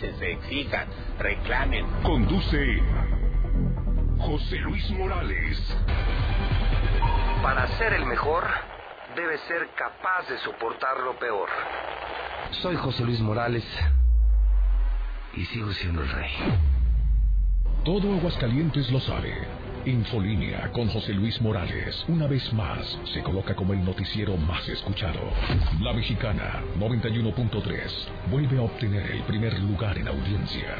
se exijan, reclamen. Conduce José Luis Morales. Para ser el mejor, debe ser capaz de soportar lo peor. Soy José Luis Morales y sigo siendo el rey. Todo Aguascalientes lo sabe. Infolínea con José Luis Morales, una vez más, se coloca como el noticiero más escuchado. La Mexicana 91.3 vuelve a obtener el primer lugar en audiencia.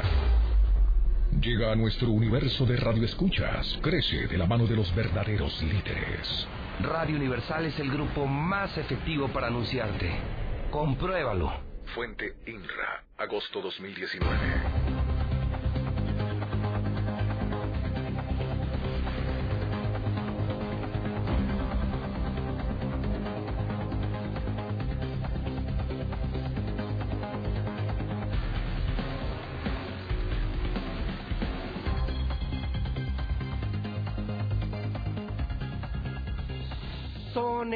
Llega a nuestro universo de radioescuchas, crece de la mano de los verdaderos líderes. Radio Universal es el grupo más efectivo para anunciarte. Compruébalo. Fuente INRA, agosto 2019.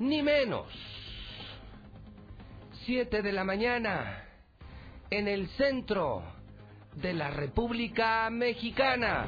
ni menos. Siete de la mañana, en el centro de la República Mexicana.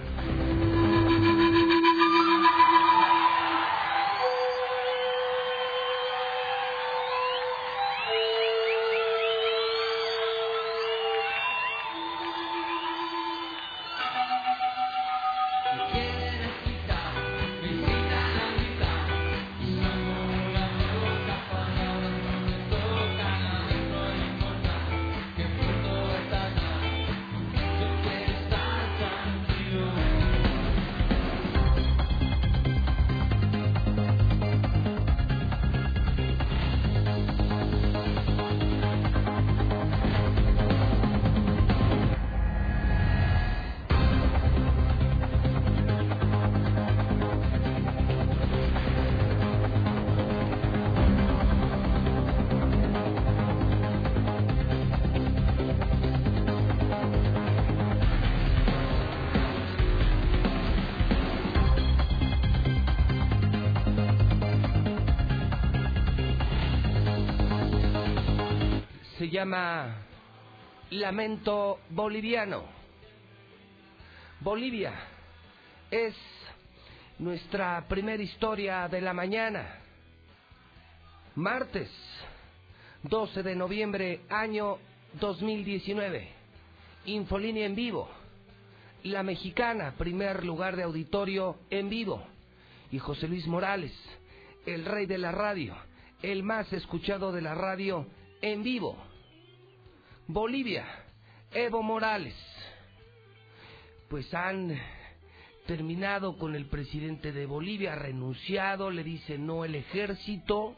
Llama Lamento Boliviano. Bolivia es nuestra primera historia de la mañana. Martes 12 de noviembre, año 2019. Infolínea en vivo. La mexicana, primer lugar de auditorio en vivo. Y José Luis Morales, el rey de la radio, el más escuchado de la radio en vivo. Bolivia, Evo Morales. Pues han terminado con el presidente de Bolivia, renunciado, le dice no el ejército.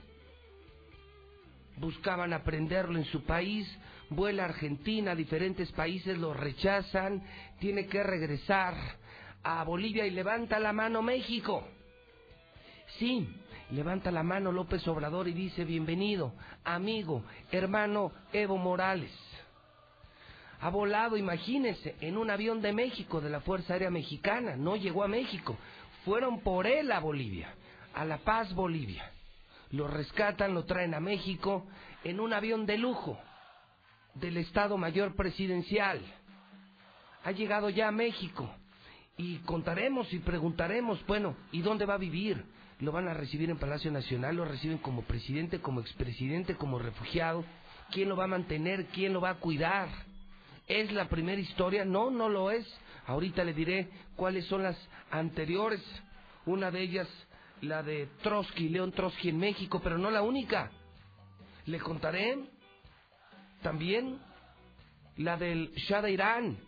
Buscaban aprenderlo en su país, vuela a Argentina, diferentes países lo rechazan, tiene que regresar a Bolivia y levanta la mano México. Sí, levanta la mano López Obrador y dice bienvenido, amigo, hermano Evo Morales ha volado, imagínense, en un avión de México, de la Fuerza Aérea Mexicana, no llegó a México, fueron por él a Bolivia, a La Paz, Bolivia. Lo rescatan, lo traen a México en un avión de lujo del Estado Mayor Presidencial. Ha llegado ya a México y contaremos y preguntaremos, bueno, ¿y dónde va a vivir? ¿Lo van a recibir en Palacio Nacional? ¿Lo reciben como presidente, como expresidente, como refugiado? ¿Quién lo va a mantener? ¿Quién lo va a cuidar? ¿Es la primera historia? No, no lo es. Ahorita le diré cuáles son las anteriores. Una de ellas, la de Trotsky, León Trotsky en México, pero no la única. Le contaré también la del Shah de Irán.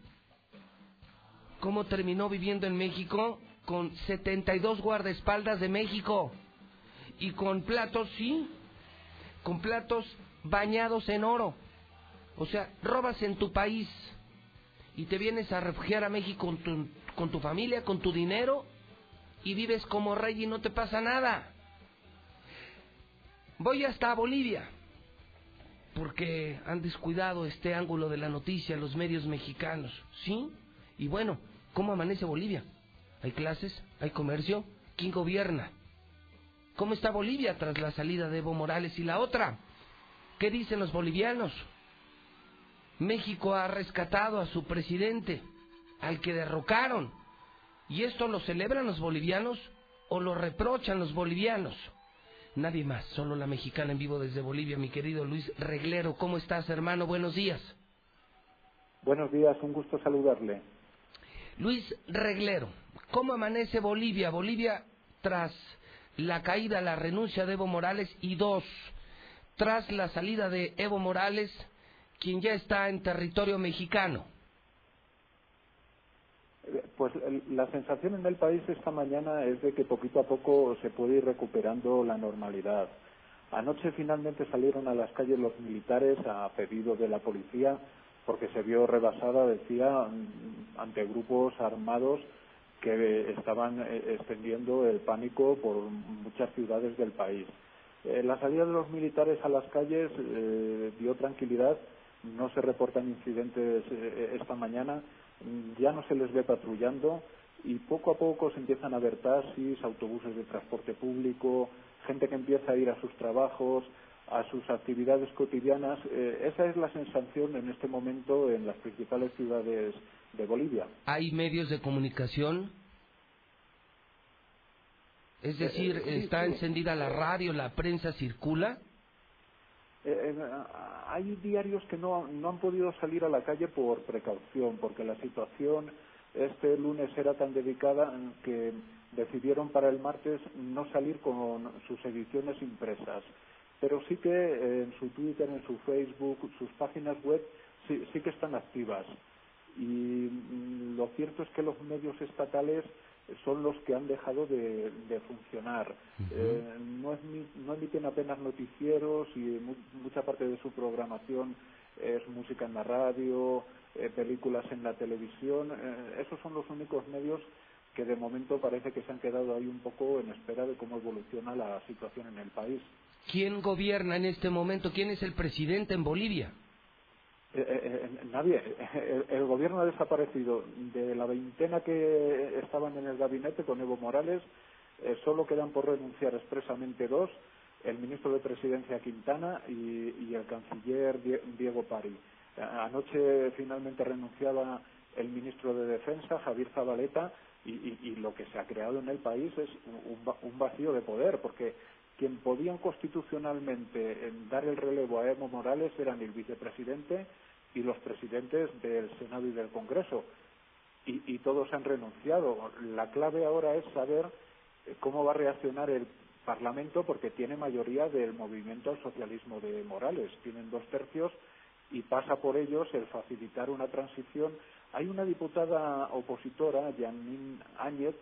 ¿Cómo terminó viviendo en México? Con 72 guardaespaldas de México. Y con platos, sí, con platos bañados en oro O sea, robas en tu país y te vienes a refugiar a México con tu, con tu familia, con tu dinero y vives como rey y no te pasa nada. Voy hasta Bolivia porque han descuidado este ángulo de la noticia los medios mexicanos, ¿sí? Y bueno, ¿cómo amanece Bolivia? ¿Hay clases? ¿Hay comercio? ¿Quién gobierna? ¿Cómo está Bolivia tras la salida de Evo Morales? Y la otra, ¿qué dicen los bolivianos? México ha rescatado a su presidente, al que derrocaron. ¿Y esto lo celebran los bolivianos o lo reprochan los bolivianos? Nadie más, solo la mexicana en vivo desde Bolivia, mi querido Luis Reglero. ¿Cómo estás, hermano? Buenos días. Buenos días, un gusto saludarle. Luis Reglero, ¿cómo amanece Bolivia? Bolivia tras la caída, la renuncia de Evo Morales y dos, tras la salida de Evo Morales, quien ya está en territorio mexicano. Pues la sensación en el país esta mañana es de que poquito a poco se puede ir recuperando la normalidad. Anoche finalmente salieron a las calles los militares a pedido de la policía porque se vio rebasada, decía, ante grupos armados que estaban eh, extendiendo el pánico por muchas ciudades del país. Eh, la salida de los militares a las calles eh, dio tranquilidad, no se reportan incidentes esta mañana, ya no se les ve patrullando y poco a poco se empiezan a ver taxis, autobuses de transporte público, gente que empieza a ir a sus trabajos, a sus actividades cotidianas. Eh, esa es la sensación en este momento en las principales ciudades de Bolivia. ¿Hay medios de comunicación? Es decir, eh, ¿está encendida la radio, la prensa circula? Eh, hay diarios que no, no han podido salir a la calle por precaución, porque la situación este lunes era tan dedicada que decidieron para el martes no salir con sus ediciones impresas. Pero sí que en su Twitter, en su Facebook, sus páginas web sí, sí que están activas. Y mm, lo cierto es que los medios estatales son los que han dejado de, funcionar. Eh, no, no, emiten apenas noticieros y mucha parte de su programación es música en la radio, eh, películas en la televisión. Eh, esos son los únicos medios que de momento parece que se han quedado ahí un poco en espera de cómo evoluciona la situación en el país. ¿Quién gobierna en este momento? ¿Quién es el presidente en Bolivia? Eh, eh, eh, nadie. El, gobierno ha desaparecido. De la veintena que estaban en el gabinete con Evo Morales, solo quedan por renunciar expresamente dos, el ministro de Presidencia Quintana y, el canciller Diego Pari. Anoche finalmente renunciaba el ministro de Defensa, Javier Zabaleta, y, lo que se ha creado en el país es un, vacío de poder, porque quien podían constitucionalmente dar el relevo a Evo Morales eran el vicepresidente y los presidentes del Senado y del Congreso. Y, todos han renunciado. La clave ahora es saber eh, cómo va a reaccionar el Parlamento porque tiene mayoría del movimiento al socialismo de Morales. Tienen dos tercios y pasa por ellos el facilitar una transición. Hay una diputada opositora, Janine Áñez,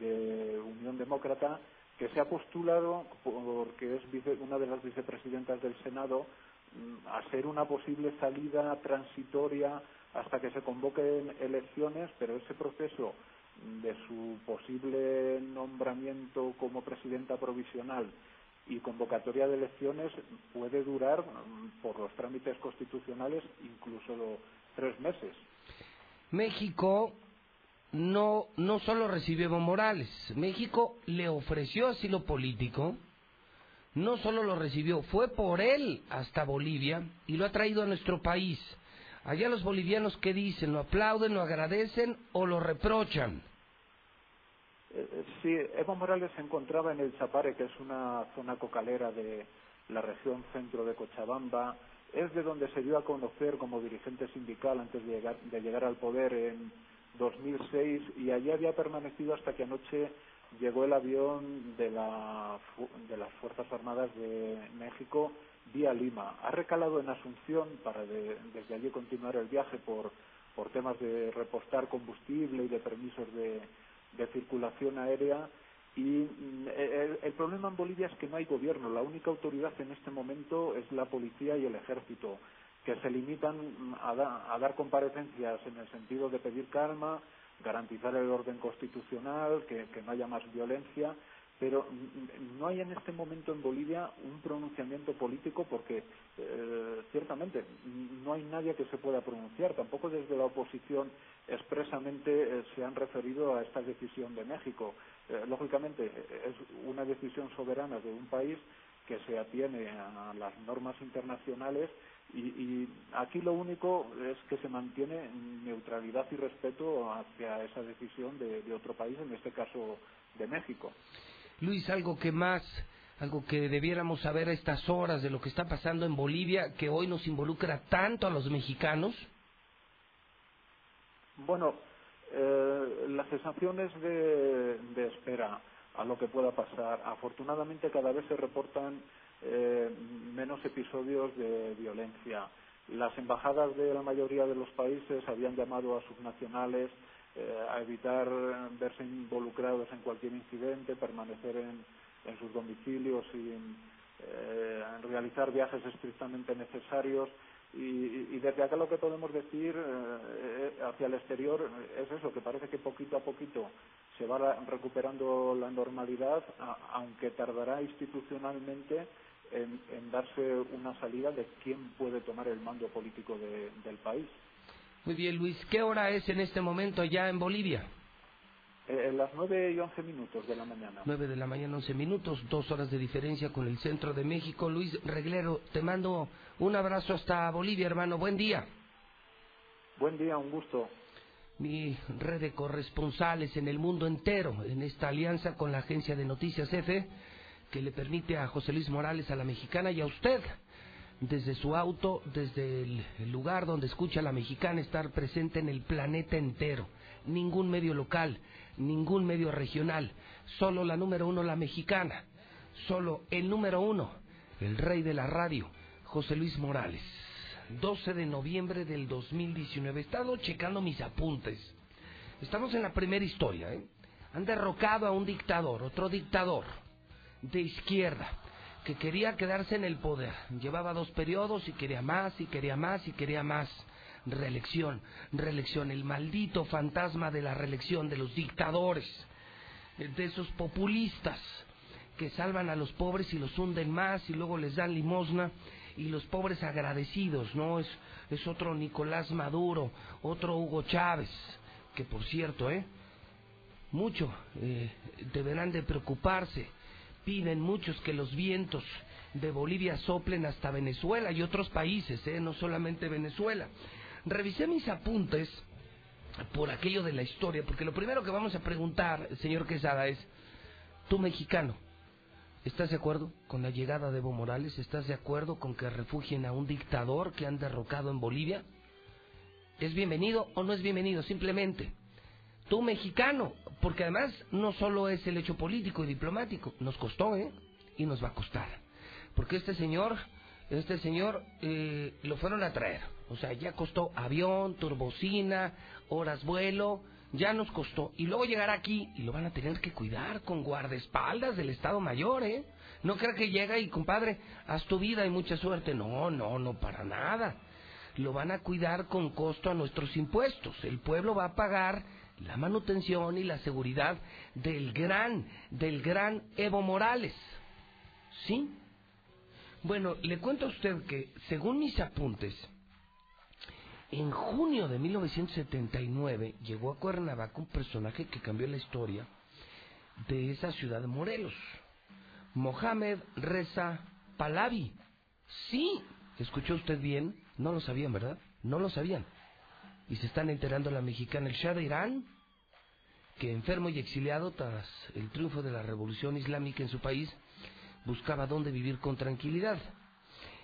de Unión Demócrata, que se ha postulado, porque es una de las vicepresidentas del Senado, mm, a ser una posible salida transitoria hasta que se convoquen elecciones, pero ese proceso de su posible nombramiento como presidenta provisional y convocatoria de elecciones puede durar, mm, por los trámites constitucionales, incluso tres meses. México no, no solo recibió Evo Morales, México le ofreció asilo político, no solo lo recibió, fue por él hasta Bolivia y lo ha traído a nuestro país. Allá los bolivianos, ¿qué dicen? ¿Lo aplauden, lo agradecen o lo reprochan? Eh, eh, sí, Evo Morales se encontraba en el Chapare, que es una zona cocalera de la región centro de Cochabamba. Es de donde se dio a conocer como dirigente sindical antes de llegar, de llegar al poder en 2006 y allí había permanecido hasta que anoche llegó el avión de, la, de las Fuerzas Armadas de México vía Lima. Ha recalado en Asunción para desde allí continuar el viaje por, por temas de repostar combustible y de permisos de, circulación aérea. Y mm, el, el, problema en Bolivia es que no hay gobierno. La única autoridad en este momento es la policía y el ejército. que se limitan a, dar comparecencias en el sentido de pedir calma, garantizar el orden constitucional, que, no haya más violencia, pero no hay en este momento en Bolivia un pronunciamiento político porque eh, ciertamente no hay nadie que se pueda pronunciar, tampoco desde la oposición expresamente eh, se han referido a esta decisión de México. Eh, lógicamente es una decisión soberana de un país que se atiene a las normas internacionales y, aquí lo único es que se mantiene neutralidad y respeto hacia esa decisión de, otro país, en este caso de México. Luis, algo que más, algo que debiéramos saber a estas horas de lo que está pasando en Bolivia, que hoy nos involucra tanto a los mexicanos. Bueno, eh, las sensaciones de, de espera a lo que pueda pasar. Afortunadamente cada vez se reportan eh, menos episodios de violencia. Las embajadas de la mayoría de los países habían llamado a sus nacionales eh, a evitar verse involucrados en cualquier incidente, permanecer en, sus domicilios y eh, realizar viajes estrictamente necesarios. Y, desde acá lo que podemos decir hacia el exterior es eso, que parece que poquito a poquito se va recuperando la normalidad, aunque tardará institucionalmente en, darse una salida de quién puede tomar el mando político del país. Muy bien, Luis. ¿Qué hora es en este momento ya en Bolivia? Eh, en las nueve y once minutos de la mañana. Nueve de la mañana, once minutos, dos horas de diferencia con el centro de México. Luis Reglero, te mando un abrazo hasta Bolivia, hermano. Buen día. Buen día, un gusto. Mi red de corresponsales en el mundo entero, en esta alianza con la agencia de noticias EFE que le permite a José Luis Morales, a la mexicana y a usted, desde su auto, desde el lugar donde escucha a la mexicana, estar presente en el planeta entero. Ningún medio local, ningún medio regional, solo la número uno, la mexicana, solo el número uno, el rey de la radio, José Luis Morales. 12 de noviembre del 2019. He estado checando mis apuntes. Estamos en la primera historia. ¿eh? Han derrocado a un dictador, otro dictador de izquierda que quería quedarse en el poder. Llevaba dos periodos y quería más y quería más y quería más. Reelección, reelección, el maldito fantasma de la reelección de los dictadores, de esos populistas que salvan a los pobres y los hunden más y luego les dan limosna y los pobres agradecidos, ¿no? Es, es otro Nicolás Maduro, otro Hugo Chávez, que por cierto, ¿eh? Mucho eh, deberán de preocuparse piden muchos que los vientos de Bolivia soplen hasta Venezuela y otros países, ¿eh? no solamente Venezuela. Revisé mis apuntes por aquello de la historia, porque lo primero que vamos a preguntar, señor Quesada, es, tú mexicano, ¿estás de acuerdo con la llegada de Evo Morales? ¿Estás de acuerdo con que refugien a un dictador que han derrocado en Bolivia? ¿Es bienvenido o no es bienvenido? Simplemente tú mexicano, porque además no solo es el hecho político y diplomático, nos costó, ¿eh? Y nos va a costar. Porque este señor, este señor eh, lo fueron a traer. O sea, ya costó avión, turbocina, horas vuelo, ya nos costó. Y luego llegar aquí y lo van a tener que cuidar con guardaespaldas del Estado Mayor, ¿eh? No crea que llega y, compadre, haz tu vida y mucha suerte. No, no, no, para nada. Lo van a cuidar con costo a nuestros impuestos. El pueblo va a pagar la manutención y la seguridad del gran, del gran Evo Morales. ¿Sí? Bueno, le cuento a usted que, según mis apuntes, en junio de 1979 llegó a Cuernavaca un personaje que cambió la historia de esa ciudad de Morelos. Mohamed Reza Pahlavi. Sí, escuchó usted bien, no lo sabían, ¿verdad? No lo sabían y se están enterando la mexicana, el Shah de Irán, que enfermo y exiliado tras el triunfo de la revolución islámica en su país, buscaba dónde vivir con tranquilidad.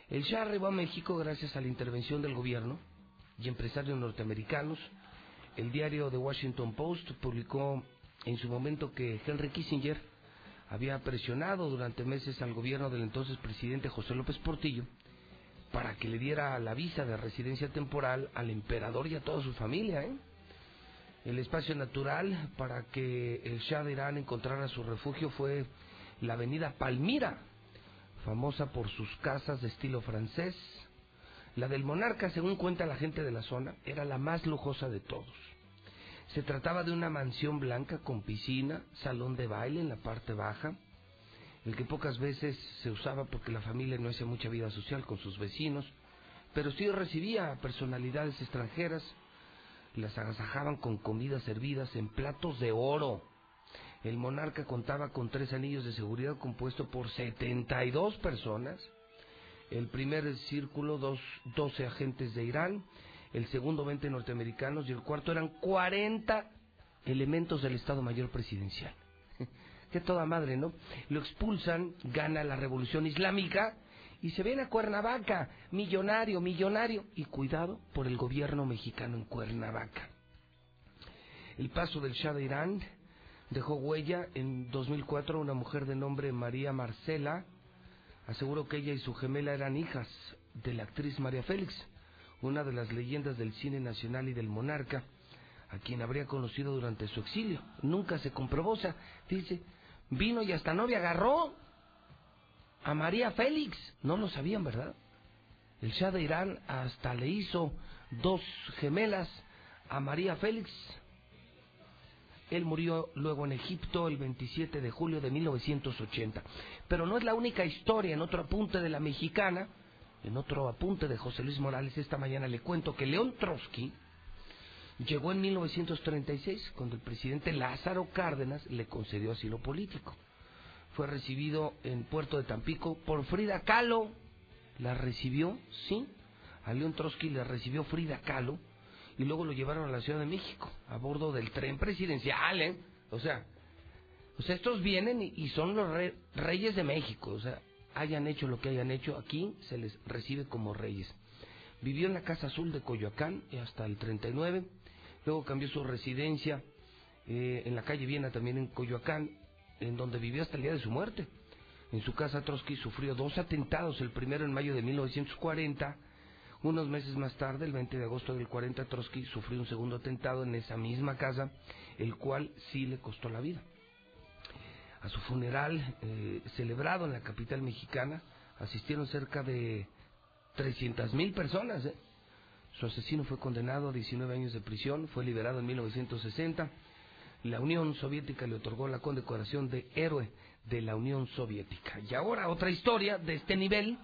El Shah arribó a México gracias a la intervención del gobierno y empresarios norteamericanos. El diario The Washington Post publicó en su momento que Henry Kissinger había presionado durante meses al gobierno del entonces presidente José López Portillo para que le diera la visa de residencia temporal al emperador y a toda su familia. ¿eh? El espacio natural para que el Shah de Irán encontrara su refugio fue la avenida Palmira, famosa por sus casas de estilo francés, La del monarca, según cuenta la gente de la zona, era la más lujosa de todos. Se trataba de una mansión blanca con piscina, salón de baile en la parte baja, el que pocas veces se usaba porque la familia no hacía mucha vida social con sus vecinos, pero sí recibía personalidades extranjeras, las agasajaban con comidas servidas en platos de oro. El monarca contaba con tres anillos de seguridad compuesto por 72 personas. El primer círculo, dos, 12 agentes de Irán, el segundo 20 norteamericanos y el cuarto eran 40 elementos del Estado Mayor Presidencial. Qué toda madre, ¿no? Lo expulsan, gana la revolución islámica y se viene a Cuernavaca, millonario, millonario, y cuidado por el gobierno mexicano en Cuernavaca. El paso del Shah de Irán dejó huella. En 2004 una mujer de nombre María Marcela aseguró que ella y su gemela eran hijas de la actriz María Félix, una de las leyendas del cine nacional y del monarca, a quien habría conocido durante su exilio. Nunca se comprobó, o sea, dice, vino y hasta novia agarró a María Félix. No lo sabían, ¿verdad? El Shah de Irán hasta le hizo dos gemelas a María Félix. Él murió luego en Egipto el 27 de julio de 1980. Pero no es la única historia. En otro apunte de la mexicana, en otro apunte de José Luis Morales, esta mañana le cuento que León Trotsky llegó en 1936 cuando el presidente Lázaro Cárdenas le concedió asilo político. Fue recibido en Puerto de Tampico por Frida Kahlo. La recibió, sí. A León Trotsky le recibió Frida Kahlo y luego lo llevaron a la Ciudad de México a bordo del tren presidencial, ¿eh? O sea, o sea estos vienen y, son los reyes de México, o sea, hayan hecho lo que hayan hecho, aquí se les recibe como reyes. Vivió en la Casa Azul de Coyoacán hasta el 39, luego cambió su residencia eh, en la calle Viena, también en Coyoacán, en donde vivió hasta el día de su muerte. En su casa Trotsky sufrió dos atentados, el primero en mayo de 1940 unos meses más tarde, el 20 de agosto del 40, Trotsky sufrió un segundo atentado en esa misma casa, el cual sí le costó la vida. A su funeral, eh, celebrado en la capital mexicana, asistieron cerca de 300.000 personas. ¿eh? Su asesino fue condenado a 19 años de prisión, fue liberado en 1960. La Unión Soviética le otorgó la condecoración de héroe de la Unión Soviética. Y ahora otra historia de este nivel,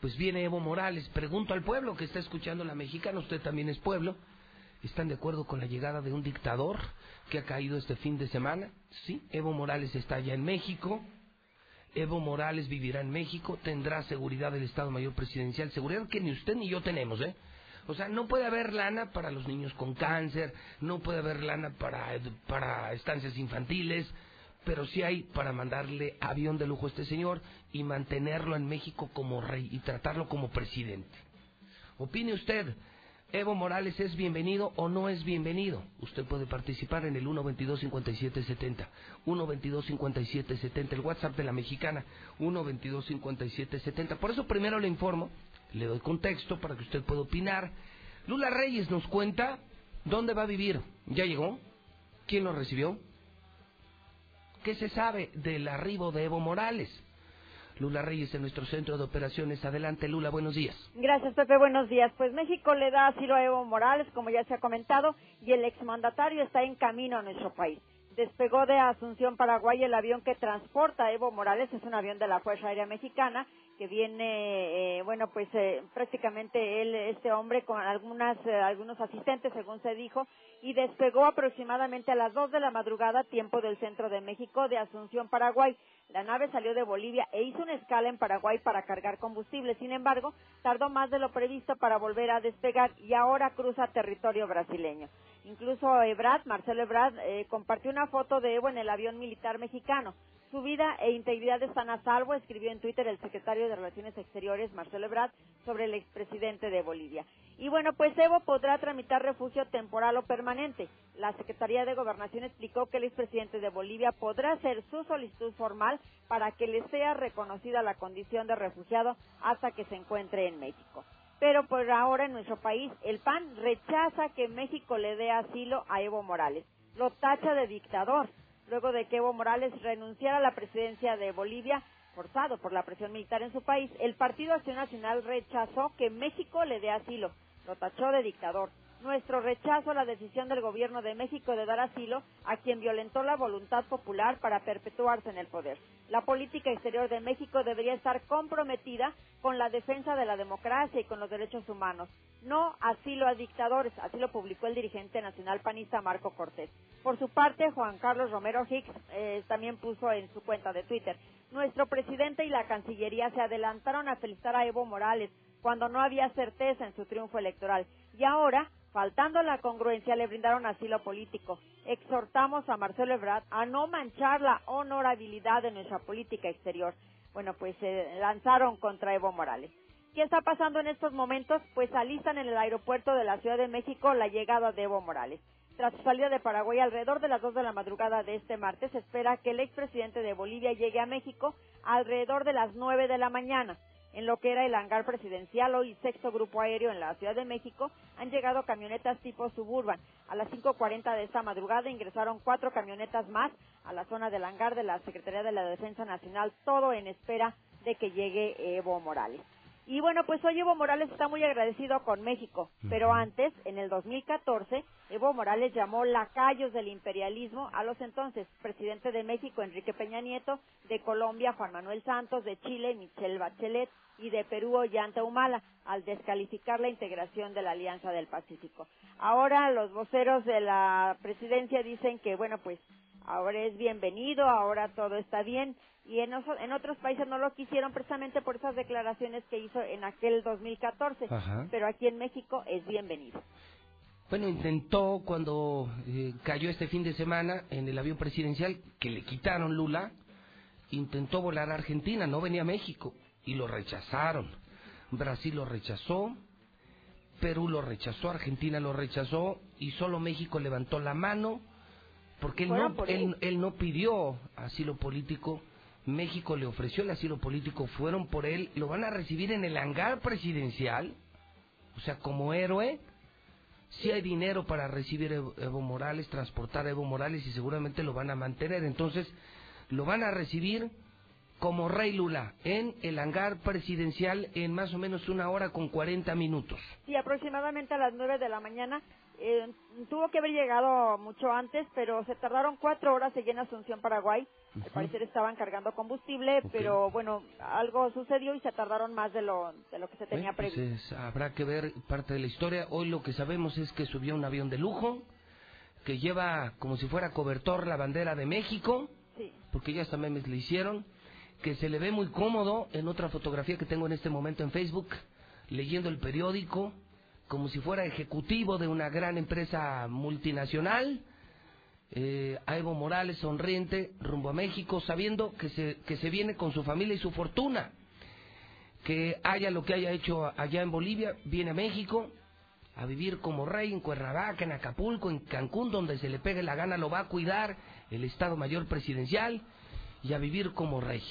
pues viene Evo Morales. Pregunto al pueblo que está escuchando la mexicana, usted también es pueblo. ¿Están de acuerdo con la llegada de un dictador que ha caído este fin de semana? Sí, Evo Morales está allá en México. Evo Morales vivirá en México, tendrá seguridad del Estado Mayor Presidencial, seguridad que ni usted ni yo tenemos, ¿eh? O sea, no puede haber lana para los niños con cáncer, no puede haber lana para, para estancias infantiles, pero sí hay para mandarle avión de lujo a este señor y mantenerlo en México como rey y tratarlo como presidente. Opine usted, ¿Evo Morales es bienvenido o no es bienvenido? Usted puede participar en el 122-5770, 122-5770, el WhatsApp de la mexicana, 122-5770. Por eso primero le informo, le doy contexto para que usted pueda opinar. Lula Reyes nos cuenta dónde va a vivir. ¿Ya llegó? ¿Quién lo recibió? ¿Qué se sabe del arribo de Evo Morales? Lula Reyes en nuestro centro de operaciones. Adelante, Lula, buenos días. Gracias, Pepe, buenos días. Pues México le da asilo a Evo Morales, como ya se ha comentado, y el exmandatario está en camino a nuestro país. Despegó de Asunción, Paraguay, el avión que transporta a Evo Morales, es un avión de la Fuerza Aérea Mexicana, que viene, eh, bueno, pues eh, prácticamente él, este hombre, con algunas, eh, algunos asistentes, según se dijo, y despegó aproximadamente a las dos de la madrugada, tiempo del centro de México, de Asunción, Paraguay. La nave salió de Bolivia e hizo una escala en Paraguay para cargar combustible. Sin embargo, tardó más de lo previsto para volver a despegar y ahora cruza territorio brasileño. Incluso Ebrard, Marcelo Ebrard, compartió una foto de Evo en el avión militar mexicano. Su vida e integridad están a salvo, escribió en Twitter el secretario de Relaciones Exteriores, Marcelo Ebrard, sobre el expresidente de Bolivia. Y bueno, pues Evo podrá tramitar refugio temporal o permanente. La Secretaría de Gobernación explicó que el expresidente de Bolivia podrá hacer su solicitud formal para que le sea reconocida la condición de refugiado hasta que se encuentre en México. Pero por ahora en nuestro país, el PAN rechaza que México le dé asilo a Evo Morales. Lo tacha de dictador luego de que Evo Morales renunciara a la presidencia de Bolivia forzado por la presión militar en su país, el Partido Acción Nacional rechazó que México le dé asilo. Lo tachó de dictador nuestro rechazo a la decisión del gobierno de México de dar asilo a quien violentó la voluntad popular para perpetuarse en el poder. La política exterior de México debería estar comprometida con la defensa de la democracia y con los derechos humanos. No asilo a dictadores, así lo publicó el dirigente nacional panista Marco Cortés. Por su parte, Juan Carlos Romero Hicks eh, también puso en su cuenta de Twitter, nuestro presidente y la Cancillería se adelantaron a felicitar a Evo Morales cuando no había certeza en su triunfo electoral y ahora faltando la congruencia, le brindaron asilo político. Exhortamos a Marcelo Ebrard a no manchar la honorabilidad de nuestra política exterior. Bueno, pues se lanzaron contra Evo Morales. ¿Qué está pasando en estos momentos? Pues alistan en el aeropuerto de la Ciudad de México la llegada de Evo Morales. Tras su salida de Paraguay alrededor de las 2 de la madrugada de este martes, espera que el expresidente de Bolivia llegue a México alrededor de las 9 de la mañana en lo que era el hangar presidencial, hoy sexto grupo aéreo en la Ciudad de México, han llegado camionetas tipo suburban. A las 5.40 de esta madrugada ingresaron cuatro camionetas más a la zona del hangar de la Secretaría de la Defensa Nacional, todo en espera de que llegue Evo Morales. Y bueno, pues hoy Evo Morales está muy agradecido con México, pero antes, en el 2014, Evo Morales llamó lacayos del imperialismo a los entonces presidente de México, Enrique Peña Nieto, de Colombia, Juan Manuel Santos, de Chile, Michelle Bachelet, y de Perú, Ollanta Humala, al descalificar la integración de la Alianza del Pacífico. Ahora los voceros de la presidencia dicen que, bueno, pues ahora es bienvenido, ahora todo está bien, y en, en, otros países no lo quisieron precisamente por esas declaraciones que hizo en aquel 2014, pero aquí en México es bienvenido. Bueno, intentó cuando eh, cayó este fin de semana en el avión presidencial que le quitaron Lula, intentó volar a Argentina, no venía a México y lo rechazaron. Brasil lo rechazó, Perú lo rechazó, Argentina lo rechazó y solo México levantó la mano porque él no, él no pidió asilo político México le ofreció el asilo político, fueron por él, lo van a recibir en el hangar presidencial, o sea, como héroe. Si hay dinero para recibir a Evo Morales, transportar a Evo Morales y seguramente lo van a mantener. Entonces, lo van a recibir como rey Lula en el hangar presidencial en más o menos una hora con 40 minutos. Sí, aproximadamente a las 9 de la mañana eh, tuvo que haber llegado mucho antes, pero se tardaron cuatro horas allí en Asunción, Paraguay. Al parecer estaban cargando combustible, pero bueno, algo sucedió y se tardaron más de lo, de lo que se tenía pues previsto. habrá que ver parte de la historia. Hoy lo que sabemos es que subió un avión de lujo, que lleva como si fuera cobertor la bandera de México, porque ya hasta memes le hicieron, que se le ve muy cómodo en otra fotografía que tengo en este momento en Facebook, leyendo el periódico como si fuera ejecutivo de una gran empresa multinacional, eh, a Evo Morales sonriente rumbo a México, sabiendo que se, que se viene con su familia y su fortuna, que haya lo que haya hecho allá en Bolivia, viene a México a vivir como rey en Cuernavaca, en Acapulco, en Cancún, donde se le pegue la gana, lo va a cuidar el Estado Mayor Presidencial y a vivir como rey.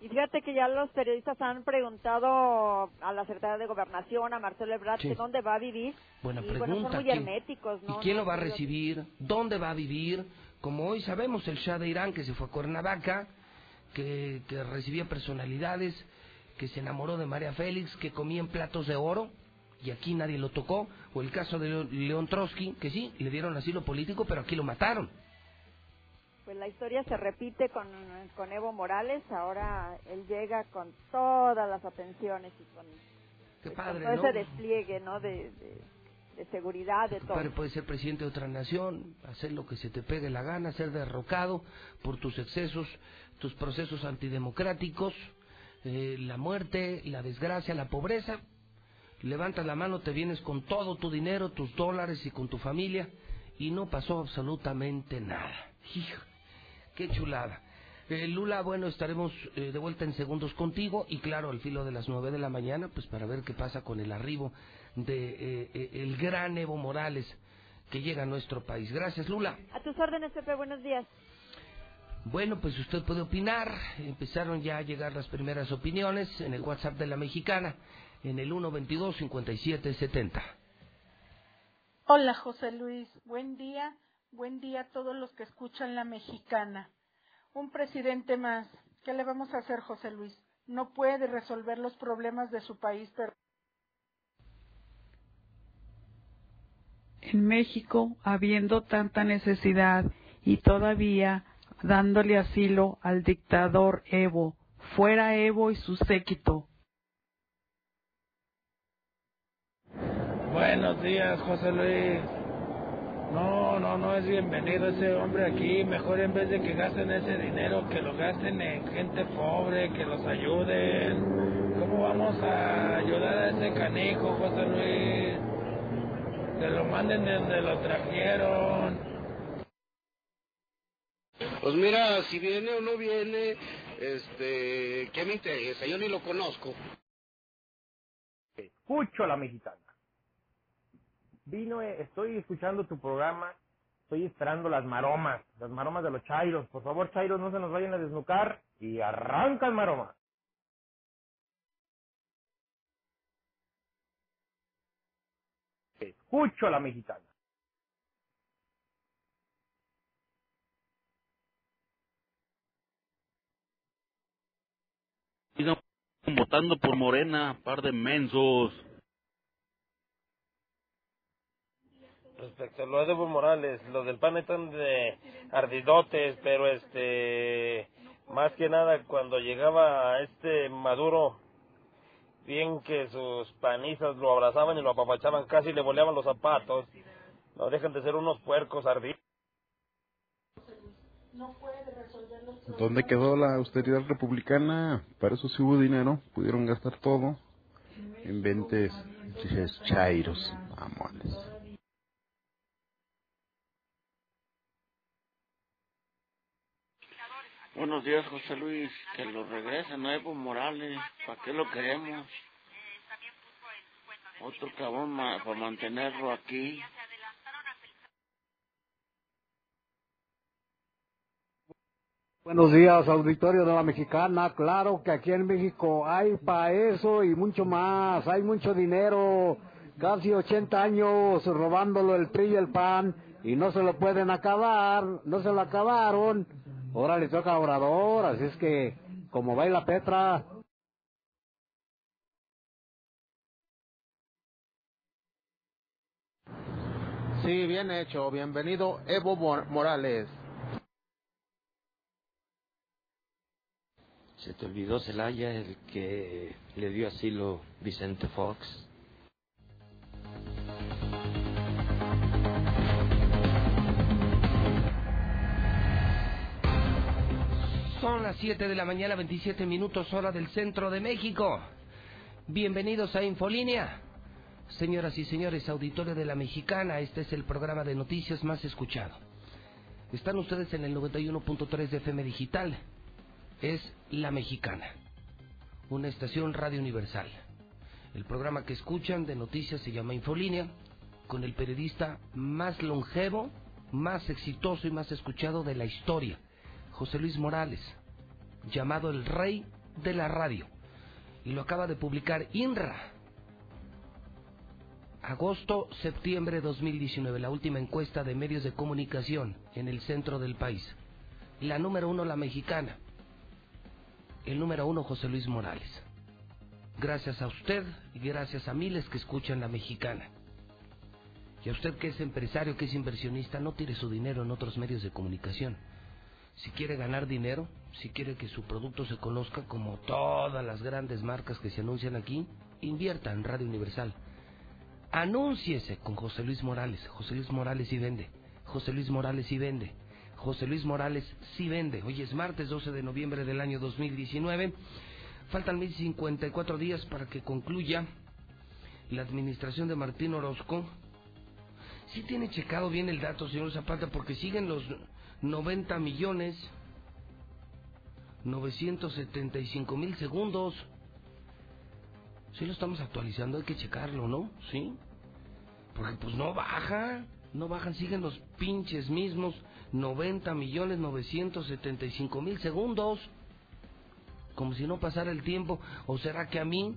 Y fíjate que ya los periodistas han preguntado a la Secretaría de Gobernación, a Marcelo Ebrard, que dónde va a vivir. Buena y, pregunta. Bueno, son muy herméticos, ¿no? ¿Y quién lo va a recibir? ¿Dónde va a vivir? Como hoy sabemos, el Shah de Irán, que se fue a Cuernavaca, que, que recibía personalidades, que se enamoró de María Félix, que comía en platos de oro, y aquí nadie lo tocó. O el caso de León Trotsky, que sí, le dieron asilo político, pero aquí lo mataron. Pues la historia se repite con, con Evo Morales, ahora él llega con todas las atenciones y con, pues, todo ese despliegue ¿no? de, de, seguridad, de todo. Padre puede ser presidente de otra nación, hacer lo que se te pegue la gana, ser derrocado por tus excesos, tus procesos antidemocráticos, eh, la muerte, la desgracia, la pobreza. Levantas la mano, te vienes con todo tu dinero, tus dólares y con tu familia y no pasó absolutamente nada. Hijo. Qué chulada. Eh, Lula, bueno, estaremos eh, de vuelta en segundos contigo y claro, al filo de las nueve de la mañana, pues para ver qué pasa con el arribo de eh, el gran Evo Morales que llega a nuestro país. Gracias, Lula. A tus órdenes, Pepe, buenos días. Bueno, pues usted puede opinar. Empezaron ya a llegar las primeras opiniones en el WhatsApp de la mexicana, en el 122-5770. Hola, José Luis. Buen día. Buen día a todos los que escuchan la mexicana. Un presidente más. ¿Qué le vamos a hacer, José Luis? No puede resolver los problemas de su país, pero... En México, habiendo tanta necesidad y todavía dándole asilo al dictador Evo, fuera Evo y su séquito. Buenos días, José Luis. No, no, no es bienvenido ese hombre aquí. Mejor en vez de que gasten ese dinero, que lo gasten en gente pobre, que los ayuden. ¿Cómo vamos a ayudar a ese canijo, José Luis? Que lo manden de donde lo trajeron. Pues mira, si viene o no viene, este, ¿qué me interesa? Yo ni lo conozco. Escucho a la mexicana. Vino, eh, estoy escuchando tu programa, estoy esperando las maromas, las maromas de los chairos. Por favor, chairos, no se nos vayan a desnucar y arrancan maromas. Escucho a la mexicana. Votando por Morena, par de mensos. Respecto a lo de Evo Morales, los del PAN están de ardidotes, pero este, más que nada cuando llegaba este Maduro, bien que sus panistas lo abrazaban y lo apapachaban, casi le boleaban los zapatos. No dejan de ser unos puercos ardidos. ¿Dónde quedó la austeridad republicana? Para eso sí hubo dinero, pudieron gastar todo en ventes chairos, mamones. Buenos días, José Luis. Que lo regresen a Evo Morales. ¿Para qué lo queremos? Otro cabrón para mantenerlo aquí. Buenos días, auditorio de la Mexicana. Claro que aquí en México hay para eso y mucho más. Hay mucho dinero. Casi 80 años robándolo el PRI y el PAN y no se lo pueden acabar. No se lo acabaron. Ahora le toca a Obrador, así es que como baila Petra. Sí, bien hecho. Bienvenido Evo Mor- Morales. Se te olvidó, Celaya, el que le dio asilo Vicente Fox. Son las 7 de la mañana, 27 minutos hora del centro de México. Bienvenidos a Infolínea. Señoras y señores, auditorio de la Mexicana, este es el programa de noticias más escuchado. Están ustedes en el 91.3 de FM Digital. Es La Mexicana, una estación radio universal. El programa que escuchan de noticias se llama Infolínea, con el periodista más longevo, más exitoso y más escuchado de la historia, José Luis Morales, llamado el rey de la radio. Y lo acaba de publicar INRA. Agosto-septiembre 2019, la última encuesta de medios de comunicación en el centro del país. La número uno, la mexicana. El número uno, José Luis Morales. Gracias a usted y gracias a miles que escuchan la mexicana. Y a usted que es empresario, que es inversionista, no tire su dinero en otros medios de comunicación. Si quiere ganar dinero, si quiere que su producto se conozca como todas las grandes marcas que se anuncian aquí, invierta en Radio Universal. Anúnciese con José Luis Morales. José Luis Morales sí vende. José Luis Morales sí vende. José Luis Morales sí vende. Hoy es martes 12 de noviembre del año 2019. Faltan 1054 días para que concluya la administración de Martín Orozco. Sí tiene checado bien el dato, señor Zapata, porque siguen los 90 millones 975 mil segundos. Sí lo estamos actualizando, hay que checarlo, ¿no? Sí. Porque pues no baja, no bajan, siguen los pinches mismos 90 millones 975 mil segundos. Como si no pasara el tiempo. ¿O será que a mí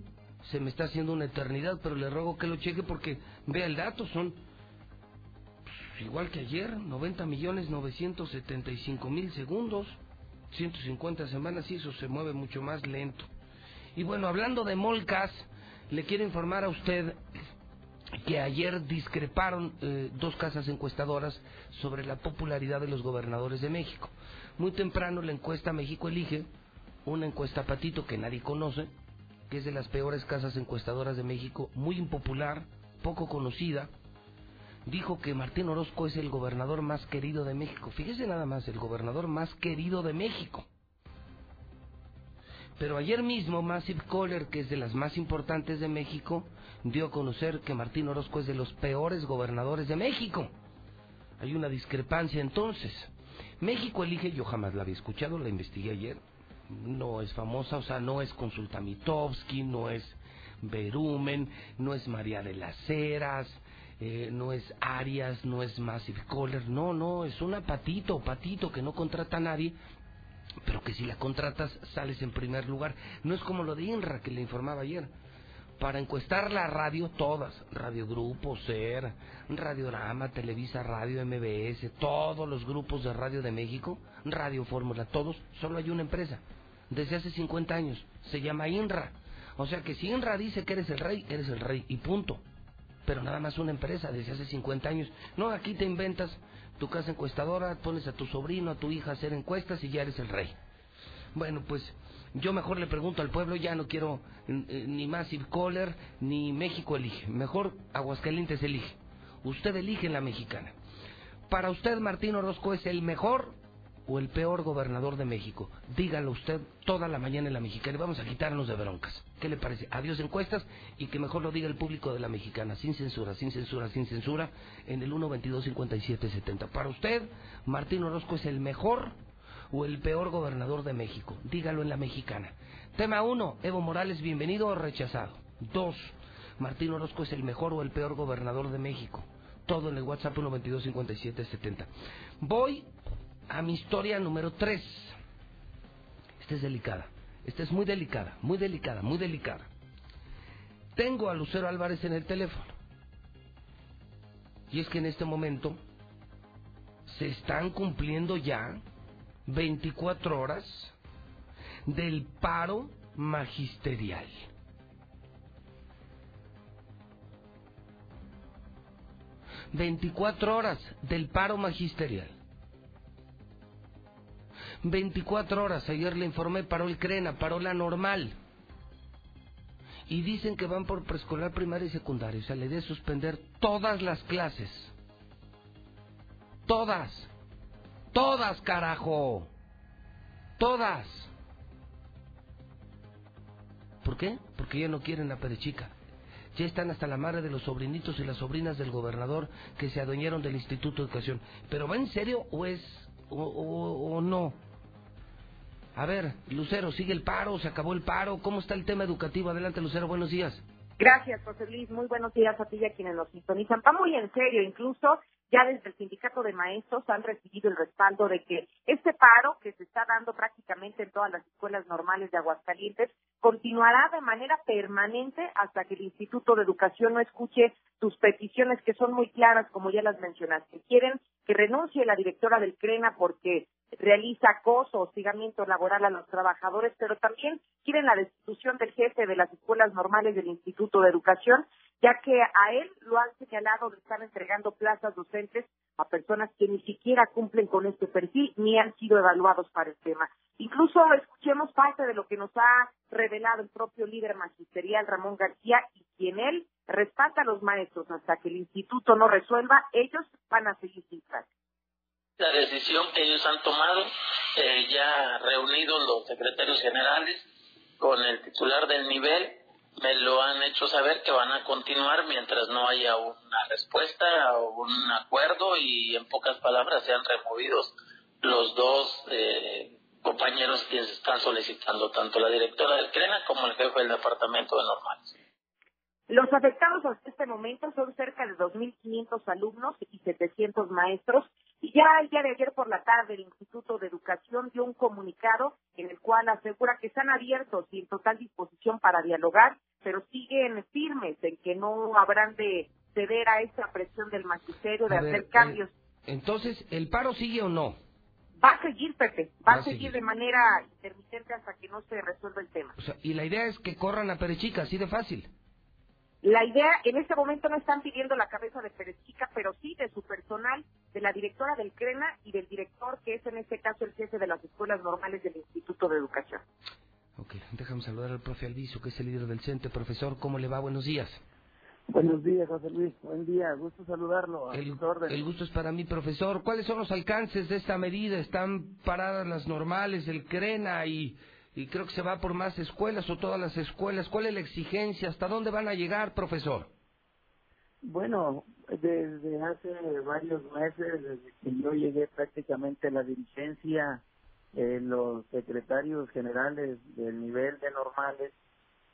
se me está haciendo una eternidad? Pero le ruego que lo cheque porque vea el dato, son igual que ayer, 90 millones 975 mil segundos. 150 semanas y eso se mueve mucho más lento. Y bueno, hablando de molcas, le quiero informar a usted que ayer discreparon eh, dos casas encuestadoras sobre la popularidad de los gobernadores de México. Muy temprano la encuesta México Elige, una encuesta patito que nadie conoce, que es de las peores casas encuestadoras de México, muy impopular, poco conocida, dijo que Martín Orozco es el gobernador más querido de México. Fíjese nada más, el gobernador más querido de México. Pero ayer mismo Massive Caller, que es de las más importantes de México, dio a conocer que Martín Orozco es de los peores gobernadores de México. Hay una discrepancia entonces. México elige, yo jamás la había escuchado, la investigué ayer. No es famosa, o sea, no es Consulta Mitowski, no es Berumen, no es María de las Heras, eh, no es Arias, no es Massive Caller, no, no, es una patito, patito que no contrata a nadie, pero que si la contratas sales en primer lugar. No es como lo de INRA que le informaba ayer. Para encuestar la radio, todas, Radio Grupo, SER, Radiorama, Televisa Radio, MBS, todos los grupos de radio de México, Radio Fórmula, todos, solo hay una empresa, desde hace 50 años, se llama INRA. O sea que si INRA dice que eres el rey, eres el rey, y punto. Pero nada más una empresa desde hace 50 años. No, aquí te inventas tu casa encuestadora, pones a tu sobrino, a tu hija a hacer encuestas y ya eres el rey. Bueno, pues yo mejor le pregunto al pueblo, ya no quiero eh, ni Massive Caller ni México elige, mejor Aguascalientes elige. Usted elige en la mexicana. Para usted, Martín Orozco es el mejor o el peor gobernador de México. Dígalo usted toda la mañana en la mexicana y vamos a quitarnos de broncas. ¿Qué le parece? Adiós encuestas y que mejor lo diga el público de la mexicana, sin censura, sin censura, sin censura, en el 122-5770. Para usted, Martín Orozco es el mejor o el peor gobernador de México. Dígalo en la mexicana. Tema 1, Evo Morales, bienvenido o rechazado. 2, Martín Orozco es el mejor o el peor gobernador de México. Todo en el WhatsApp 122-5770. Voy a mi historia número 3. Esta es delicada. Esta es muy delicada, muy delicada, muy delicada. Tengo a Lucero Álvarez en el teléfono. Y es que en este momento se están cumpliendo ya 24 horas del paro magisterial. Veinticuatro horas del paro magisterial. 24 horas, ayer le informé, paró el CRENA, paró la normal. Y dicen que van por preescolar, primaria y secundaria. O sea, le de suspender todas las clases. Todas. Todas, carajo. Todas. ¿Por qué? Porque ya no quieren la perechica. Ya están hasta la madre de los sobrinitos y las sobrinas del gobernador que se adueñaron del Instituto de Educación. ¿Pero va en serio o es o, o no? A ver, Lucero, ¿sigue el paro? ¿Se acabó el paro? ¿Cómo está el tema educativo? Adelante, Lucero, buenos días. Gracias, José Luis. Muy buenos días a ti y a quienes nos sintonizan. Va muy en serio, incluso ya desde el sindicato de maestros han recibido el respaldo de que este paro que se está dando prácticamente en todas las escuelas normales de Aguascalientes continuará de manera permanente hasta que el Instituto de Educación no escuche sus peticiones que son muy claras, como ya las mencionaste. Quieren que renuncie la directora del CRENA porque realiza acoso, hostigamiento laboral a los trabajadores, pero también quieren la destitución del jefe de las escuelas normales del Instituto de Educación, ya que a él lo han señalado de estar entregando plazas docentes a personas que ni siquiera cumplen con este perfil ni han sido evaluados para el tema. Incluso escuchemos parte de lo que nos ha revelado el propio líder magisterial Ramón García y quien él respalda a los maestros hasta que el instituto no resuelva, ellos van a seguir sin clase la decisión que ellos han tomado, eh, ya reunidos los secretarios generales con el titular del nivel, me lo han hecho saber que van a continuar mientras no haya una respuesta o un acuerdo y en pocas palabras sean removidos los dos eh, compañeros que están solicitando, tanto la directora del CRENA como el jefe del departamento de normales. Los afectados hasta este momento son cerca de 2.500 alumnos y 700 maestros. Y ya el día de ayer por la tarde el Instituto de Educación dio un comunicado en el cual asegura que están abiertos y en total disposición para dialogar, pero siguen firmes en que no habrán de ceder a esta presión del magisterio de hacer cambios. Eh, entonces, ¿el paro sigue o no? va a seguir, Pepe, va, Va a a seguir seguir. de manera intermitente hasta que no se resuelva el tema. O sea, y la idea es que corran a Perechica, así de fácil. La idea, en este momento no están pidiendo la cabeza de Pérez Chica, pero sí de su personal, de la directora del CRENA y del director, que es en este caso el jefe de las escuelas normales del Instituto de Educación. Ok, déjame saludar al profe Alviso, que es el líder del CENTE. Profesor, ¿cómo le va? Buenos días. Buenos días, José Luis. Buen día. Gusto saludarlo. A El, el gusto es para mí, profesor. ¿Cuáles son los alcances de esta medida? ¿Están paradas las normales, el CRENA y, y creo que se va por más escuelas o todas las escuelas? ¿Cuál es la exigencia? ¿Hasta dónde van a llegar, profesor? Bueno, desde hace varios meses, desde que yo llegué prácticamente a la dirigencia, eh, los secretarios generales del nivel de normales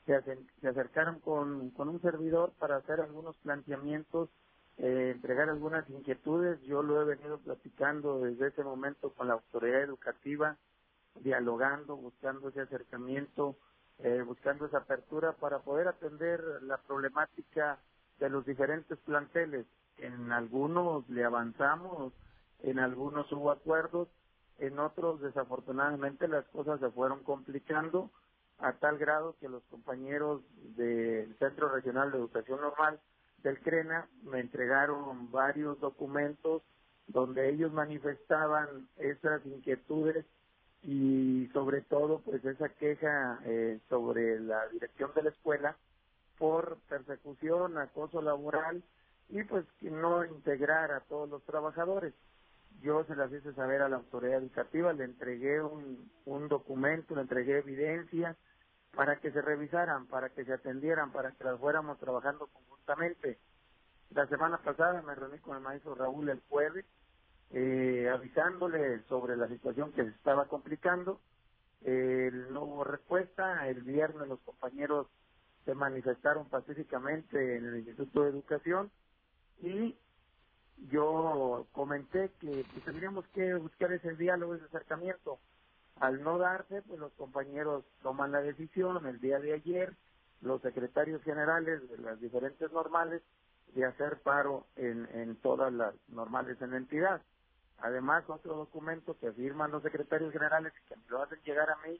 se, se acercaron con, con un servidor para hacer algunos planteamientos, eh, entregar algunas inquietudes. Yo lo he venido platicando desde ese momento con la autoridad educativa, dialogando, buscando ese acercamiento, eh, buscando esa apertura para poder atender la problemática de los diferentes planteles. En algunos le avanzamos, en algunos hubo acuerdos, en otros desafortunadamente las cosas se fueron complicando a tal grado que los compañeros del Centro Regional de Educación Normal del CRENA me entregaron varios documentos donde ellos manifestaban esas inquietudes y sobre todo pues esa queja eh, sobre la dirección de la escuela por persecución, acoso laboral y pues que no integrar a todos los trabajadores. Yo se las hice saber a la autoridad educativa, le entregué un, un documento, le entregué evidencia para que se revisaran, para que se atendieran, para que las fuéramos trabajando conjuntamente. La semana pasada me reuní con el maestro Raúl el jueves, eh, avisándole sobre la situación que se estaba complicando. Eh, no hubo respuesta. El viernes los compañeros se manifestaron pacíficamente en el Instituto de Educación y yo comenté que pues, tendríamos que buscar ese diálogo, ese acercamiento. Al no darse, pues los compañeros toman la decisión el día de ayer, los secretarios generales de las diferentes normales, de hacer paro en, en todas las normales en la entidad. Además, otro documento que firman los secretarios generales que me lo hacen llegar a mí,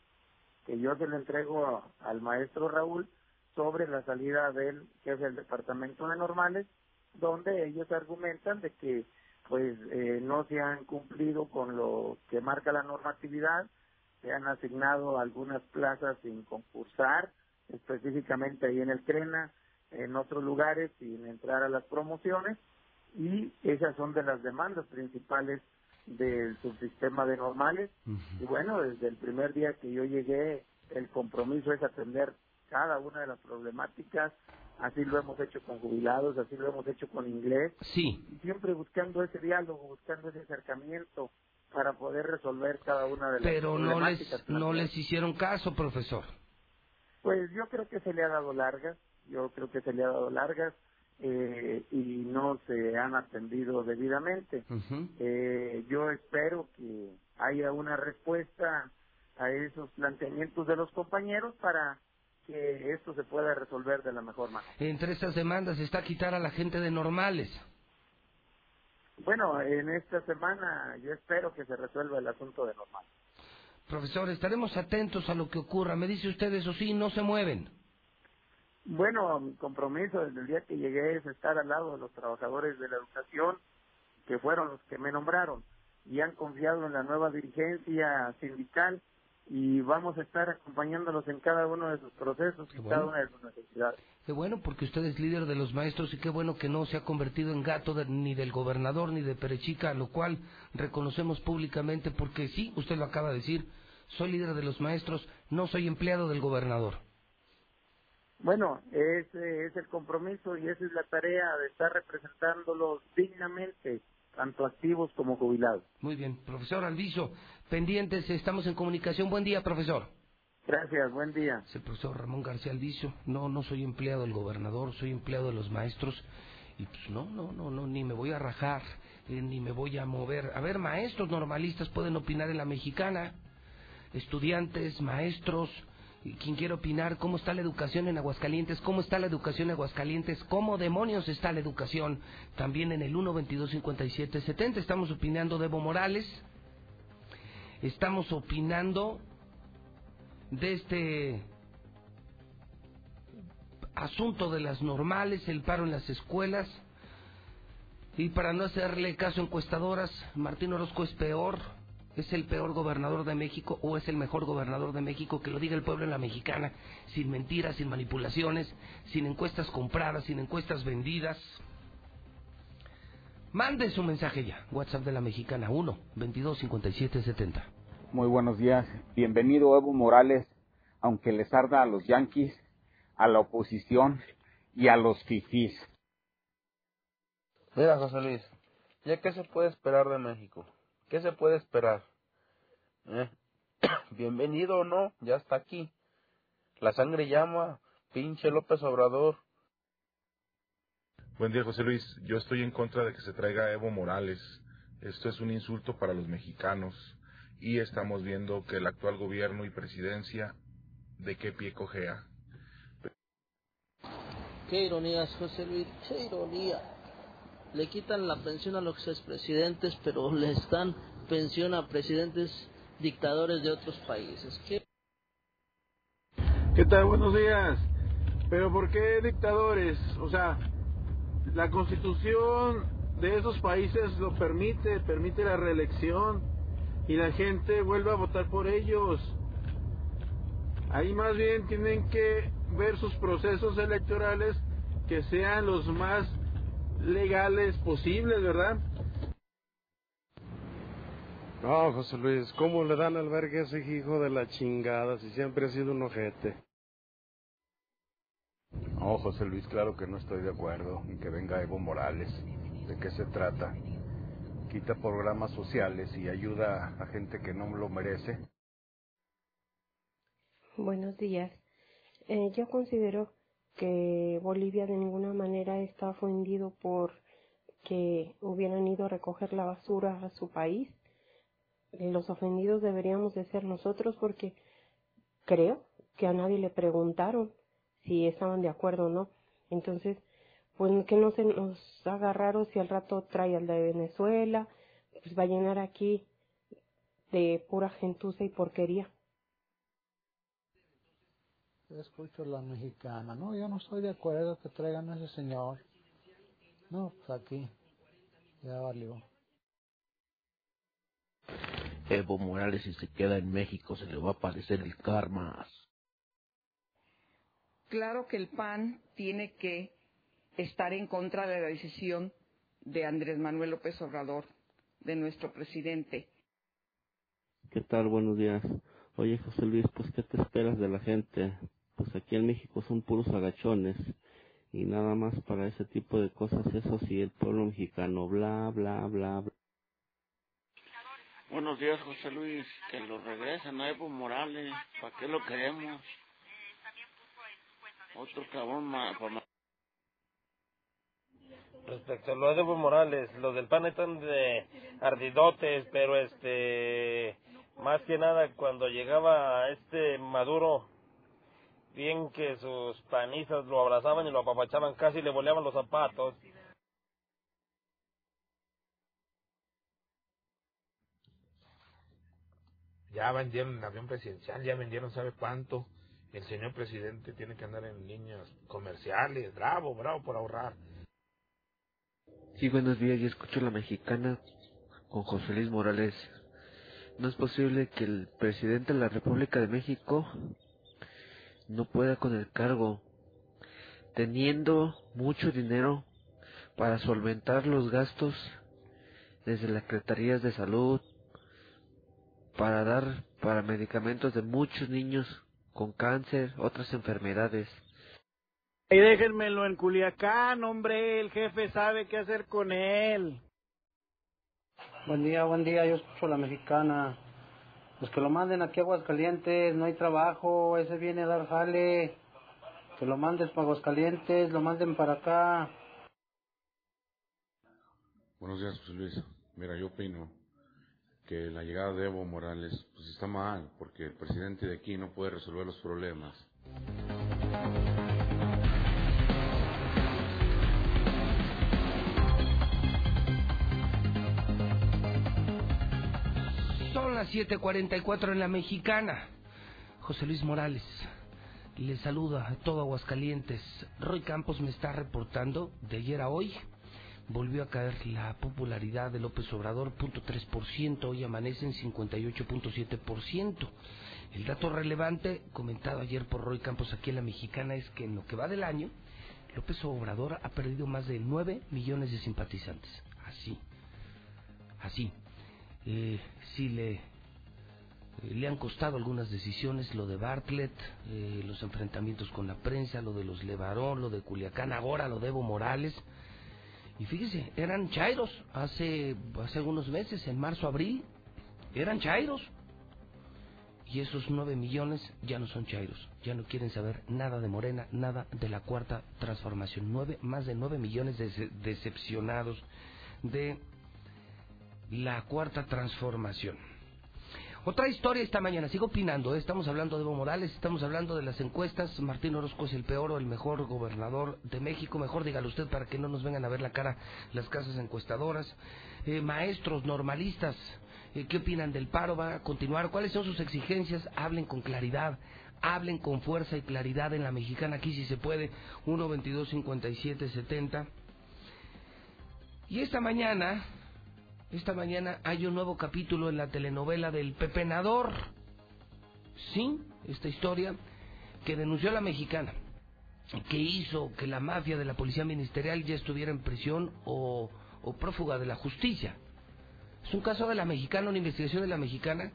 que yo se lo entrego al maestro Raúl, sobre la salida del jefe del departamento de normales, donde ellos argumentan de que pues eh, no se han cumplido con lo que marca la normatividad, se han asignado algunas plazas sin concursar, específicamente ahí en el CRENA, en otros lugares sin entrar a las promociones, y esas son de las demandas principales del subsistema de normales. Y bueno, desde el primer día que yo llegué, el compromiso es atender cada una de las problemáticas, así lo hemos hecho con jubilados, así lo hemos hecho con inglés, Sí. siempre buscando ese diálogo, buscando ese acercamiento para poder resolver cada una de las Pero no problemáticas. les, no planteadas. les hicieron caso, profesor. Pues yo creo que se le ha dado largas, yo creo que se le ha dado largas eh, y no se han atendido debidamente. Eh, yo espero que haya una respuesta a esos planteamientos de los compañeros para que esto se pueda resolver de la mejor manera. Entre esas demandas está quitar a la gente de normales. Bueno, en esta semana yo espero que se resuelva el asunto de normal. Profesor, estaremos atentos a lo que ocurra. Me dice usted, eso sí, no se mueven. Bueno, mi compromiso desde el día que llegué es estar al lado de los trabajadores de la educación, que fueron los que me nombraron, y han confiado en la nueva dirigencia sindical, y vamos a estar acompañándolos en cada uno de sus procesos y bueno. cada una de sus necesidades. Qué bueno, porque usted es líder de los maestros y qué bueno que no se ha convertido en gato de- ni del gobernador ni de Perechica, lo cual reconocemos públicamente porque sí, usted lo acaba de decir, soy líder de los maestros, no soy empleado del gobernador. Bueno, ese es el compromiso y esa es la tarea de estar representándolos dignamente, tanto activos como jubilados. Muy bien, profesor Alviso, pendientes, estamos en comunicación. Buen día, profesor. Gracias, buen día. Es el profesor Ramón García Alviso. No, no soy empleado del gobernador, soy empleado de los maestros. Y pues no, no, no, no, ni me voy a rajar, eh, ni me voy a mover. A ver, maestros normalistas pueden opinar en la mexicana, estudiantes, maestros, quien quiera opinar cómo está la educación en Aguascalientes, cómo está la educación en Aguascalientes, cómo demonios está la educación. También en el 1 22 57 70 estamos opinando de Evo Morales. estamos opinando de este asunto de las normales, el paro en las escuelas. Y para no hacerle caso a encuestadoras, Martín Orozco es peor, es el peor gobernador de México o es el mejor gobernador de México, que lo diga el pueblo en la mexicana, sin mentiras, sin manipulaciones, sin encuestas compradas, sin encuestas vendidas. Mande su mensaje ya, WhatsApp de la mexicana 1 22 57 70. Muy buenos días, bienvenido Evo Morales, aunque les arda a los yanquis, a la oposición y a los fifís. Mira, José Luis, ¿ya qué se puede esperar de México? ¿Qué se puede esperar? ¿Eh? Bienvenido o no, ya está aquí. La sangre llama, pinche López Obrador. Buen día, José Luis. Yo estoy en contra de que se traiga Evo Morales. Esto es un insulto para los mexicanos y estamos viendo que el actual gobierno y presidencia de qué pie cojea. Qué ironías, José Luis, qué ironía. Le quitan la pensión a los expresidentes, pero les dan pensión a presidentes dictadores de otros países. ¿Qué, ¿Qué tal? Buenos días. Pero ¿por qué dictadores? O sea, la constitución de esos países lo permite, permite la reelección y la gente vuelve a votar por ellos. Ahí más bien tienen que ver sus procesos electorales que sean los más legales posibles, ¿verdad? No, José Luis, ¿cómo le dan albergue a ese hijo de la chingada si siempre ha sido un ojete? No, José Luis, claro que no estoy de acuerdo en que venga Evo Morales. ¿De qué se trata? Quita programas sociales y ayuda a gente que no lo merece. Buenos días. Eh, yo considero que Bolivia de ninguna manera está ofendido por que hubieran ido a recoger la basura a su país. Los ofendidos deberíamos de ser nosotros porque creo que a nadie le preguntaron si estaban de acuerdo o no. Entonces, pues que no se nos haga raro si al rato trae al de Venezuela, pues va a llenar aquí de pura gentuza y porquería. Escucho la mexicana. No, yo no estoy de acuerdo que traigan a ese señor. No, pues aquí ya valió. Evo Morales si se queda en México se le va a aparecer el karma. Claro que el PAN tiene que estar en contra de la decisión de Andrés Manuel López Obrador, de nuestro presidente. ¿Qué tal? Buenos días. Oye, José Luis, pues ¿qué te esperas de la gente? Pues aquí en México son puros agachones y nada más para ese tipo de cosas, eso sí, el pueblo mexicano, bla, bla, bla, bla. Buenos días, José Luis. Que lo regresen a Evo Morales. ¿Para qué lo queremos? Otro cabrón más. Respecto a lo de Evo Morales, los del PAN están de ardidotes, pero este, más que nada cuando llegaba este Maduro, bien que sus panistas lo abrazaban y lo apapachaban, casi le boleaban los zapatos. Ya vendieron el avión presidencial, ya vendieron sabe cuánto. El señor presidente tiene que andar en líneas comerciales, bravo, bravo por ahorrar. Sí, buenos días, yo escucho la mexicana con José Luis Morales. No es posible que el presidente de la República de México no pueda con el cargo, teniendo mucho dinero para solventar los gastos desde las secretarías de salud, para dar para medicamentos de muchos niños con cáncer, otras enfermedades. Y déjenmelo en Culiacán, hombre, el jefe sabe qué hacer con él. Buen día, buen día, yo escucho la mexicana. Pues que lo manden aquí a Aguascalientes, no hay trabajo, ese viene a dar jale. Que lo mandes para Aguascalientes, lo manden para acá. Buenos días, José Luis. Mira, yo opino que la llegada de Evo Morales pues está mal, porque el presidente de aquí no puede resolver los problemas. Son Son las 7:44 en la mexicana. José Luis Morales le saluda a todo Aguascalientes. Roy Campos me está reportando de ayer a hoy. Volvió a caer la popularidad de López Obrador, punto ciento, hoy amanece en 58.7%. El dato relevante, comentado ayer por Roy Campos aquí en la Mexicana, es que en lo que va del año, López Obrador ha perdido más de 9 millones de simpatizantes. Así, así. Eh, sí le le han costado algunas decisiones, lo de Bartlett, eh, los enfrentamientos con la prensa, lo de los Levarón, lo de Culiacán, ahora lo de Evo Morales. Y fíjese, eran chairos hace, hace algunos meses, en marzo, abril, eran chairos. Y esos nueve millones ya no son chairos, ya no quieren saber nada de Morena, nada de la cuarta transformación. Nueve, más de nueve millones de decepcionados de la cuarta transformación. Otra historia esta mañana, sigo opinando, ¿eh? estamos hablando de Evo Morales, estamos hablando de las encuestas, Martín Orozco es el peor o el mejor gobernador de México, mejor dígalo usted para que no nos vengan a ver la cara las casas encuestadoras, eh, maestros normalistas, eh, ¿qué opinan del paro? ¿Va a continuar? ¿Cuáles son sus exigencias? Hablen con claridad, hablen con fuerza y claridad en la mexicana, aquí si se puede, 1 22 57 70. Y esta mañana esta mañana hay un nuevo capítulo en la telenovela del Pepenador. Sí, esta historia que denunció la mexicana, que hizo que la mafia de la policía ministerial ya estuviera en prisión o, o prófuga de la justicia. Es un caso de la mexicana, una investigación de la mexicana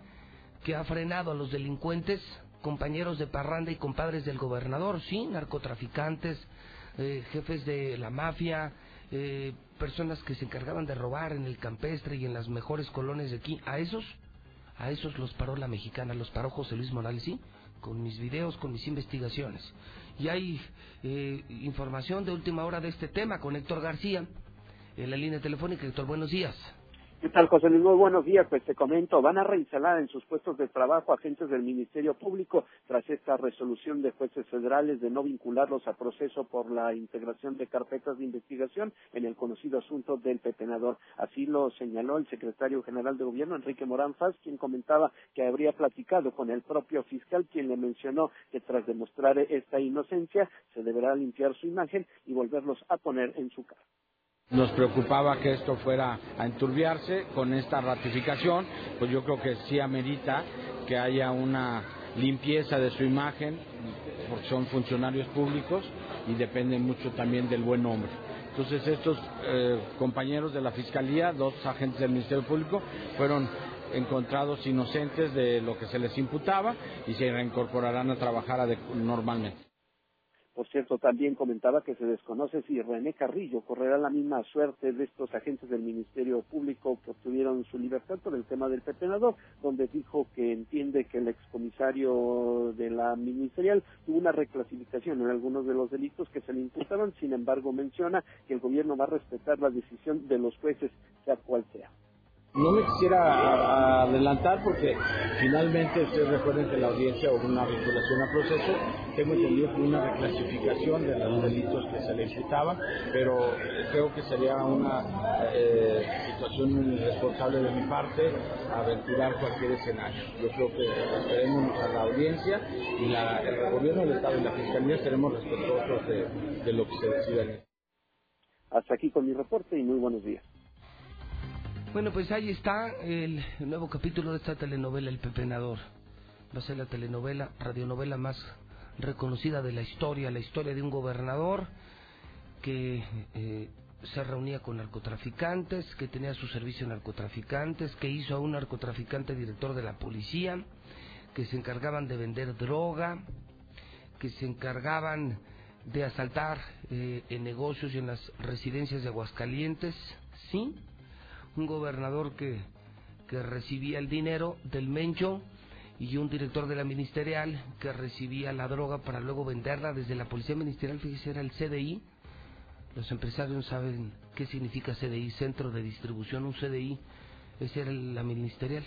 que ha frenado a los delincuentes, compañeros de parranda y compadres del gobernador, sí, narcotraficantes, eh, jefes de la mafia, eh, personas que se encargaban de robar en el campestre y en las mejores colonias de aquí, a esos, a esos los paró la mexicana, los paró José Luis Morales, sí, con mis videos, con mis investigaciones. Y hay eh, información de última hora de este tema con Héctor García en la línea telefónica. Héctor, buenos días. ¿Qué tal, José Luis? Muy buenos días. Pues te comento, van a reinstalar en sus puestos de trabajo agentes del Ministerio Público tras esta resolución de jueces federales de no vincularlos a proceso por la integración de carpetas de investigación en el conocido asunto del pepenador. Así lo señaló el secretario general de Gobierno, Enrique Morán Faz, quien comentaba que habría platicado con el propio fiscal, quien le mencionó que tras demostrar esta inocencia se deberá limpiar su imagen y volverlos a poner en su cara. Nos preocupaba que esto fuera a enturbiarse con esta ratificación, pues yo creo que sí amerita que haya una limpieza de su imagen, porque son funcionarios públicos y dependen mucho también del buen nombre. Entonces estos eh, compañeros de la Fiscalía, dos agentes del Ministerio Público, fueron encontrados inocentes de lo que se les imputaba y se reincorporarán a trabajar normalmente. Por cierto, también comentaba que se desconoce si René Carrillo correrá la misma suerte de estos agentes del Ministerio Público que obtuvieron su libertad por el tema del pepenador, donde dijo que entiende que el excomisario de la ministerial tuvo una reclasificación en algunos de los delitos que se le imputaban, sin embargo menciona que el gobierno va a respetar la decisión de los jueces, sea cual sea. No me quisiera adelantar porque finalmente ustedes recuerden que la audiencia hubo una vinculación a proceso, tengo entendido que una reclasificación de los delitos que se le imputaban, pero creo que sería una eh, situación irresponsable de mi parte aventurar cualquier escenario. Yo creo que esperemos a la audiencia y la, el gobierno del Estado y la Fiscalía seremos respetuosos de, de lo que se decida. Hasta aquí con mi reporte y muy buenos días. Bueno, pues ahí está el nuevo capítulo de esta telenovela El Pepenador. Va a ser la telenovela, radionovela más reconocida de la historia, la historia de un gobernador que eh, se reunía con narcotraficantes, que tenía su servicio narcotraficantes, que hizo a un narcotraficante director de la policía, que se encargaban de vender droga, que se encargaban de asaltar eh, en negocios y en las residencias de Aguascalientes, ¿sí? Un gobernador que, que recibía el dinero del Mencho y un director de la ministerial que recibía la droga para luego venderla desde la policía ministerial, fíjese, era el CDI. Los empresarios saben qué significa CDI, Centro de Distribución, un CDI, ese era la ministerial.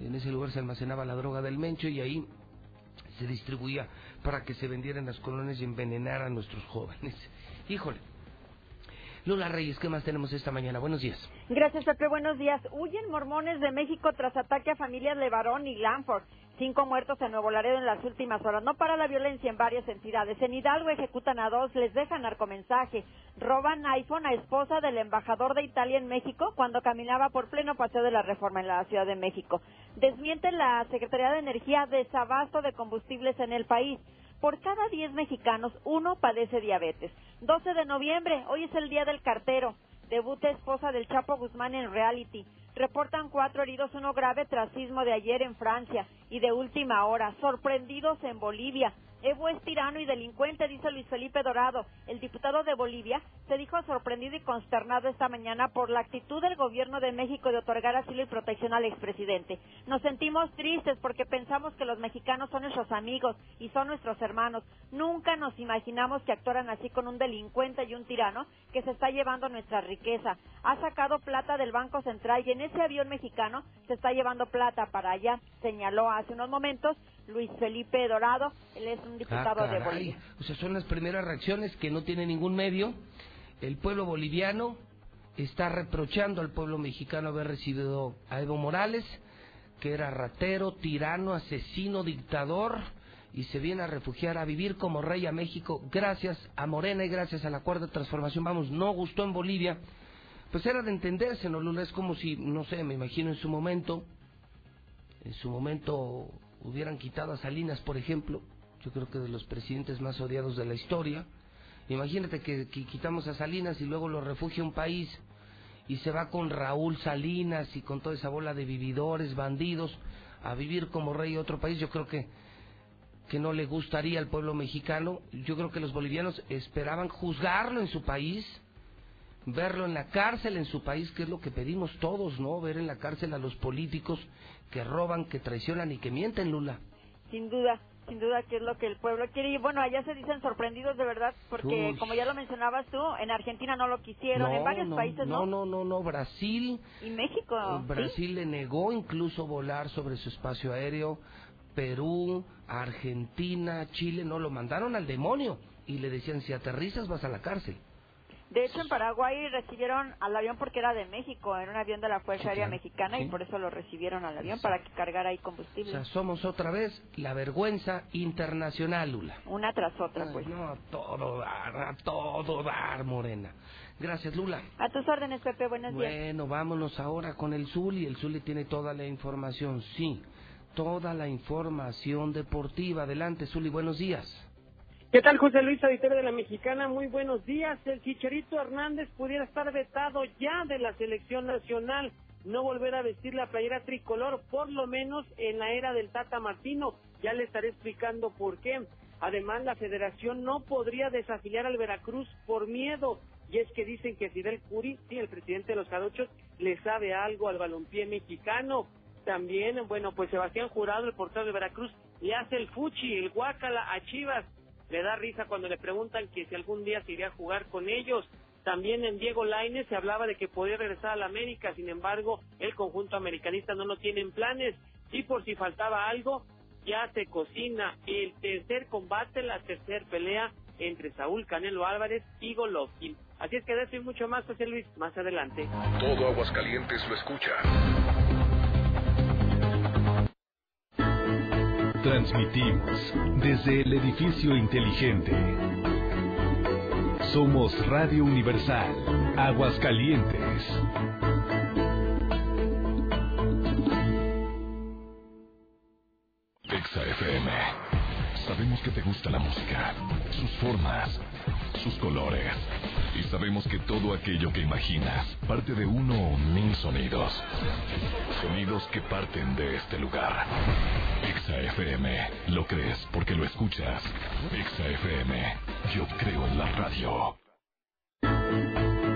En ese lugar se almacenaba la droga del Mencho y ahí se distribuía para que se vendiera en las colonias y envenenara a nuestros jóvenes. Híjole, Lula Reyes, ¿qué más tenemos esta mañana? Buenos días. Gracias, Pepe. Buenos días. Huyen mormones de México tras ataque a familias Levarón y Lanford. Cinco muertos en Nuevo Laredo en las últimas horas. No para la violencia en varias entidades. En Hidalgo ejecutan a dos, les dejan narcomensaje. Roban iPhone a esposa del embajador de Italia en México cuando caminaba por pleno paseo de la reforma en la Ciudad de México. Desmiente la Secretaría de Energía desabasto de combustibles en el país. Por cada 10 mexicanos, uno padece diabetes. 12 de noviembre, hoy es el día del cartero. Debuta esposa del Chapo Guzmán en reality. Reportan cuatro heridos, uno grave tras sismo de ayer en Francia. Y de última hora, sorprendidos en Bolivia. Evo es tirano y delincuente, dice Luis Felipe Dorado. El diputado de Bolivia se dijo sorprendido y consternado esta mañana por la actitud del gobierno de México de otorgar asilo y protección al expresidente. Nos sentimos tristes porque pensamos que los mexicanos son nuestros amigos y son nuestros hermanos. Nunca nos imaginamos que actuaran así con un delincuente y un tirano que se está llevando nuestra riqueza. Ha sacado plata del Banco Central y en ese avión mexicano se está llevando plata para allá, señaló hace unos momentos Luis Felipe Dorado. Él es un diputado Ah, de caray. Bolivia. O sea, son las primeras reacciones que no tiene ningún medio. El pueblo boliviano está reprochando al pueblo mexicano haber recibido a Evo Morales, que era ratero, tirano, asesino, dictador, y se viene a refugiar, a vivir como rey a México, gracias a Morena y gracias a la Cuarta Transformación. Vamos, no gustó en Bolivia. Pues era de entenderse, ¿no, Lula? Es como si, no sé, me imagino en su momento, en su momento hubieran quitado a Salinas, por ejemplo, yo creo que de los presidentes más odiados de la historia. Imagínate que, quitamos a Salinas y luego lo refugia un país y se va con Raúl Salinas y con toda esa bola de vividores, bandidos, a vivir como rey a otro país. Yo creo que que no le gustaría al pueblo mexicano. Yo creo que los bolivianos esperaban juzgarlo en su país, verlo en la cárcel en su país, que es lo que pedimos todos, ¿no? Ver en la cárcel a los políticos que roban, que traicionan y que mienten, Lula. Sin duda, sin duda que es lo que el pueblo quiere. Y bueno, allá se dicen sorprendidos de verdad, porque Uy. como ya lo mencionabas tú, en Argentina no lo quisieron, en varios no, países no, no. no, no, no, Brasil, Y México, ¿sí? Brasil le negó incluso volar sobre su espacio aéreo, Perú, Argentina, Chile, no, lo mandaron al demonio y le decían, si aterrizas vas a la cárcel. De hecho, en Paraguay recibieron al avión porque era de México, era un avión de la Fuerza Aérea claro, Mexicana sí. y por eso lo recibieron al avión para que cargara ahí O combustible. sea, somos otra vez la vergüenza internacional, Lula. Una tras otra, Ay, pues. No, a todo dar, a todo dar, Morena. Gracias, Lula. A tus órdenes, Pepe, buenos días. Bueno, vámonos ahora con el Zuli. El Zuli tiene toda la información, sí. Toda la información deportiva. Adelante, Zuli, buenos días. ¿Qué tal, José Luis, auditorio de la Mexicana? Muy buenos días. El Chicharito Hernández pudiera estar vetado ya de la selección nacional, no volver a vestir la playera tricolor, por lo menos en la era del Tata Martino. Ya le estaré explicando por qué. Además, la federación no podría desafiliar al Veracruz por miedo. Y es que dicen que Fidel Curi, sí, el presidente de los Jarochos, le sabe algo al balompié mexicano. También, bueno, pues Sebastián Jurado, el portero de Veracruz, le hace el fuchi, el guácala a Chivas. Le da risa cuando le preguntan que si algún día se iría a jugar con ellos. También en Diego Lainez se hablaba de que podía regresar a la América, sin embargo, el conjunto americanista no lo tiene en planes. Y por si faltaba algo, ya se cocina el tercer combate, la tercer pelea entre Saúl Canelo Álvarez y Golovkin. Así es que de y mucho más, José Luis, más adelante. Todo Aguascalientes lo escucha. Transmitimos desde el edificio inteligente. Somos Radio Universal, Aguascalientes. Exa FM. Sabemos que te gusta la música, sus formas, sus colores. Y sabemos que todo aquello que imaginas parte de uno o mil sonidos. Sonidos que parten de este lugar. Exa FM. Lo crees porque lo escuchas. Exa FM. Yo creo en la radio.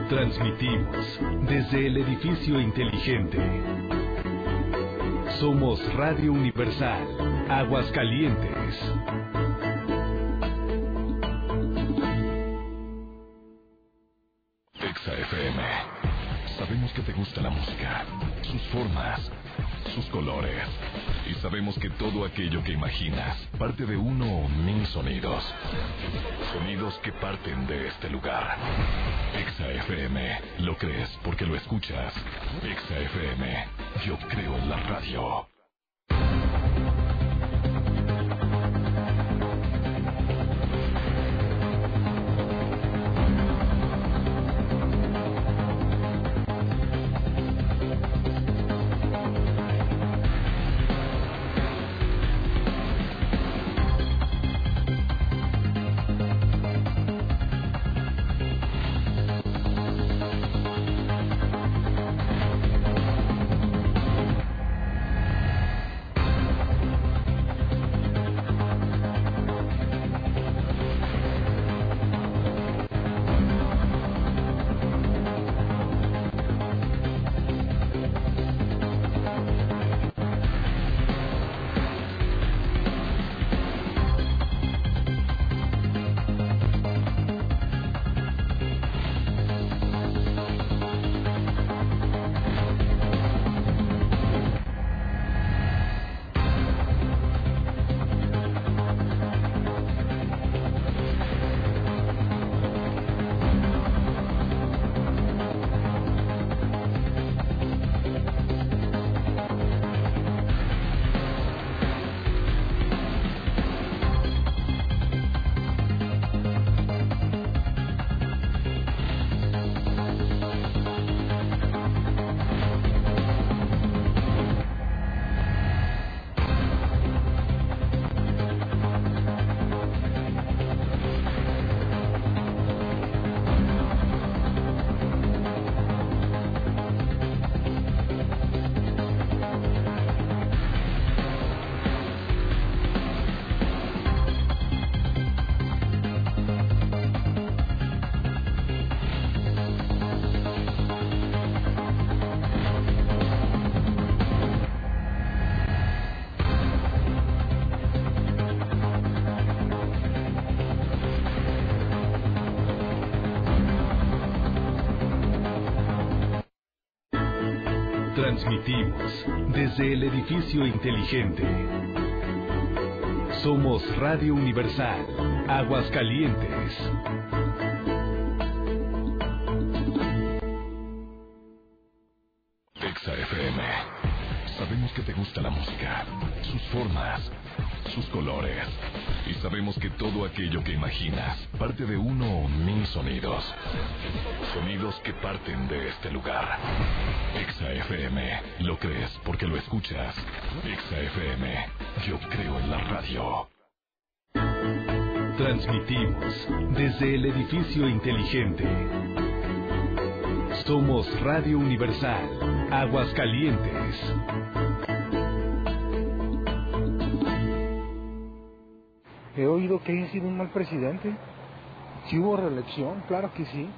Transmitimos desde el edificio inteligente. Somos Radio Universal, Aguascalientes. Exa FM. Sabemos que te gusta la música, sus formas, sus colores. Y sabemos que todo aquello que imaginas parte de uno o mil sonidos. Sonidos que parten de este lugar. Exa FM, lo crees porque lo escuchas. Exa FM, yo creo en la radio. Transmitimos desde el edificio inteligente. Somos Radio Universal, Aguascalientes. El edificio inteligente. Somos Radio Universal, Aguascalientes. He oído que haya sido un mal presidente. Si hubo reelección, claro que sí.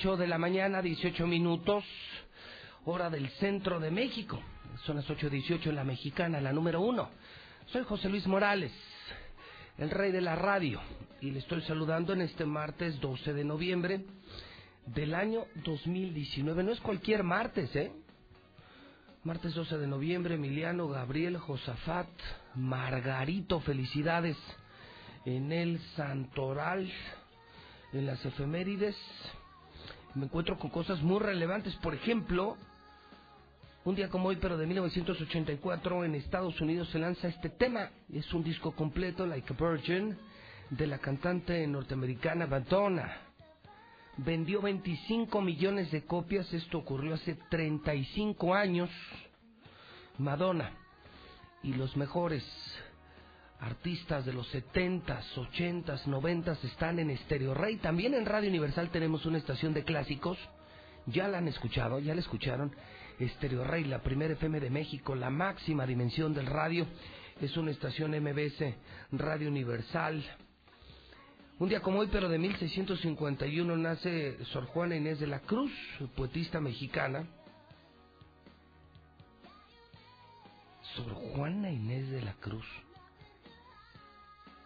8 de la mañana, 18 minutos, hora del centro de México. Son las 8.18 en la mexicana, la número uno. Soy José Luis Morales, el rey de la radio, y le estoy saludando en este martes 12 de noviembre del año 2019. No es cualquier martes, ¿eh? Martes 12 de noviembre, Emiliano, Gabriel, Josafat, Margarito, felicidades en el Santoral, en las efemérides. Me encuentro con cosas muy relevantes, por ejemplo, un día como hoy, pero de 1984, en Estados Unidos se lanza este tema. Es un disco completo, Like a Virgin, de la cantante norteamericana Madonna. Vendió 25 millones de copias, esto ocurrió hace 35 años. Madonna y los mejores artistas de los 70s, 80s, 90s están en Stereo Rey. También en Radio Universal tenemos una estación de clásicos. Ya la han escuchado, ya la escucharon. Stereo Rey, la primera FM de México, la máxima dimensión del radio. Es una estación MBS Radio Universal. Un día como hoy, pero de 1651, nace Sor Juana Inés de la Cruz, poetista mexicana. Sor Juana Inés de la Cruz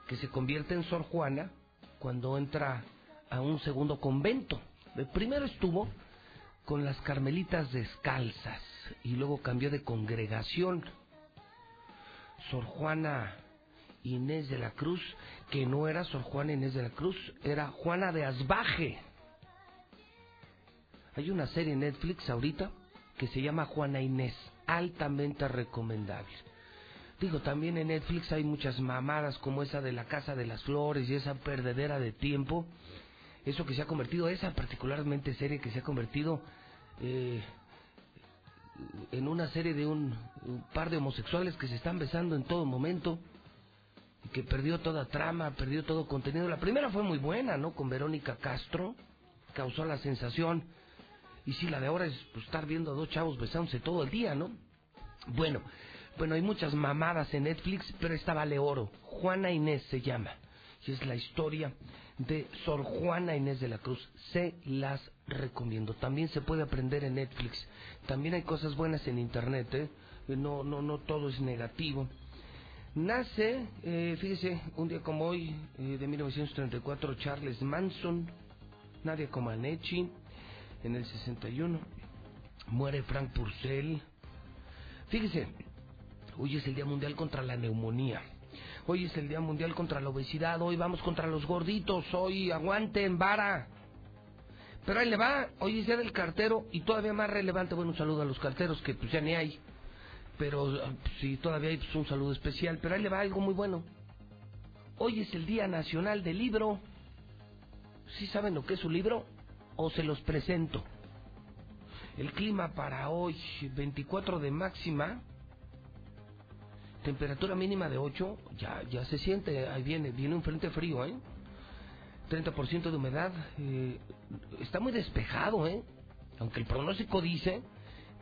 que se convierte en Sor Juana cuando entra a un segundo convento. Primero estuvo con las carmelitas descalzas y luego cambió de congregación. Sor Juana Inés de la Cruz, que no era Sor Juana Inés de la Cruz, era Juana de Asbaje. Hay una serie en Netflix ahorita que se llama Juana Inés, altamente recomendable. Digo, también en Netflix hay muchas mamadas como esa de la Casa de las Flores y esa perdedera de tiempo. Eso que se ha convertido, esa particularmente serie que se ha convertido eh, en una serie de un, par de homosexuales que se están besando en todo momento y que perdió toda trama, perdió todo contenido. La primera fue muy buena, ¿no? Con Verónica Castro, causó la sensación. Y sí, la de ahora es pues, estar viendo a dos chavos besándose todo el día, ¿no? Bueno, bueno, hay muchas mamadas en Netflix, pero esta vale oro. Juana Inés se llama. Y es la historia de Sor Juana Inés de la Cruz. Se las recomiendo. También se puede aprender en Netflix. También hay cosas buenas en Internet, ¿eh? No, no, no todo es negativo. Nace, eh, fíjese, un día como hoy, eh, de 1934, Charles Manson, Nadia Comaneci, en el 61. Muere Frank Purcell. Fíjese, Hoy es el Día Mundial contra la Neumonía. Hoy es el Día Mundial contra la Obesidad. Hoy vamos contra los gorditos. Hoy aguanten, vara. Pero ahí le va. Hoy es Día del Cartero y todavía más relevante. Bueno, un saludo a los carteros que pues ya ni hay. Pero sí, todavía hay pues, un saludo especial. Pero ahí le va algo muy bueno. Hoy es el Día Nacional del Libro. ¿Sí saben lo que es un libro? ¿O se los presento? El clima para hoy, 24 de máxima, temperatura mínima de 8, ya, ya se siente, ahí viene, viene un frente frío, ¿eh? 30% de humedad, eh, está muy despejado, ¿eh? Aunque el pronóstico dice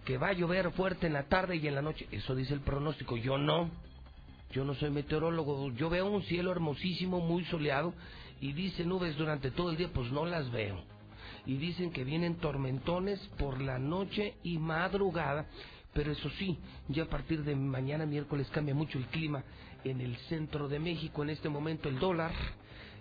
que va a llover fuerte en la tarde y en la noche, eso dice el pronóstico, yo no, yo no soy meteorólogo, yo veo un cielo hermosísimo, muy soleado, y dice nubes durante todo el día, pues no las veo. Y dicen que vienen tormentones por la noche y madrugada, pero eso sí, ya a partir de mañana miércoles cambia mucho el clima en el centro de México. En este momento el dólar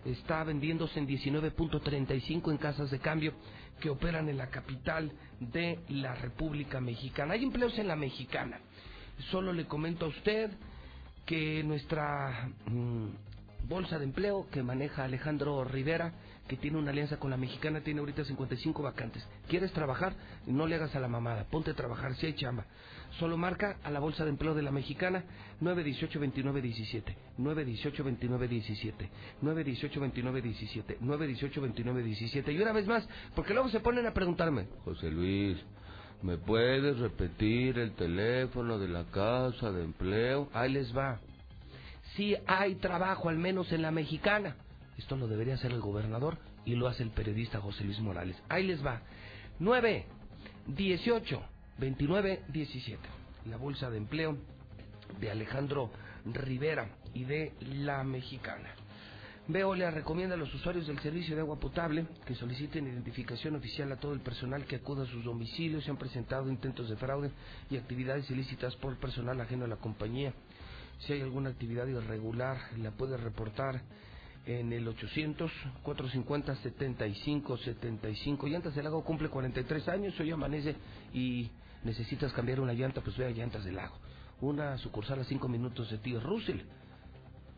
está vendiéndose en 19.35 en casas de cambio que operan en la capital de la República Mexicana. Hay empleos en la mexicana. Solo le comento a usted que nuestra mm, bolsa de empleo que maneja Alejandro Rivera que tiene una alianza con la mexicana, tiene ahorita 55 vacantes. ¿Quieres trabajar? No le hagas a la mamada, ponte a trabajar, si hay chamba. Solo marca a la bolsa de empleo de la mexicana 918-2917, 918-2917, 918-2917, 918-2917. Y una vez más, porque luego se ponen a preguntarme, José Luis, ¿me puedes repetir el teléfono de la casa de empleo? Ahí les va. Si hay trabajo, al menos en la mexicana. Esto lo debería hacer el gobernador y lo hace el periodista José Luis Morales. Ahí les va. 9, 18, 29, 17. La bolsa de empleo de Alejandro Rivera y de La Mexicana. Veolia recomienda a los usuarios del servicio de agua potable que soliciten identificación oficial a todo el personal que acuda a sus domicilios. Se han presentado intentos de fraude y actividades ilícitas por personal ajeno a la compañía. Si hay alguna actividad irregular, la puede reportar en el 800 450 75 75 llantas del lago cumple 43 años hoy amanece y necesitas cambiar una llanta pues ve a llantas del lago. Una sucursal a 5 minutos de ti Russell.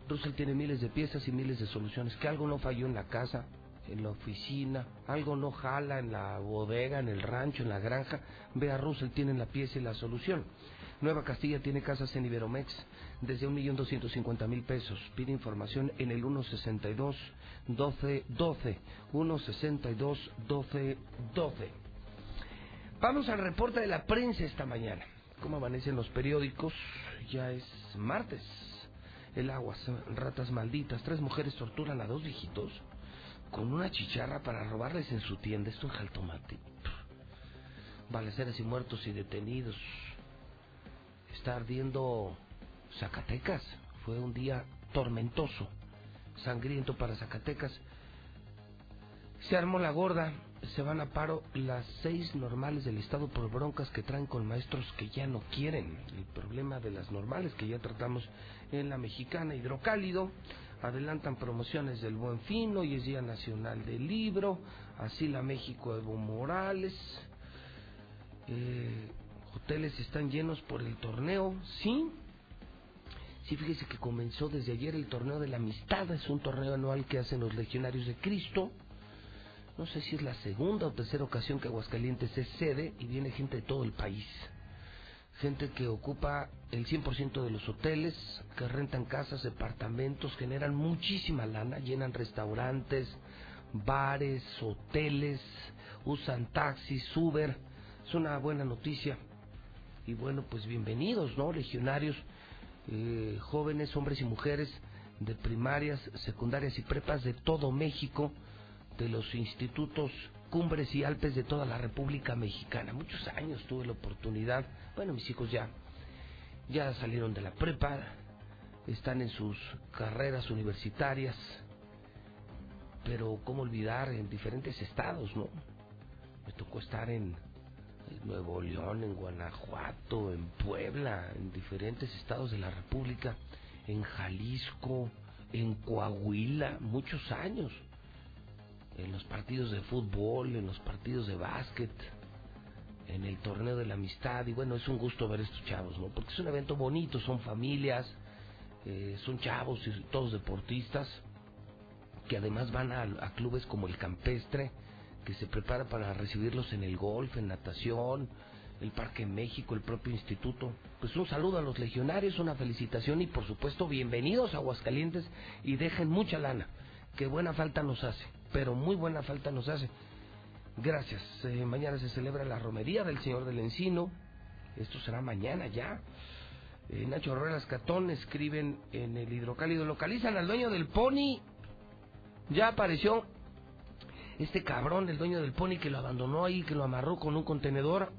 Russell tiene miles de piezas y miles de soluciones que algo no falló en la casa en la oficina algo no jala en la bodega en el rancho en la granja. Ve a Russell tienen la pieza y la solución Nueva Castilla tiene casas en Iberomex desde 1.250.000 pesos. Pide información en el 162 12 12. 162 12 12. Vamos al reporte de la prensa esta mañana. ¿Cómo amanecen los periódicos? Ya es martes. el agua, ratas malditas. Tres mujeres torturan a dos viejitos con una chicharra para robarles en su tienda. Esto en Jaltomate. Baleceres y muertos y detenidos. Está ardiendo Zacatecas. Fue un día tormentoso, sangriento para Zacatecas. Se armó la gorda, se van a paro las seis normales del Estado por broncas que traen con maestros que ya no quieren. El problema de las normales que ya tratamos en la mexicana hidrocálido. Adelantan promociones del Buen Fin, hoy es Día Nacional del Libro, así la México Evo Morales. Eh, hoteles están llenos por el torneo, sí. Sí, fíjese que comenzó desde ayer el torneo de la amistad, es un torneo anual que hacen los legionarios de Cristo no sé si es la segunda o tercera ocasión que Aguascalientes es sede y viene gente de todo el país. Gente que ocupa el 100% de los hoteles, que rentan casas, departamentos, generan muchísima lana, llenan restaurantes, bares, hoteles, usan taxis, Uber. Es una buena noticia. Y bueno, pues bienvenidos, ¿no? Legionarios, eh, jóvenes, hombres y mujeres de primarias, secundarias y prepas de todo México de los institutos Cumbres y Alpes de toda la República Mexicana. Muchos años tuve la oportunidad, bueno, mis hijos ya, ya salieron de la prepa, están en sus carreras universitarias, pero cómo olvidar en diferentes estados, ¿no? Me tocó estar en Nuevo León, en Guanajuato, en Puebla, en diferentes estados de la República, en Jalisco, en Coahuila, muchos años en los partidos de fútbol, en los partidos de básquet, en el torneo de la amistad. Y bueno, es un gusto ver estos chavos, ¿no? Porque es un evento bonito, son familias, eh, son chavos y todos deportistas, que además van a, a, clubes como el Campestre, que se prepara para recibirlos en el golf, en natación, el Parque México, el propio instituto. Pues un saludo a los legionarios, una felicitación y por supuesto bienvenidos a Aguascalientes y dejen mucha lana, que buena falta nos hace pero muy buena falta nos hace. Gracias. Eh, mañana se celebra la romería del Señor del Encino. Esto será mañana ya. Eh, Nacho Ruelas Catón escriben en el hidrocálido. Localizan al dueño del pony. Ya apareció este cabrón, el dueño del pony, que lo abandonó ahí, que lo amarró con un contenedor.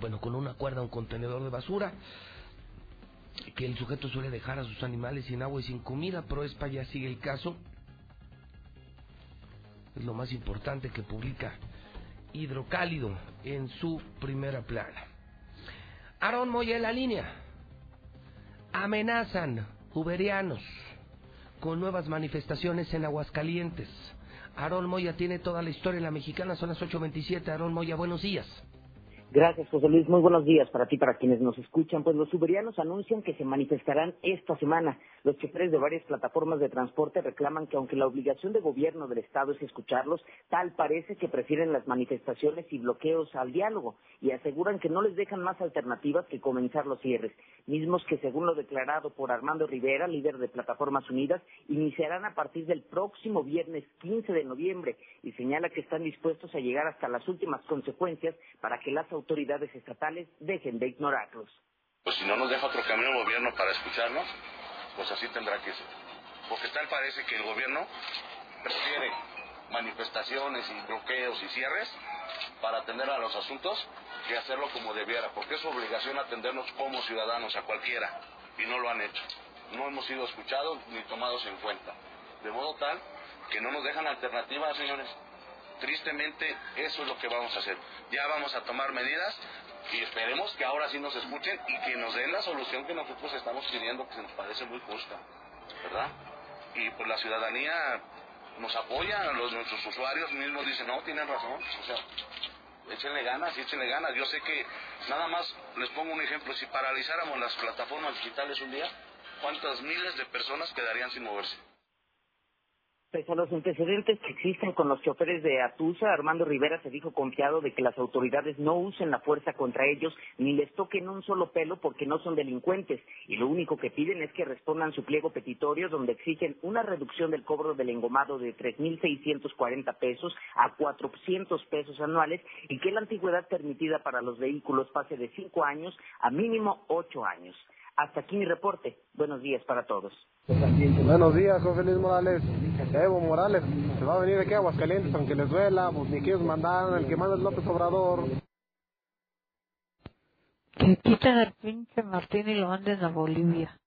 Bueno, con una cuerda, un contenedor de basura. Que el sujeto suele dejar a sus animales sin agua y sin comida. Pero Espa ya sigue el caso es lo más importante que publica Hidrocálido en su primera plana. Aaron Moya en la línea. Amenazan uberianos con nuevas manifestaciones en Aguascalientes. Aaron Moya tiene toda la historia en la mexicana, son las 8.27. Aaron Moya, buenos días. Gracias, José Luis. Muy buenos días para ti, para quienes nos escuchan. Pues los suberianos anuncian que se manifestarán esta semana. Los choferes de varias plataformas de transporte reclaman que aunque la obligación de gobierno del Estado es escucharlos, tal parece que prefieren las manifestaciones y bloqueos al diálogo y aseguran que no les dejan más alternativas que comenzar los cierres, mismos que según lo declarado por Armando Rivera, líder de Plataformas Unidas, iniciarán a partir del próximo viernes 15 de noviembre y señala que están dispuestos a llegar hasta las últimas consecuencias para que las autoridades estatales dejen de ignorarlos. Pues si no nos deja otro camino el gobierno para escucharnos, pues así tendrá que ser. Porque tal parece que el gobierno prefiere manifestaciones y bloqueos y cierres para atender a los asuntos que hacerlo como debiera, porque es su obligación atendernos como ciudadanos a cualquiera y no lo han hecho. No hemos sido escuchados ni tomados en cuenta. De modo tal que no nos dejan alternativas, señores. Tristemente, eso es lo que vamos a hacer. Ya vamos a tomar medidas y esperemos que ahora sí nos escuchen y que nos den la solución que nosotros estamos pidiendo, que nos parece muy justa, ¿verdad? Y pues la ciudadanía nos apoya, los, nuestros usuarios mismos dicen, no, tienen razón, o sea, échenle ganas, échenle ganas. Yo sé que, nada más les pongo un ejemplo, si paralizáramos las plataformas digitales un día, ¿cuántas miles de personas quedarían sin moverse? Pese a los antecedentes que existen con los choferes de Atusa, Armando Rivera se dijo confiado de que las autoridades no usen la fuerza contra ellos ni les toquen un solo pelo porque no son delincuentes y lo único que piden es que respondan su pliego petitorio donde exigen una reducción del cobro del engomado de 3.640 pesos a 400 pesos anuales y que la antigüedad permitida para los vehículos pase de 5 años a mínimo 8 años. Hasta aquí mi reporte. Buenos días para todos. Buenos días, José Luis Morales. Evo Morales se va a venir aquí a Aguascalientes, aunque les duela, pues ni que ellos mandaron, el que manda es López Obrador. Que quiten al pinche Martín y lo manden a Bolivia.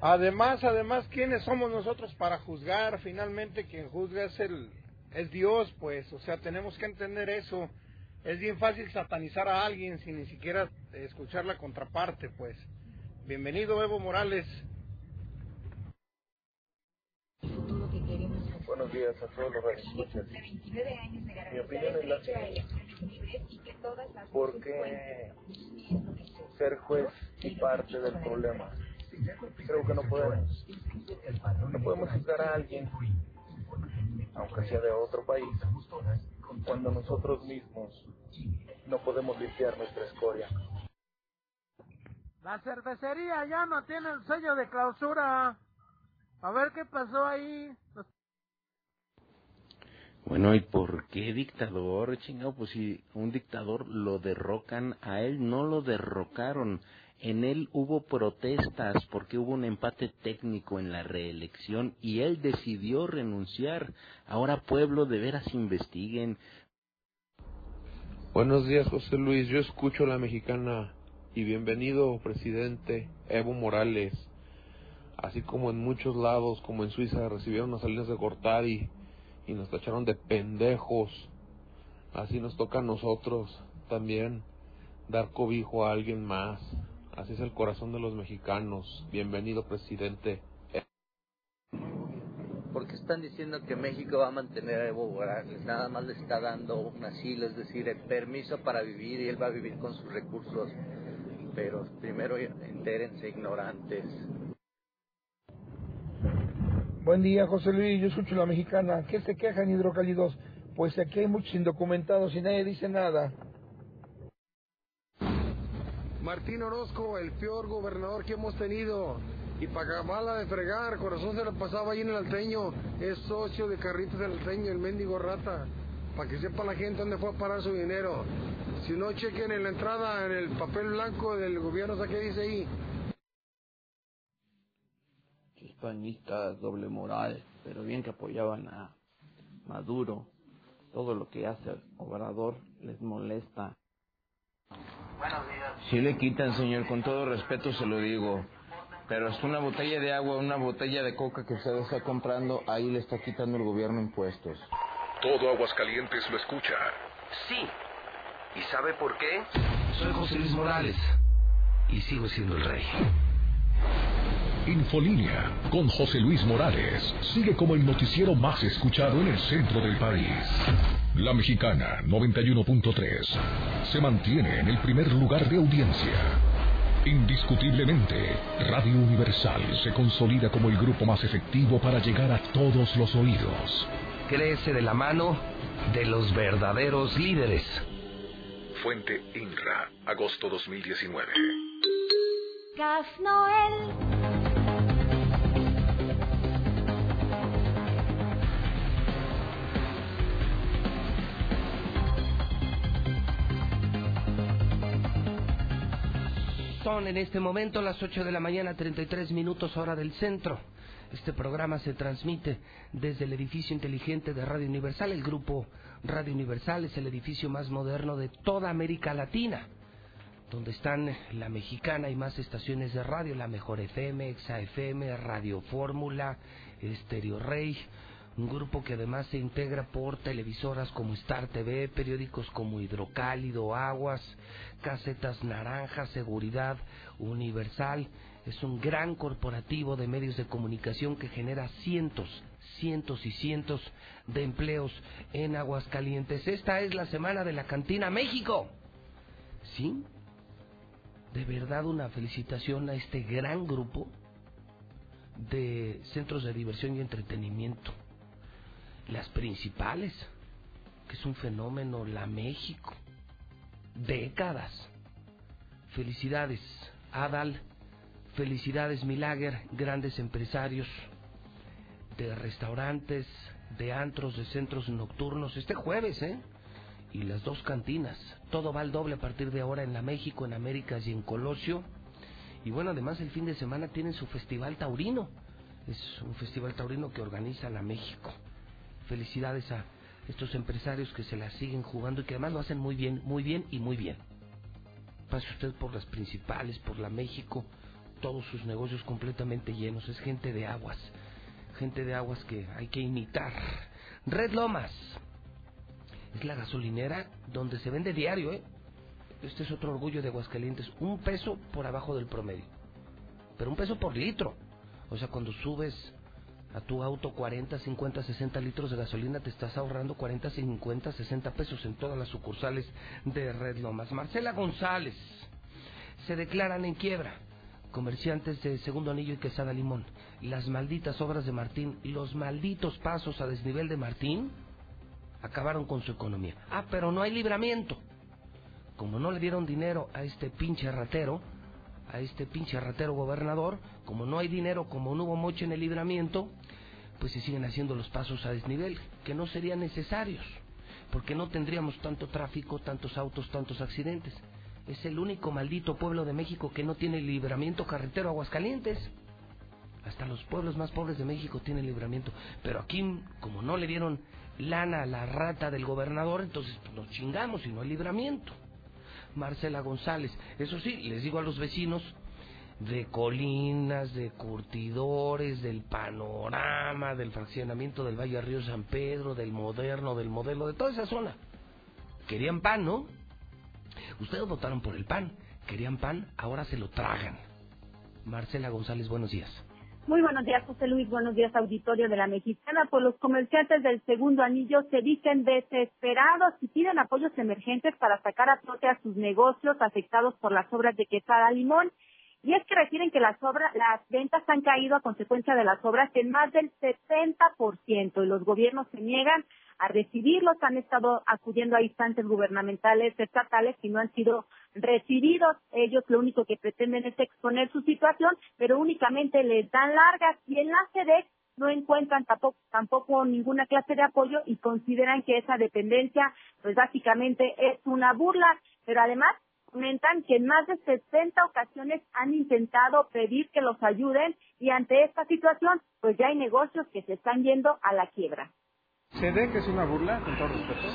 Además, además, ¿quiénes somos nosotros para juzgar? Finalmente, quien juzga es el es Dios, pues, o sea, tenemos que entender eso. Es bien fácil satanizar a alguien sin ni siquiera escuchar la contraparte, pues. Bienvenido, Evo Morales. Buenos días a todos los radioescuchas. Mi opinión es la siguiente. ¿Por qué ser juez y parte del problema? Creo que no podemos. No podemos juzgar a alguien, aunque sea de otro país, cuando nosotros mismos no podemos limpiar nuestra escoria. La cervecería ya no tiene el sello de clausura. A ver qué pasó ahí. Bueno, ¿y por qué dictador, chingado? Pues si un dictador lo derrocan, a él no lo derrocaron. En él hubo protestas porque hubo un empate técnico en la reelección y él decidió renunciar. Ahora pueblo, de veras investiguen. Buenos días, José Luis. Yo escucho la mexicana y bienvenido, presidente Evo Morales. Así como en muchos lados, como en Suiza, recibieron las salinas de Cortari y nos tacharon de pendejos. Así nos toca a nosotros también dar cobijo a alguien más. Así es el corazón de los mexicanos. Bienvenido, presidente. Porque están diciendo que México va a mantener a Evo Morales. Nada más le está dando un asilo, es decir, el permiso para vivir y él va a vivir con sus recursos. Pero primero entérense ignorantes. Buen día, José Luis. Yo escucho la mexicana. ¿Qué se quejan hidrocálidos? Pues aquí hay muchos indocumentados y nadie dice nada. Martín Orozco, el peor gobernador que hemos tenido. Y para acabarla de fregar, corazón se lo pasaba ahí en el alteño. Es socio de Carritos del Alteño, el mendigo rata. Para que sepa la gente dónde fue a parar su dinero. Si no, chequen en la entrada, en el papel blanco del gobierno, ¿qué dice ahí? Hispanistas, doble moral, pero bien que apoyaban a Maduro. Todo lo que hace Obrador les molesta. Si le quitan, señor, con todo respeto se lo digo. Pero es una botella de agua, una botella de coca que usted está comprando, ahí le está quitando el gobierno impuestos. Todo Aguascalientes lo escucha. Sí. ¿Y sabe por qué? Soy José Luis Morales. Y sigo siendo el rey. Infolínea con José Luis Morales sigue como el noticiero más escuchado en el centro del país. La Mexicana 91.3 se mantiene en el primer lugar de audiencia. Indiscutiblemente, Radio Universal se consolida como el grupo más efectivo para llegar a todos los oídos. Crece de la mano de los verdaderos líderes. Fuente INRA, agosto 2019. Gas Noel. Son en este momento las 8 de la mañana, 33 minutos hora del centro. Este programa se transmite desde el edificio inteligente de Radio Universal. El grupo Radio Universal es el edificio más moderno de toda América Latina, donde están la mexicana y más estaciones de radio, la Mejor FM, Exa FM, Radio Fórmula, Estéreo Rey, un grupo que además se integra por televisoras como Star TV, periódicos como Hidrocálido, Aguas, Casetas Naranja, Seguridad Universal. Es un gran corporativo de medios de comunicación que genera cientos, cientos y cientos de empleos en Aguascalientes. Esta es la semana de la Cantina México. ¿Sí? De verdad una felicitación a este gran grupo de centros de diversión y entretenimiento las principales, que es un fenómeno, la México, décadas. Felicidades, Adal, felicidades, Milager, grandes empresarios de restaurantes, de antros, de centros nocturnos, este jueves, ¿eh? y las dos cantinas. Todo va al doble a partir de ahora en la México, en Américas y en Colosio. Y bueno, además el fin de semana tienen su festival taurino. Es un festival taurino que organiza la México. Felicidades a estos empresarios que se la siguen jugando y que además lo hacen muy bien, muy bien y muy bien. Pase usted por las principales, por la México, todos sus negocios completamente llenos. Es gente de aguas, gente de aguas que hay que imitar. Red Lomas es la gasolinera donde se vende diario, ¿eh? Este es otro orgullo de Aguascalientes, un peso por abajo del promedio, pero un peso por litro. O sea, cuando subes a tu auto 40, 50, 60 litros de gasolina, te estás ahorrando 40, 50, 60 pesos en todas las sucursales de Red Lomas. Marcela González, se declaran en quiebra. Comerciantes de Segundo Anillo y Quesada Limón. Las malditas obras de Martín, los malditos pasos a desnivel de Martín, acabaron con su economía. Ah, pero no hay libramiento. Como no le dieron dinero a este pinche ratero, a este pinche ratero gobernador, como no hay dinero, como no hubo moche en el libramiento, pues se siguen haciendo los pasos a desnivel, que no serían necesarios, porque no tendríamos tanto tráfico, tantos autos, tantos accidentes. Es el único maldito pueblo de México que no tiene libramiento carretero Aguascalientes. Hasta los pueblos más pobres de México tienen libramiento. Pero aquí, como no le dieron lana a la rata del gobernador, entonces pues, nos chingamos y no hay libramiento. Marcela González. Eso sí, les digo a los vecinos de colinas, de curtidores, del panorama, del fraccionamiento del Valle Río San Pedro, del moderno, del modelo, de toda esa zona. Querían pan, ¿no? Ustedes votaron por el pan. Querían pan, ahora se lo tragan. Marcela González, buenos días. Muy buenos días, José Luis. Buenos días, auditorio de la Mexicana. Pues los comerciantes del segundo anillo se dicen desesperados y piden apoyos emergentes para sacar a flote a sus negocios afectados por las obras de Quesada Limón. Y es que refieren que las obras, las ventas han caído a consecuencia de las obras en más del 70% y los gobiernos se niegan a recibirlos. Han estado acudiendo a instancias gubernamentales estatales y no han sido recibidos. Ellos lo único que pretenden es exponer su situación, pero únicamente les dan largas y en la SEDEX no encuentran tampoco, tampoco ninguna clase de apoyo y consideran que esa dependencia pues básicamente es una burla, pero además comentan que en más de 60 ocasiones han intentado pedir que los ayuden y ante esta situación pues ya hay negocios que se están yendo a la quiebra. Se ve que es una burla, con todo respeto.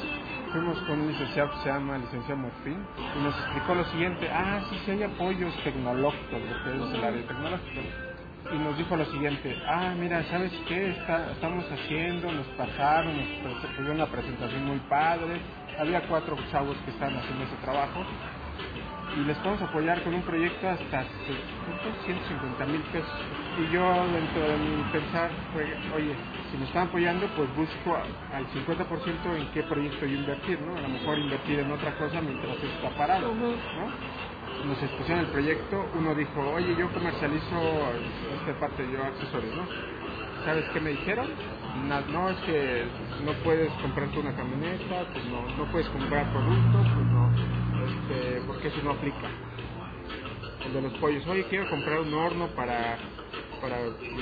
Fuimos con un licenciado que se llama licenciado Morfín y nos explicó lo siguiente, ah, sí, sí hay apoyos tecnológicos, lo que es el área tecnológica. Y nos dijo lo siguiente, ah, mira, ¿sabes qué? Está, estamos haciendo, nos pasaron, nos dio una presentación muy padre, había cuatro chavos que estaban haciendo ese trabajo y les podemos apoyar con un proyecto hasta 150 mil pesos. Y yo dentro de mi pensar oye, si me están apoyando, pues busco al 50% en qué proyecto yo invertir, ¿no? A lo mejor invertir en otra cosa mientras está parado, ¿no? Nos expusieron el proyecto, uno dijo, oye, yo comercializo esta parte, yo accesorios, ¿no? ¿Sabes qué me dijeron? No, es que no puedes comprarte una camioneta, pues no, no puedes comprar productos, pues no este, porque eso no aplica. El de los pollos, oye, quiero comprar un horno para para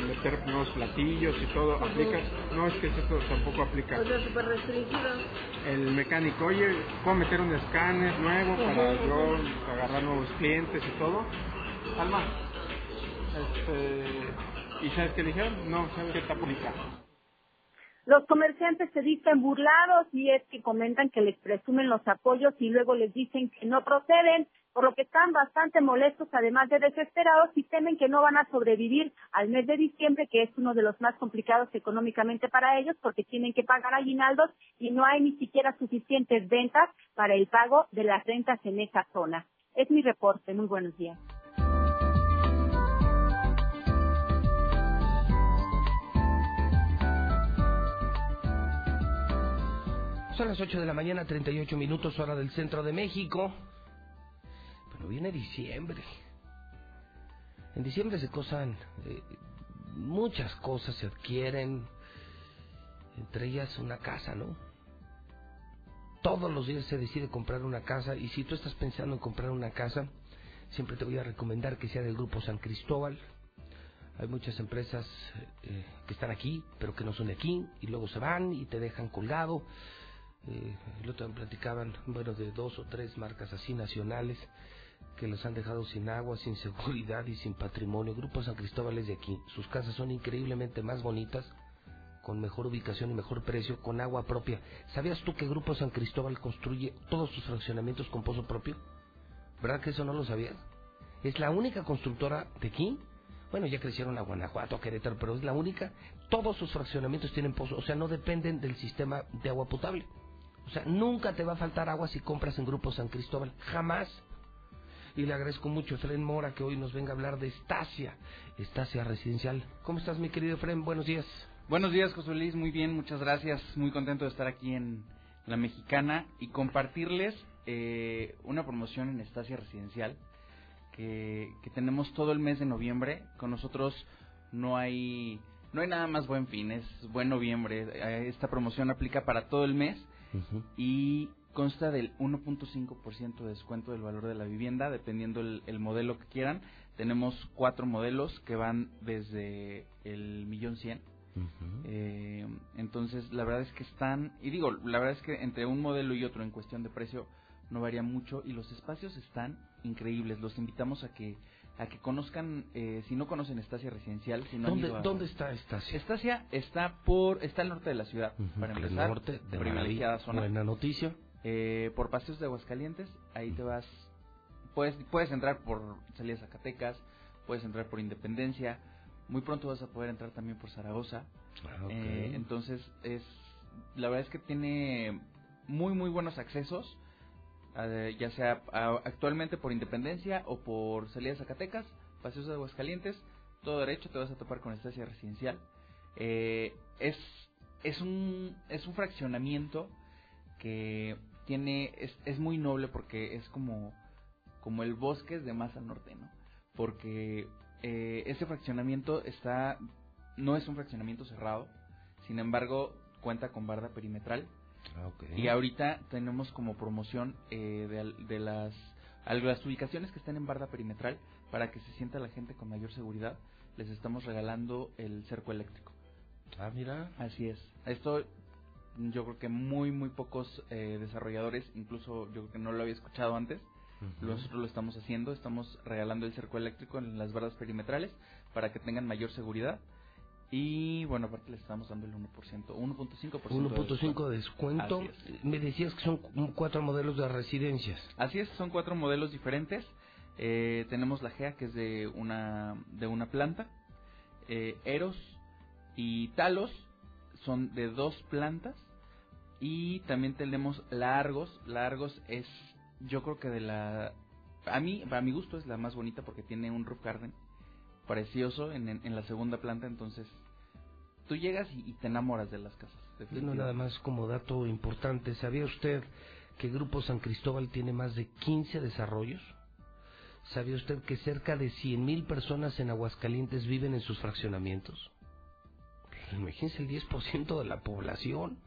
meter nuevos platillos y todo, ¿aplica? No, es que esto tampoco aplica. O sea, súper restringido. El mecánico, oye, ¿puedo meter un escáner nuevo para yo agarrar nuevos clientes y todo? Alma, este, ¿y sabes qué le dijeron? No, ¿sabes qué te aplica? Los comerciantes se dicen burlados y es que comentan que les presumen los apoyos y luego les dicen que no proceden, por lo que están bastante molestos, además de desesperados, y temen que no van a sobrevivir al mes de diciembre, que es uno de los más complicados económicamente para ellos, porque tienen que pagar aguinaldos y no hay ni siquiera suficientes ventas para el pago de las rentas en esa zona. Es mi reporte. Muy buenos días. Son las 8 de la mañana, 38 minutos, hora del centro de México. Viene diciembre. En diciembre se cosan. Eh, muchas cosas se adquieren. Entre ellas una casa, ¿no? Todos los días se decide comprar una casa. Y si tú estás pensando en comprar una casa, siempre te voy a recomendar que sea del grupo San Cristóbal. Hay muchas empresas eh, que están aquí, pero que no son de aquí, y luego se van y te dejan colgado Eh, el otro me platicaban, bueno, de dos o tres marcas así nacionales que los han dejado sin agua, sin seguridad y sin patrimonio. Grupo San Cristóbal es de aquí. Sus casas son increíblemente más bonitas, con mejor ubicación y mejor precio, con agua propia. ¿Sabías tú que Grupo San Cristóbal construye todos sus fraccionamientos con pozo propio? ¿Verdad que eso no lo sabías? Es la única constructora de aquí. Bueno, ya crecieron a Guanajuato, a Querétaro, pero es la única. Todos sus fraccionamientos tienen pozo, o sea, no dependen del sistema de agua potable. O sea, nunca te va a faltar agua si compras en Grupo San Cristóbal. Jamás. Y le agradezco mucho a Efren Mora que hoy nos venga a hablar de Estasia, Estasia Residencial. ¿Cómo estás, mi querido Efren? Buenos días. Buenos días, José Luis. Muy bien, muchas gracias. Muy contento de estar aquí en La Mexicana y compartirles eh, una promoción en Estasia Residencial que, que tenemos todo el mes de noviembre. Con nosotros no hay no hay nada más buen fin, es buen noviembre. Eh, Esta promoción aplica para todo el mes y consta del 1.5% de descuento del valor de la vivienda, dependiendo el, el modelo que quieran. Tenemos cuatro modelos que van desde el millón cien. Eh, entonces, la verdad es que están, y digo, la verdad es que entre un modelo y otro en cuestión de precio no varía mucho y los espacios están increíbles. Los invitamos a que a que conozcan, eh, si no conocen Estasia Residencial, si no han ¿Dónde, ido a- ¿Dónde está Estasia? Estasia está por está al norte de la ciudad, para empezar, norte de privilegiada zona. Buena noticia. Eh, por Paseos de Aguascalientes, ahí te vas, puedes puedes entrar por Salida Zacatecas, puedes entrar por Independencia, muy pronto vas a poder entrar también por Zaragoza. Ah. Eh, entonces es la verdad es que tiene muy muy buenos accesos eh, ya sea a- actualmente por Independencia o por Salida de Zacatecas, Paseos de Aguascalientes, todo derecho te vas a topar con estancia residencial. Eh, es es un es un fraccionamiento que tiene es, es muy noble porque es como como el bosque de más al norte, ¿no? Porque eh, ese fraccionamiento está no es un fraccionamiento cerrado, sin embargo cuenta con barda perimetral Ah, y ahorita tenemos como promoción eh, de, de las, las ubicaciones que estén en barda perimetral para que se sienta la gente con mayor seguridad. Les estamos regalando el cerco eléctrico. Ah, mira. Así es. Esto yo creo que muy, muy pocos eh, desarrolladores, incluso yo creo que no lo había escuchado antes. Nosotros lo estamos haciendo, estamos regalando el cerco eléctrico en las bardas perimetrales para que tengan mayor seguridad. Y bueno, aparte les estamos dando el 1%, 1.5%. de 1.5 de descuento. Me decías que son cu- cuatro modelos de residencias. Así es, son cuatro modelos diferentes. Eh, tenemos la GEA, que es de una, de una planta. Eh, Eros y Talos son de dos plantas. Y también tenemos la Argos. La Argos es, yo creo que de la... A mí, a mi gusto, es la más bonita porque tiene un roof garden precioso en, en, en la segunda planta. Entonces, tú llegas y, y te enamoras de las casas. No nada más como dato importante, ¿sabía usted que Grupo San Cristóbal tiene más de 15 desarrollos? ¿Sabía usted que cerca de 100.000 personas en Aguascalientes viven en sus fraccionamientos? Pues imagínense el 10% de la población.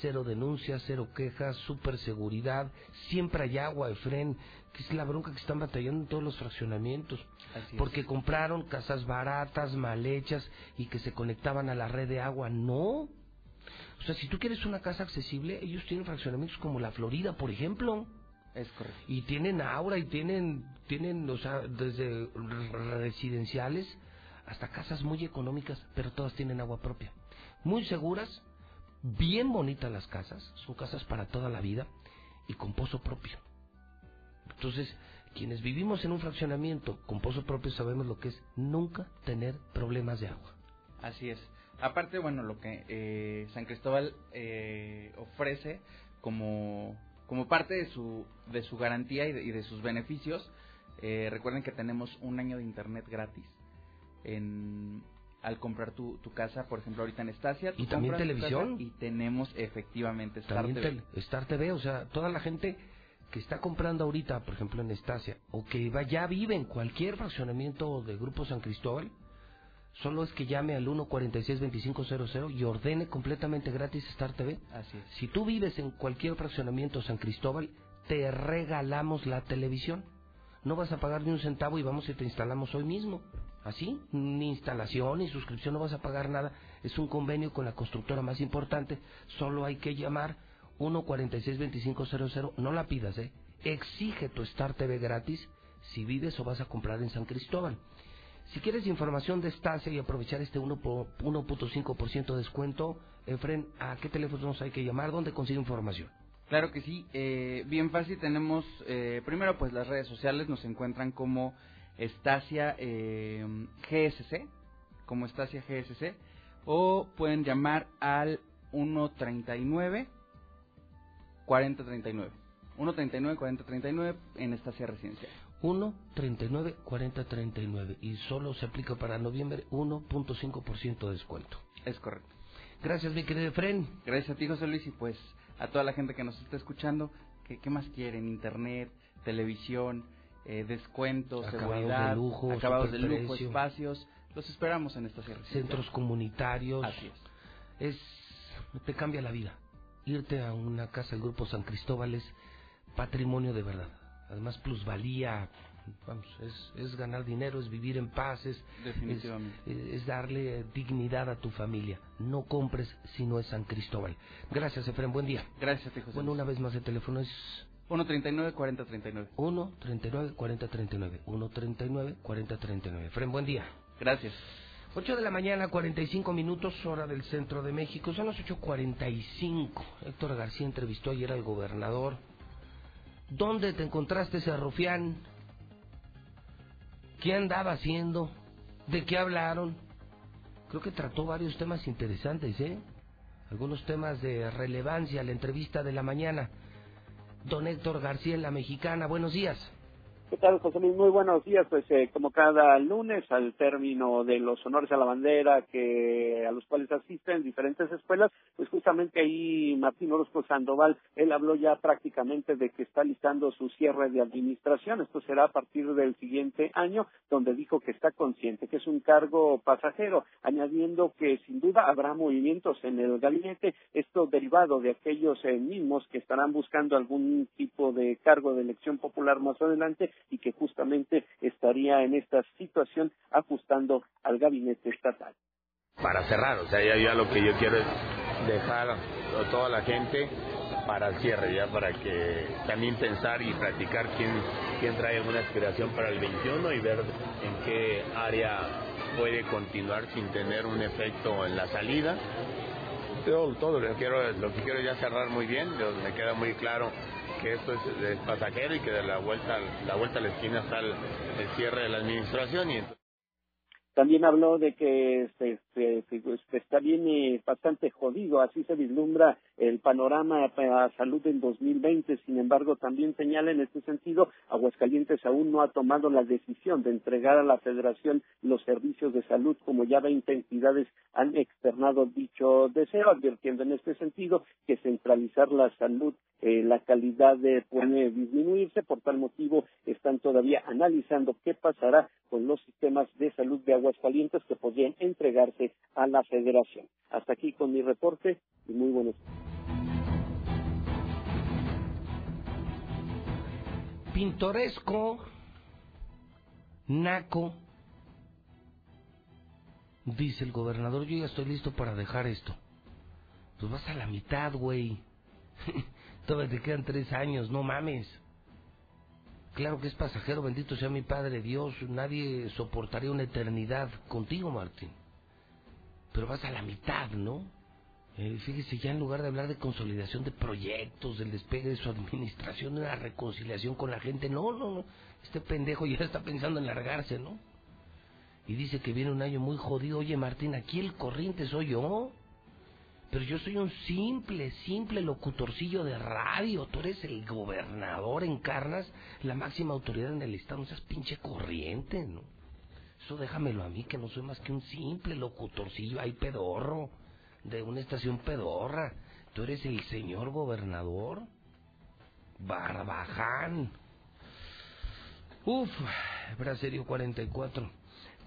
Cero denuncias, cero quejas, super seguridad, siempre hay agua, Efren, que es la bronca que están batallando en todos los fraccionamientos. Así es. Porque compraron casas baratas, mal hechas y que se conectaban a la red de agua. No, o sea, si tú quieres una casa accesible, ellos tienen fraccionamientos como la Florida, por ejemplo. Es correcto. Y tienen aura y tienen, tienen, o sea, desde residenciales hasta casas muy económicas, pero todas tienen agua propia. Muy seguras, bien bonitas las casas, son casas para toda la vida y con pozo propio. Entonces, quienes vivimos en un fraccionamiento con pozo propio sabemos lo que es nunca tener problemas de agua. Así es. Aparte, bueno, lo que eh, San Cristóbal eh, ofrece como, como parte de su, de su garantía y de, sus beneficios, eh, recuerden que tenemos un año de internet gratis en, al comprar tu, tu casa, por ejemplo, ahorita en Estasia. ¿Y también televisión? Y tenemos efectivamente Star También TV. tel- Star TV, o sea, toda la gente que está comprando ahorita, por ejemplo, en Estasia, o que va, ya vive en cualquier fraccionamiento de Grupo San Cristóbal, solo es que llame al 146-2500 y ordene completamente gratis Star TV. Así es. Si tú vives en cualquier fraccionamiento San Cristóbal, te regalamos la televisión. No vas a pagar ni un centavo y vamos y te instalamos hoy mismo. Así, ni instalación ni suscripción, no vas a pagar nada. Es un convenio con la constructora más importante. Solo hay que llamar 1462500, no la pidas, ¿eh? Exige tu Star TV gratis si vives o vas a comprar en San Cristóbal. Si quieres información de estancia y aprovechar este 1.5% de descuento, Efren, ¿a qué teléfonos hay que llamar? ¿Dónde consigue información? Claro que sí, eh, bien fácil. Tenemos eh, primero pues las redes sociales, nos encuentran como Estacia eh, GSC, como Estacia GSC, o pueden llamar al 139 4039. 139 4039 en Estacia Residencial. 1 39 40 39 y solo se aplica para noviembre 1.5% de descuento. Es correcto. Gracias, mi querido Fren. Gracias a ti, José Luis, y pues a toda la gente que nos está escuchando, ¿qué, qué más quieren? Internet, televisión, eh, descuentos, Acabados seguridad, de lujo, acabados de lujo, espacios. Los esperamos en esta sierra. Centros comunitarios. Así es. Es, te cambia la vida. Irte a una casa del Grupo San Cristóbal es patrimonio de verdad. Además, plusvalía, vamos, es, es ganar dinero, es vivir en paz, es, Definitivamente. es, es darle dignidad a tu familia. No compres si no es San Cristóbal. Gracias, Efraín, buen día. Gracias a ti, José Bueno, una vez más el teléfono es 139 4039. 1 39 40 39. 1 39 40 39. Efraín, buen día. Gracias. 8 de la mañana, 45 minutos, hora del centro de México. Son las 8.45. Héctor García entrevistó ayer al gobernador. ¿Dónde te encontraste ese rufián? ¿Qué andaba haciendo? ¿De qué hablaron? Creo que trató varios temas interesantes, ¿eh? Algunos temas de relevancia, la entrevista de la mañana. Don Héctor García en La Mexicana, buenos días. ¿Qué tal, José Luis? Muy buenos días. Pues eh, como cada lunes, al término de los honores a la bandera que a los cuales asisten diferentes escuelas, pues justamente ahí Martín Orozco Sandoval, él habló ya prácticamente de que está listando su cierre de administración. Esto será a partir del siguiente año, donde dijo que está consciente que es un cargo pasajero, añadiendo que sin duda habrá movimientos en el gabinete, esto derivado de aquellos eh, mismos que estarán buscando algún tipo de cargo de elección popular más adelante y que justamente estaría en esta situación ajustando al gabinete estatal. para cerrar, o sea, ya, ya lo que yo quiero es dejar a toda la gente para el cierre, ya para que también pensar y practicar quién, quién trae alguna aspiración para el 21 y ver en qué área puede continuar sin tener un efecto en la salida. Todo, todo lo que quiero, lo que quiero ya cerrar muy bien, me queda muy claro que esto es, es pasajero y que de la vuelta, la vuelta a la esquina está el, cierre de la administración y También habló de que este, este, está bien eh, bastante jodido, así se vislumbra el panorama para salud en 2020. Sin embargo, también señala en este sentido, Aguascalientes aún no ha tomado la decisión de entregar a la Federación los servicios de salud, como ya 20 entidades han externado dicho deseo, advirtiendo en este sentido que centralizar la salud, eh, la calidad de, puede disminuirse. Por tal motivo, están todavía analizando qué pasará con los sistemas de salud de Aguascalientes que podrían entregarse a la Federación. Hasta aquí con mi reporte y muy buenos. Pintoresco, naco. Dice el gobernador, yo ya estoy listo para dejar esto. Pues vas a la mitad, güey. Todavía te quedan tres años, no mames. Claro que es pasajero, bendito sea mi Padre Dios. Nadie soportaría una eternidad contigo, Martín. Pero vas a la mitad, ¿no? Eh, fíjese, ya en lugar de hablar de consolidación de proyectos, del despegue de su administración, de una reconciliación con la gente, no, no, no. Este pendejo ya está pensando en largarse, ¿no? Y dice que viene un año muy jodido. Oye, Martín, aquí el corriente soy yo. Pero yo soy un simple, simple locutorcillo de radio. Tú eres el gobernador, encarnas la máxima autoridad en el estado. No seas pinche corriente, ¿no? Eso déjamelo a mí, que no soy más que un simple locutorcillo ahí pedorro, de una estación pedorra. Tú eres el señor gobernador. Barbaján. Uf, Braserio 44.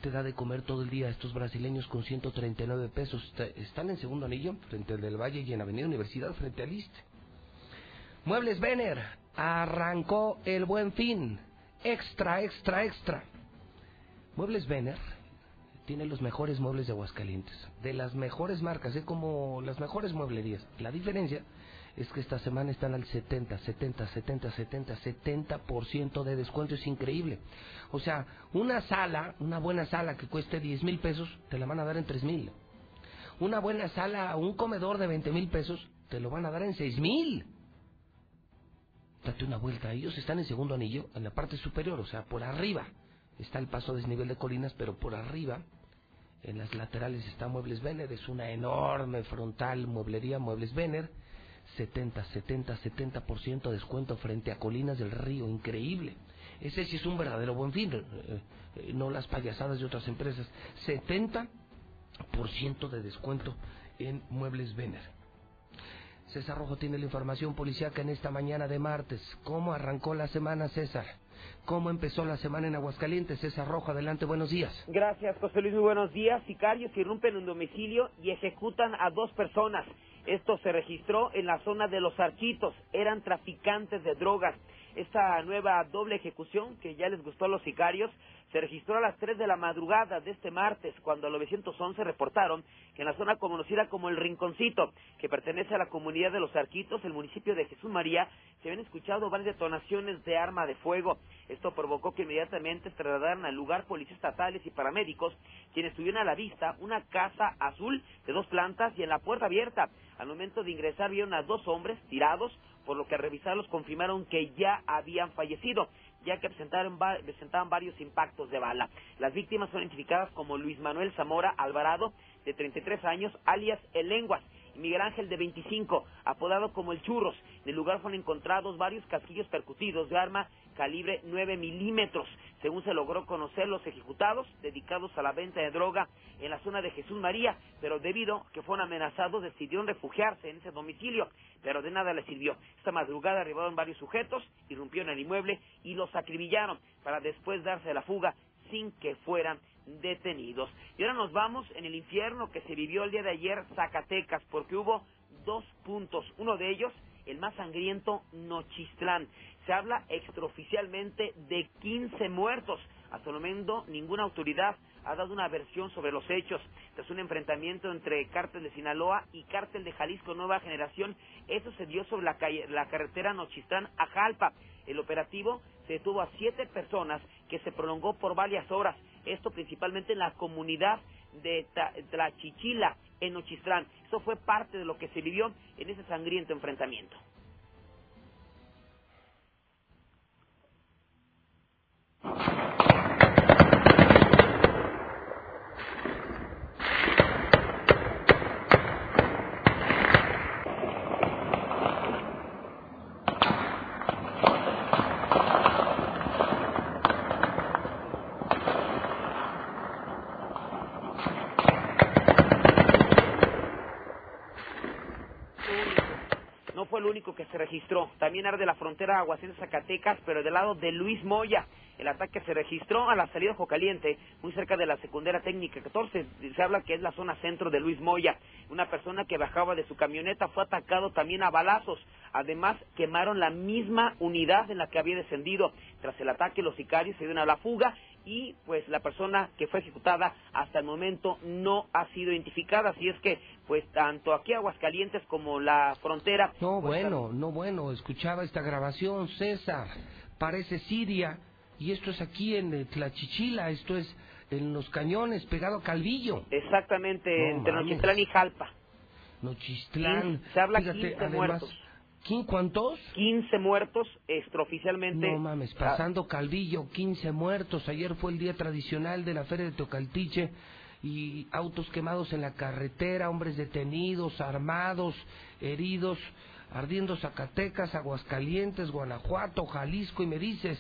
Te da de comer todo el día estos brasileños con 139 pesos. Está- Están en segundo anillo, frente al del Valle y en Avenida Universidad, frente al ISTE. Muebles Vener. Arrancó el buen fin. Extra, extra, extra. Muebles Vener tiene los mejores muebles de Aguascalientes. De las mejores marcas, es como las mejores mueblerías. La diferencia es que esta semana están al 70, 70, 70, 70, 70% de descuento. Es increíble. O sea, una sala, una buena sala que cueste 10 mil pesos, te la van a dar en 3 mil. Una buena sala, un comedor de 20 mil pesos, te lo van a dar en 6 mil. Date una vuelta. Ellos están en segundo anillo, en la parte superior, o sea, por arriba. Está el paso desnivel de colinas, pero por arriba, en las laterales está Muebles Vener. Es una enorme frontal mueblería Muebles Vener. 70, 70, 70% de descuento frente a Colinas del Río. Increíble. Ese sí es un verdadero buen fin, eh, eh, no las payasadas de otras empresas. 70% de descuento en Muebles Vener. César Rojo tiene la información policíaca en esta mañana de martes. ¿Cómo arrancó la semana, César? ¿Cómo empezó la semana en Aguascalientes? César Rojo, adelante, buenos días. Gracias, José Luis, muy buenos días. Sicarios irrumpen un domicilio y ejecutan a dos personas. Esto se registró en la zona de Los Architos. Eran traficantes de drogas. Esta nueva doble ejecución que ya les gustó a los sicarios se registró a las 3 de la madrugada de este martes, cuando al 911 reportaron que en la zona conocida como El Rinconcito, que pertenece a la comunidad de Los Arquitos, el municipio de Jesús María, se habían escuchado varias detonaciones de arma de fuego. Esto provocó que inmediatamente se trasladaran al lugar policías estatales y paramédicos, quienes tuvieron a la vista una casa azul de dos plantas y en la puerta abierta. Al momento de ingresar vieron a dos hombres tirados, por lo que revisarlos confirmaron que ya habían fallecido ya que presentaron, presentaban varios impactos de bala. Las víctimas son identificadas como Luis Manuel Zamora Alvarado, de 33 años, alias El Lenguas, y Miguel Ángel, de 25, apodado como El Churros. En el lugar fueron encontrados varios casquillos percutidos de arma calibre 9 milímetros, según se logró conocer los ejecutados dedicados a la venta de droga en la zona de Jesús María, pero debido a que fueron amenazados decidieron refugiarse en ese domicilio, pero de nada les sirvió. Esta madrugada arribaron varios sujetos, irrumpieron el inmueble y los acribillaron para después darse la fuga sin que fueran detenidos. Y ahora nos vamos en el infierno que se vivió el día de ayer Zacatecas, porque hubo dos puntos. Uno de ellos, el más sangriento, Nochistlán. Se habla extraoficialmente de 15 muertos. Hasta el momento, ninguna autoridad ha dado una versión sobre los hechos. Tras un enfrentamiento entre cártel de Sinaloa y cártel de Jalisco Nueva Generación, eso se dio sobre la, la carretera Nochistlán a Jalpa. El operativo se detuvo a siete personas que se prolongó por varias horas. Esto principalmente en la comunidad de Tlachichila, en Nochistlán. Eso fue parte de lo que se vivió en ese sangriento enfrentamiento. Que se registró. También arde la frontera Aguascalientes Zacatecas, pero del lado de Luis Moya. El ataque se registró a la salida Ojo Caliente, muy cerca de la secundaria técnica 14. Se habla que es la zona centro de Luis Moya. Una persona que bajaba de su camioneta fue atacado también a balazos. Además, quemaron la misma unidad en la que había descendido. Tras el ataque, los sicarios se dieron a la fuga y pues la persona que fue ejecutada hasta el momento no ha sido identificada, así es que pues tanto aquí Aguascalientes como la frontera. No, pues, bueno, no, bueno, escuchaba esta grabación, César, parece Siria y esto es aquí en Tlachichila, esto es en los cañones, pegado a Calvillo. Exactamente, entre Nochistlán y Jalpa. Nochistlán. Se habla Fíjate, además, muertos. ¿Cuántos? 15 muertos extraoficialmente. No mames, pasando Calvillo, 15 muertos. Ayer fue el día tradicional de la Feria de Tocaltiche y autos quemados en la carretera, hombres detenidos, armados, heridos, ardiendo Zacatecas, Aguascalientes, Guanajuato, Jalisco y me dices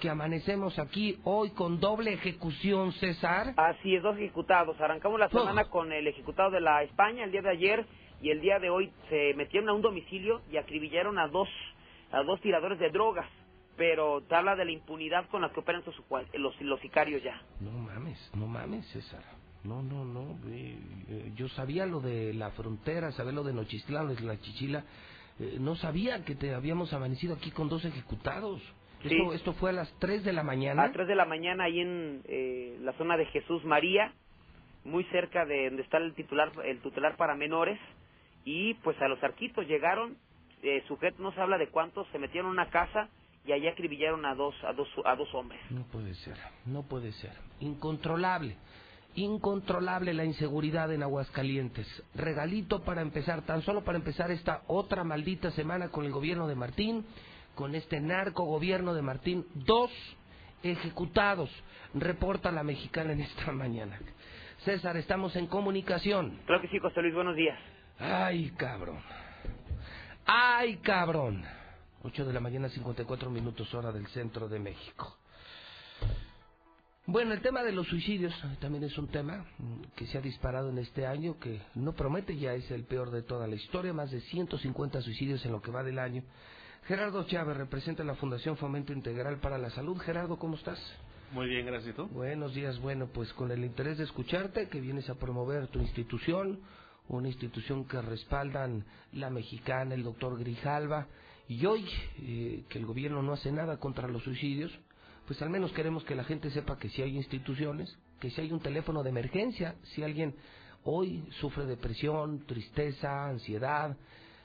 que amanecemos aquí hoy con doble ejecución, César. Así es, dos ejecutados. Arrancamos la semana con el ejecutado de la España el día de ayer y el día de hoy se metieron a un domicilio y acribillaron a dos a dos tiradores de drogas pero te habla de la impunidad con la que operan los, los, sicarios ya. No mames, no mames, César. No, no, no. Eh, yo sabía lo de la frontera, sabía lo de Nochistlán, de la Chichila. Eh, no sabía que te habíamos amanecido aquí con dos ejecutados. Esto, esto fue a las 3 de la mañana. A las 3 de la mañana ahí en eh, la zona de Jesús María, muy cerca de donde está el titular el tutelar para menores y pues a los arquitos llegaron eh, sujetos, no se habla de cuántos, se metieron en una casa y allá acribillaron a dos, a dos, a dos hombres. No puede ser, no puede ser. Incontrolable, incontrolable la inseguridad en Aguascalientes. Regalito para empezar, tan solo para empezar esta otra maldita semana con el gobierno de Martín, con este narco gobierno de Martín. Dos ejecutados, reporta la mexicana en esta mañana. César, estamos en comunicación. Claro que sí, José Luis, buenos días. Ay, cabrón. Ay, cabrón. 8 de la mañana, 54 minutos hora del centro de México. Bueno, el tema de los suicidios también es un tema mm, que se ha disparado en este año, que no promete ya es el peor de toda la historia, más de 150 suicidios en lo que va del año. Gerardo Chávez representa la Fundación Fomento Integral para la Salud. Gerardo, ¿cómo estás? Muy bien, gracias. ¿y tú? Buenos días, bueno, pues con el interés de escucharte, que vienes a promover tu institución, una institución que respaldan la mexicana, el doctor Grijalva, y hoy eh, que el gobierno no hace nada contra los suicidios, pues al menos queremos que la gente sepa que si hay instituciones, que si hay un teléfono de emergencia, si alguien hoy sufre depresión, tristeza, ansiedad,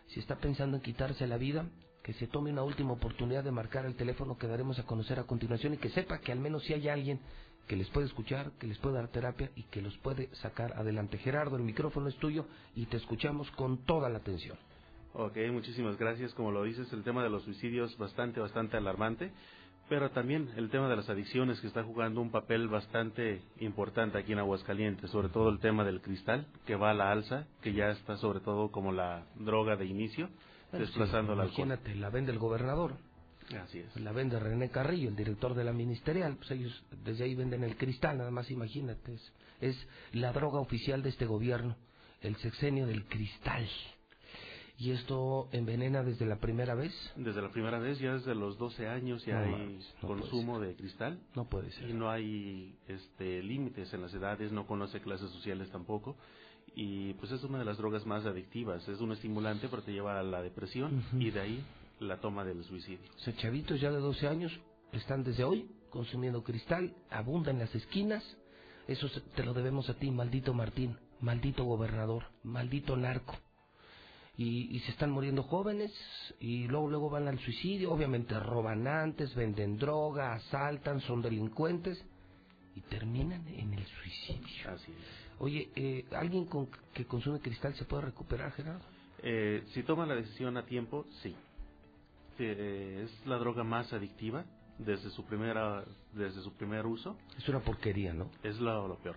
si está pensando en quitarse la vida, que se tome una última oportunidad de marcar el teléfono que daremos a conocer a continuación y que sepa que al menos si hay alguien que les puede escuchar, que les puede dar terapia y que los puede sacar adelante. Gerardo, el micrófono es tuyo y te escuchamos con toda la atención. Ok, muchísimas gracias. Como lo dices, el tema de los suicidios bastante, bastante alarmante, pero también el tema de las adicciones que está jugando un papel bastante importante aquí en Aguascalientes, sobre todo el tema del cristal, que va a la alza, que ya está sobre todo como la droga de inicio, Bueno, desplazando sí, la. Imagínate, la vende el gobernador, Así es. la vende René Carrillo, el director de la ministerial, pues ellos desde ahí venden el cristal, nada más imagínate, es, es la droga oficial de este gobierno, el sexenio del cristal. Y esto envenena desde la primera vez. Desde la primera vez, ya desde los 12 años ya No hay no consumo de cristal. No puede ser. Y no hay este, límites en las edades, no conoce clases sociales tampoco. Y pues es una de las drogas más adictivas. Es un estimulante, pero te lleva a la depresión y de ahí la toma del suicidio. O sea, chavitos ya de 12 años están desde hoy consumiendo cristal, abunda en las esquinas. Eso te lo debemos a ti, maldito Martín, maldito gobernador, maldito narco. Y, y se están muriendo jóvenes y luego luego van al suicidio. Obviamente roban antes, venden droga, asaltan, son delincuentes y terminan en el suicidio. Así es. Oye, eh, ¿alguien con, que consume cristal se puede recuperar, Gerardo? Eh, si toma la decisión a tiempo, sí. Eh, es la droga más adictiva desde su primera desde su primer uso. Es una porquería, ¿no? Es lo, lo peor,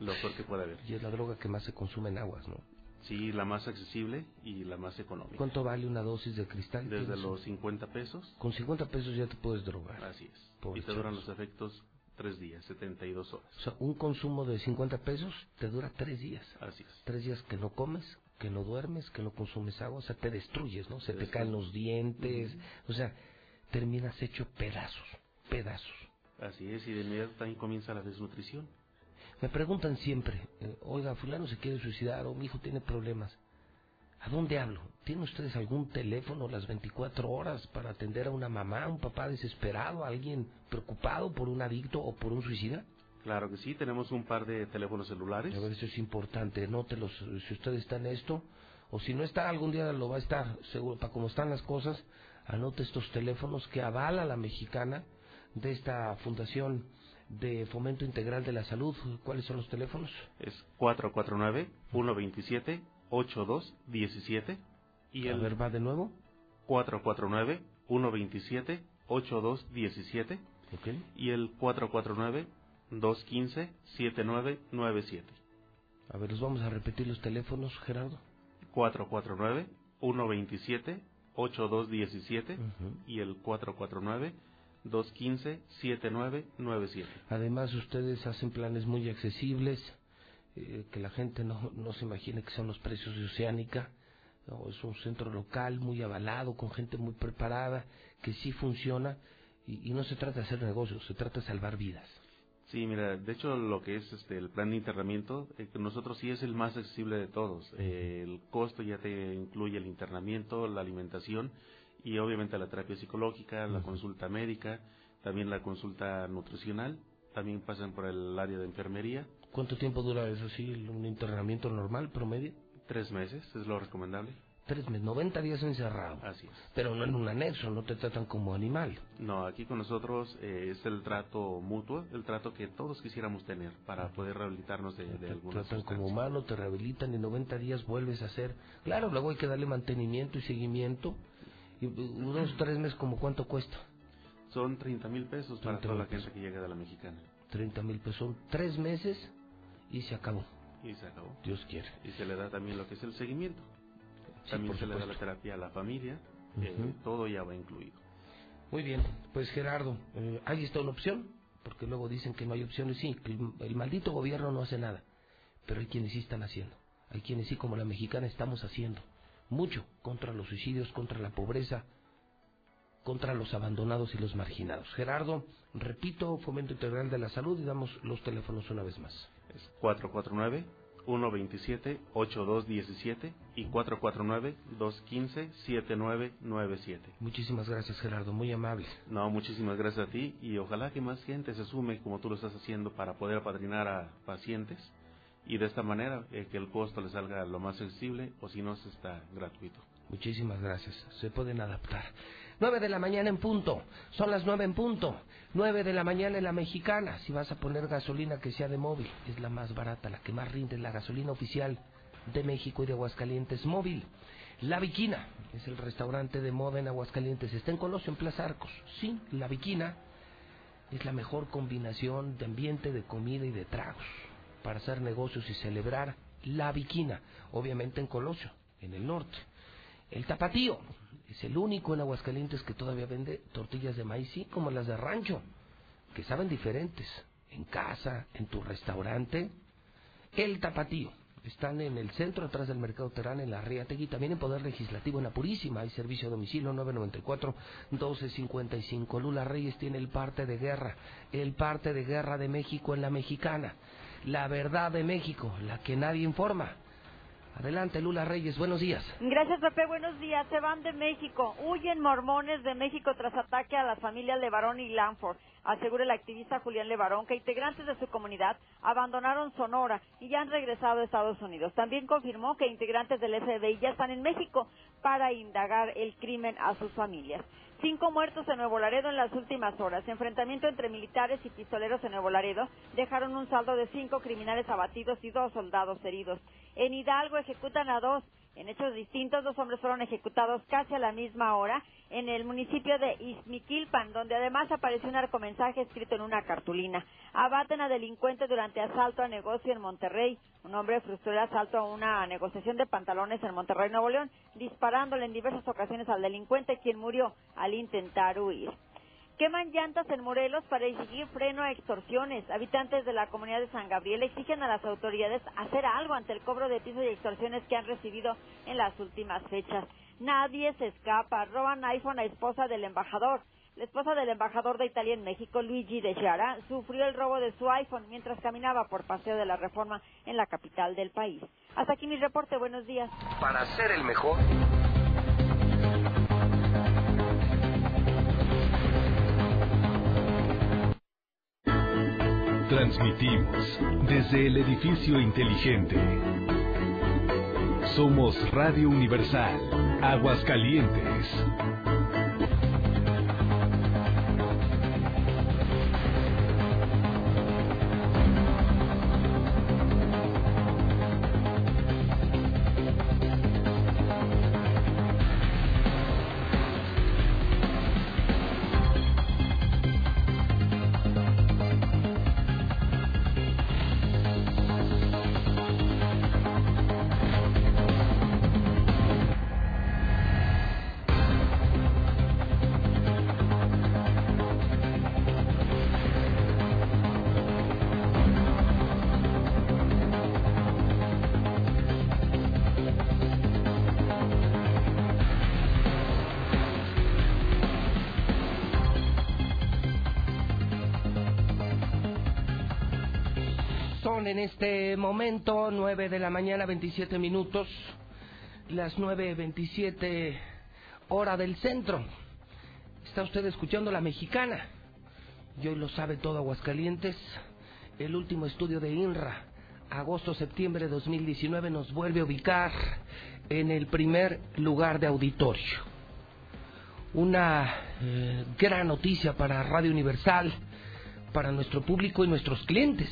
lo peor que puede haber. Y es la droga que más se consume en aguas, ¿no? Sí, la más accesible y la más económica. ¿Cuánto vale una dosis de cristal? Desde ¿Tienes los un- 50 pesos. Con 50 pesos ya te puedes drogar. Así es. Pobre y te duran chavos. los efectos tres días, 72 horas. O sea, un consumo de 50 pesos te dura tres días. Así es. Tres días que no comes, que no duermes, que no consumes agua. O sea, te destruyes, ¿no? Se Te caen los dientes. O sea, terminas hecho pedazos, pedazos. Así es, y de inmediato también comienza la desnutrición. Me preguntan siempre, eh, oiga, fulano se quiere suicidar o mi hijo tiene problemas. ¿A dónde hablo? ¿Tienen ustedes algún teléfono las 24 horas para atender a una mamá, un papá desesperado, a alguien preocupado por un adicto o por un suicida? Claro que sí, tenemos un par de teléfonos celulares. A ver, eso es importante, anótelos si usted está en esto, o si no está, algún día lo va a estar, seguro, para cómo están las cosas, anote estos teléfonos que avala la mexicana de esta Fundación de Fomento Integral de la Salud. ¿Cuáles son los teléfonos? Es 449-127-8217. Y A el ver, va de nuevo. 449-127-8217. Ok. Y el 449-215-7997. A ver, los vamos a repetir los teléfonos, Gerardo. 449-127-8217. Y el 449-215-7997. Además, ustedes hacen planes muy accesibles, eh, que la gente no, no se imagine que son los precios de Oceánica. No, es un centro local muy avalado, con gente muy preparada, que sí funciona. Y, y no se trata de hacer negocios, se trata de salvar vidas. Sí, mira, de hecho lo que es este el plan de internamiento, eh, nosotros sí es el más accesible de todos. Eh, el costo ya te incluye el internamiento, la alimentación y obviamente la terapia psicológica, la consulta médica, también la consulta nutricional, también pasan por el área de enfermería. ¿Cuánto tiempo dura eso, sí, un internamiento normal, promedio? Tres meses es lo recomendable. Tres meses, 90 días encerrado. Así es. Pero no en un anexo, no te tratan como animal. No, aquí con nosotros eh, es el trato mutuo, el trato que todos quisiéramos tener para poder rehabilitarnos de, de Te algunas tratan como humano, te rehabilitan y en 90 días vuelves a hacer. Claro, luego hay que darle mantenimiento y seguimiento. Y unos tres meses, como cuánto cuesta? Son 30 mil pesos para 30,000 toda la pesos. gente que llega de la mexicana. 30 mil pesos. Son tres meses y se acabó. Y se acabó. Dios quiere. Y se le da también lo que es el seguimiento. Sí, También se le da la terapia a la familia. eh, todo ya va incluido. Muy bien, pues Gerardo, eh, ahí está una opción, porque luego dicen que no hay opciones. Sí, que el, el maldito gobierno no hace nada, pero hay quienes sí están haciendo. Hay quienes sí, como la mexicana, estamos haciendo mucho contra los suicidios, contra la pobreza, contra los abandonados y los marginados. Gerardo, repito, Fomento Integral de la Salud y damos los teléfonos una vez más. Es 449-127-8217 y 449-215-7997. Muchísimas gracias, Gerardo, muy amable. No, muchísimas gracias a ti y ojalá que más gente se sume como tú lo estás haciendo para poder apadrinar a pacientes y de esta manera eh, que el costo le salga lo más sensible o si no, se está gratuito. Muchísimas gracias. Se pueden adaptar. 9 de la mañana en punto. Son las 9 en punto. 9 de la mañana en la mexicana. Si vas a poner gasolina que sea de móvil, es la más barata, la que más rinde, la gasolina oficial de México y de Aguascalientes móvil. La Viquina es el restaurante de moda en Aguascalientes. Está en Colosio, en Plaza Arcos. Sí, La Viquina es la mejor combinación de ambiente, de comida y de tragos para hacer negocios y celebrar La Viquina. Obviamente en Colosio, en el norte. El tapatío es el único en Aguascalientes que todavía vende tortillas de maíz, sí, como las de rancho, que saben diferentes. En casa, en tu restaurante. El tapatío. Están en el centro, atrás del Mercado Terán, en la Riategui, también en Poder Legislativo, en la Purísima. Hay servicio a domicilio 994-1255. Lula Reyes tiene el parte de guerra, el parte de guerra de México en la mexicana. La verdad de México, la que nadie informa. Adelante, Lula Reyes, buenos días. Gracias, Pepe. Buenos días. Se van de México. Huyen mormones de México tras ataque a las familias Levarón y Lanford. Asegura el activista Julián Levarón que integrantes de su comunidad abandonaron Sonora y ya han regresado a Estados Unidos. También confirmó que integrantes del FBI ya están en México para indagar el crimen a sus familias. Cinco muertos en Nuevo Laredo en las últimas horas. Enfrentamiento entre militares y pistoleros en Nuevo Laredo dejaron un saldo de cinco criminales abatidos y dos soldados heridos. En Hidalgo ejecutan a dos. En hechos distintos, dos hombres fueron ejecutados casi a la misma hora en el municipio de Izmiquilpan, donde además apareció un narcomensaje escrito en una cartulina. Abaten a delincuente durante asalto a negocio en Monterrey. Un hombre frustró el asalto a una negociación de pantalones en Monterrey, Nuevo León, disparándole en diversas ocasiones al delincuente, quien murió al intentar huir. Queman llantas en Morelos para exigir freno a extorsiones. Habitantes de la comunidad de San Gabriel exigen a las autoridades hacer algo ante el cobro de pisos y extorsiones que han recibido en las últimas fechas. Nadie se escapa. Roban iPhone a esposa del embajador. La esposa del embajador de Italia en México, Luigi de Chiara, sufrió el robo de su iPhone mientras caminaba por Paseo de la Reforma en la capital del país. Hasta aquí mi reporte. Buenos días. Para ser el mejor. Transmitimos desde el edificio inteligente. Somos Radio Universal, Aguascalientes. Momento 9 de la mañana 27 minutos, las 9.27 hora del centro. Está usted escuchando la mexicana. Y hoy lo sabe todo Aguascalientes. El último estudio de INRA agosto-septiembre de 2019 nos vuelve a ubicar en el primer lugar de auditorio. Una eh, gran noticia para Radio Universal, para nuestro público y nuestros clientes.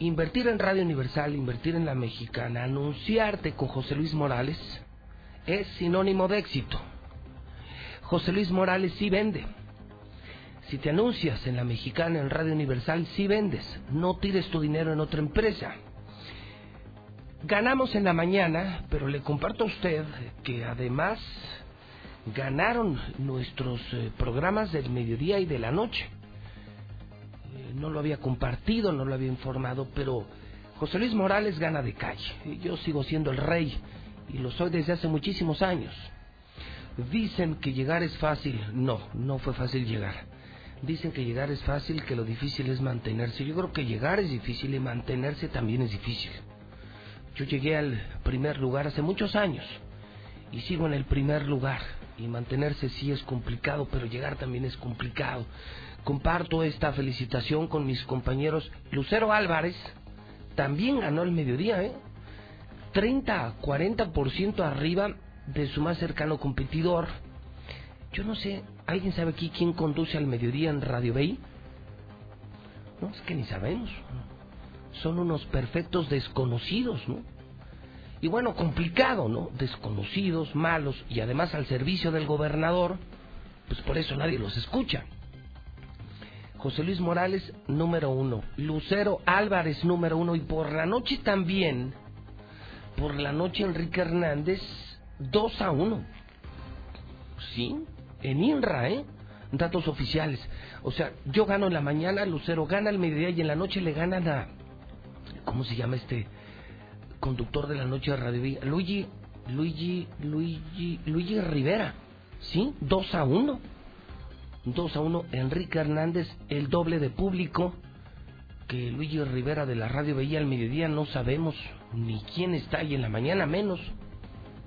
Invertir en Radio Universal, invertir en la mexicana, anunciarte con José Luis Morales es sinónimo de éxito. José Luis Morales sí vende. Si te anuncias en la mexicana, en Radio Universal, sí vendes. No tires tu dinero en otra empresa. Ganamos en la mañana, pero le comparto a usted que además ganaron nuestros eh, programas del mediodía y de la noche. No lo había compartido, no lo había informado, pero José Luis Morales gana de calle. Yo sigo siendo el rey y lo soy desde hace muchísimos años. Dicen que llegar es fácil. No, no fue fácil llegar. Dicen que llegar es fácil, que lo difícil es mantenerse. Yo creo que llegar es difícil y mantenerse también es difícil. Yo llegué al primer lugar hace muchos años y sigo en el primer lugar. Y mantenerse sí es complicado, pero llegar también es complicado. Comparto esta felicitación con mis compañeros. Lucero Álvarez también ganó el mediodía, ¿eh? 30, 40% arriba de su más cercano competidor. Yo no sé, ¿alguien sabe aquí quién conduce al mediodía en Radio Bay? No, es que ni sabemos. Son unos perfectos desconocidos, ¿no? Y bueno, complicado, ¿no? Desconocidos, malos y además al servicio del gobernador, pues por eso nadie los escucha. José Luis Morales, número uno. Lucero Álvarez, número uno. Y por la noche también, por la noche Enrique Hernández, 2 a 1. Sí, en INRA, ¿eh? Datos oficiales. O sea, yo gano en la mañana, Lucero gana al mediodía y en la noche le ganan a. ¿Cómo se llama este conductor de la noche de Radio Villa? Luigi, Luigi, Luigi, Luigi Rivera. ¿Sí? 2 a 1. 2 a 1. Enrique Hernández, el doble de público que Luigi Rivera de la Radio veía al mediodía. No sabemos ni quién está ahí en la mañana, menos.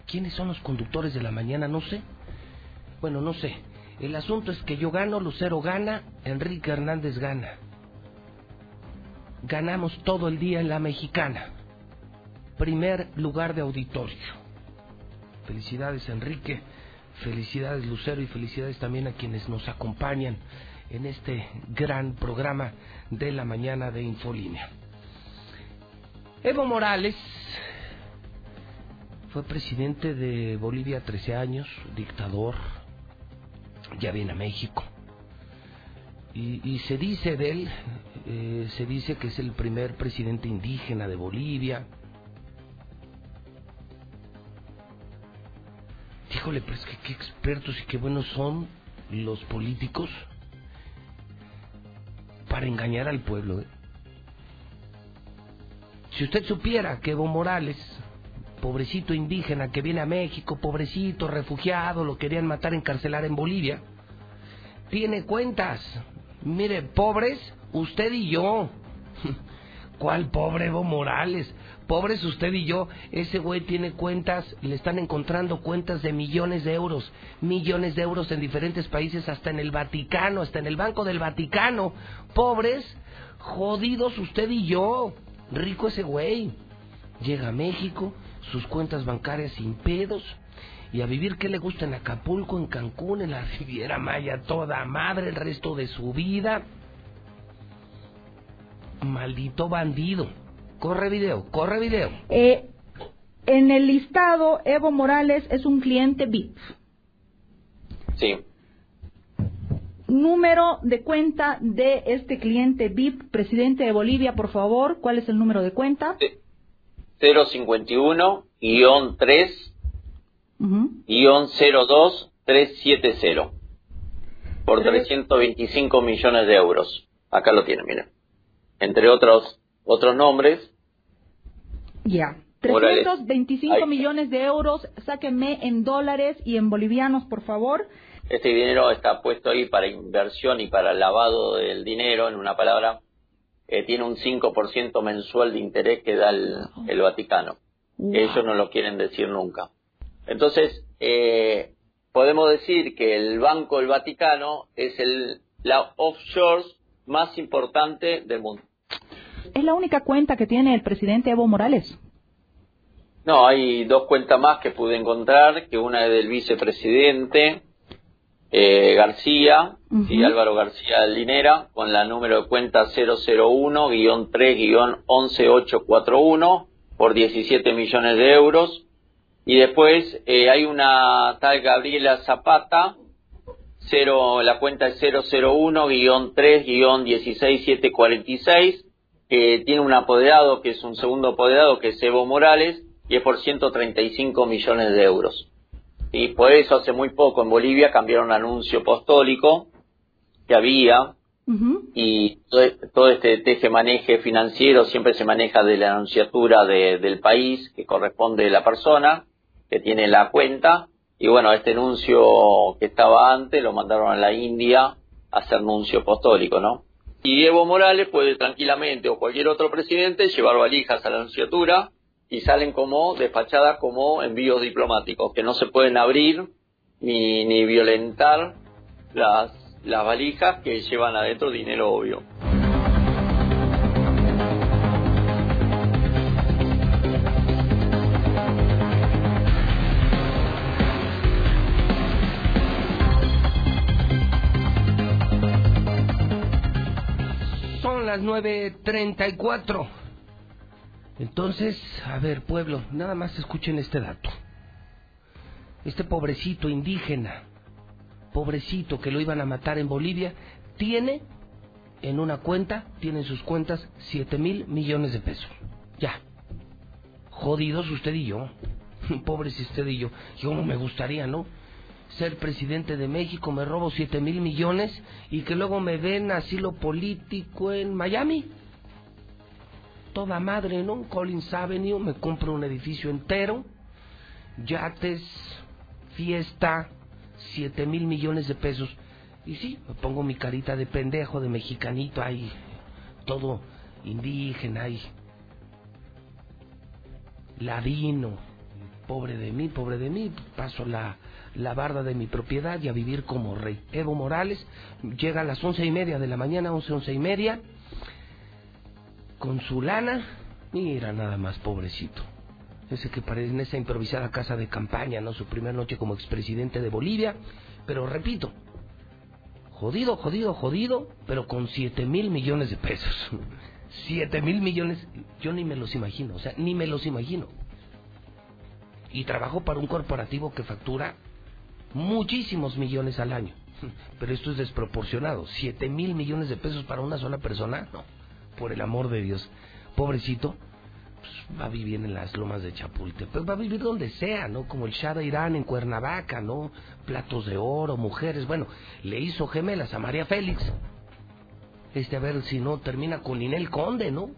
¿Quiénes son los conductores de la mañana? No sé. Bueno, no sé. El asunto es que yo gano, Lucero gana, Enrique Hernández gana. Ganamos todo el día en la mexicana. Primer lugar de auditorio. Felicidades Enrique, felicidades Lucero y felicidades también a quienes nos acompañan en este gran programa de la mañana de Infolínea. Evo Morales fue presidente de Bolivia 13 años, dictador, ya viene a México. Y, se dice de él, eh, se dice que es el primer presidente indígena de Bolivia. Híjole, pues que qué expertos y qué buenos son los políticos para engañar al pueblo. ¿eh? Si usted supiera que Evo Morales, pobrecito indígena que viene a México, pobrecito refugiado, lo querían matar, encarcelar en Bolivia, tiene cuentas. Mire, pobres, usted y yo. ¿Cuál pobre Evo Morales? Pobres usted y yo. Ese güey tiene cuentas, le están encontrando cuentas de millones de euros. Millones de euros en diferentes países, hasta en el Vaticano, hasta en el Banco del Vaticano. Pobres, jodidos usted y yo. Rico ese güey. Llega a México, sus cuentas bancarias sin pedos. Y a vivir que le gusta en Acapulco, en Cancún, en la Riviera Maya, toda madre el resto de su vida. Maldito bandido. Corre video, corre video. Eh, en el listado, Evo Morales es un cliente VIP. Sí. Número de cuenta de este cliente VIP, presidente de Bolivia, por favor. ¿Cuál es el número de cuenta? 051-3-02-370. Por 325 millones de euros. Acá lo tienen, miren. Entre otros otros nombres. Ya. 325 millones de euros, sáquenme en dólares y en bolivianos, por favor. Este dinero está puesto ahí para inversión y para lavado del dinero, en una palabra, eh, tiene un 5% mensual de interés que da el, Vaticano. Ellos no lo quieren decir nunca. Entonces, eh, podemos decir que el Banco del Vaticano es el, la offshore más importante del mundo. ¿Es la única cuenta que tiene el presidente Evo Morales? No, hay dos cuentas más que pude encontrar, que una es del vicepresidente eh, García, y Álvaro García Linera, con la número de cuenta 001-3-11841 por 17 millones de euros. Y después eh, hay una tal Gabriela Zapata, cero, la cuenta es 001-3-16746, que tiene un apoderado, que es un segundo apoderado, que es Evo Morales, y es por 135 millones de euros. Y por eso hace muy poco en Bolivia cambiaron anuncio apostólico que había y todo, este teje-maneje financiero siempre se maneja de la anunciatura del país que corresponde a la persona que tiene la cuenta y bueno, este anuncio que estaba antes lo mandaron a la India a hacer anuncio apostólico, ¿no? Y Evo Morales puede tranquilamente o cualquier otro presidente llevar valijas a la anunciatura y salen como despachadas como envíos diplomáticos, que no se pueden abrir ni, ni violentar las, las valijas que llevan adentro dinero obvio. 9.34. Entonces, a ver, pueblo, nada más escuchen este dato. Este pobrecito indígena, pobrecito que lo iban a matar en Bolivia, tiene en una cuenta, tiene en sus cuentas 7 mil millones de pesos. Ya. Jodidos usted y yo. Pobres usted y yo. Yo no me gustaría, ¿no? Ser presidente de México, me robo 7 mil millones y que luego me den asilo político en Miami toda madre, ¿no? Collins Avenue, me compro un edificio entero, yates, fiesta, siete mil millones de pesos. Y sí, me pongo mi carita de pendejo, de mexicanito, ahí, todo indígena, ahí, ladino, pobre de mí, pobre de mí, paso la, la barda de mi propiedad y a vivir como rey. Evo Morales llega a las once y media de la mañana, once, once y media, con su lana, mira nada más, pobrecito. Ese que parece en esa improvisada casa de campaña, ¿no? Su primera noche como expresidente de Bolivia. Pero repito, jodido, jodido, jodido, pero con siete mil millones de pesos. Siete mil millones, yo ni me los imagino, o sea, ni me los imagino. Y trabajo para un corporativo que factura muchísimos millones al año. Pero esto es desproporcionado. Siete mil millones de pesos para una sola persona, no por el amor de Dios. Pobrecito, pues, va a vivir en las lomas de Chapultepec, va a vivir donde sea, ¿no? Como el Shah de Irán en Cuernavaca, ¿no? Platos de oro, mujeres, bueno, le hizo gemelas a María Félix. Este, a ver si no termina con Ninel Conde, ¿no?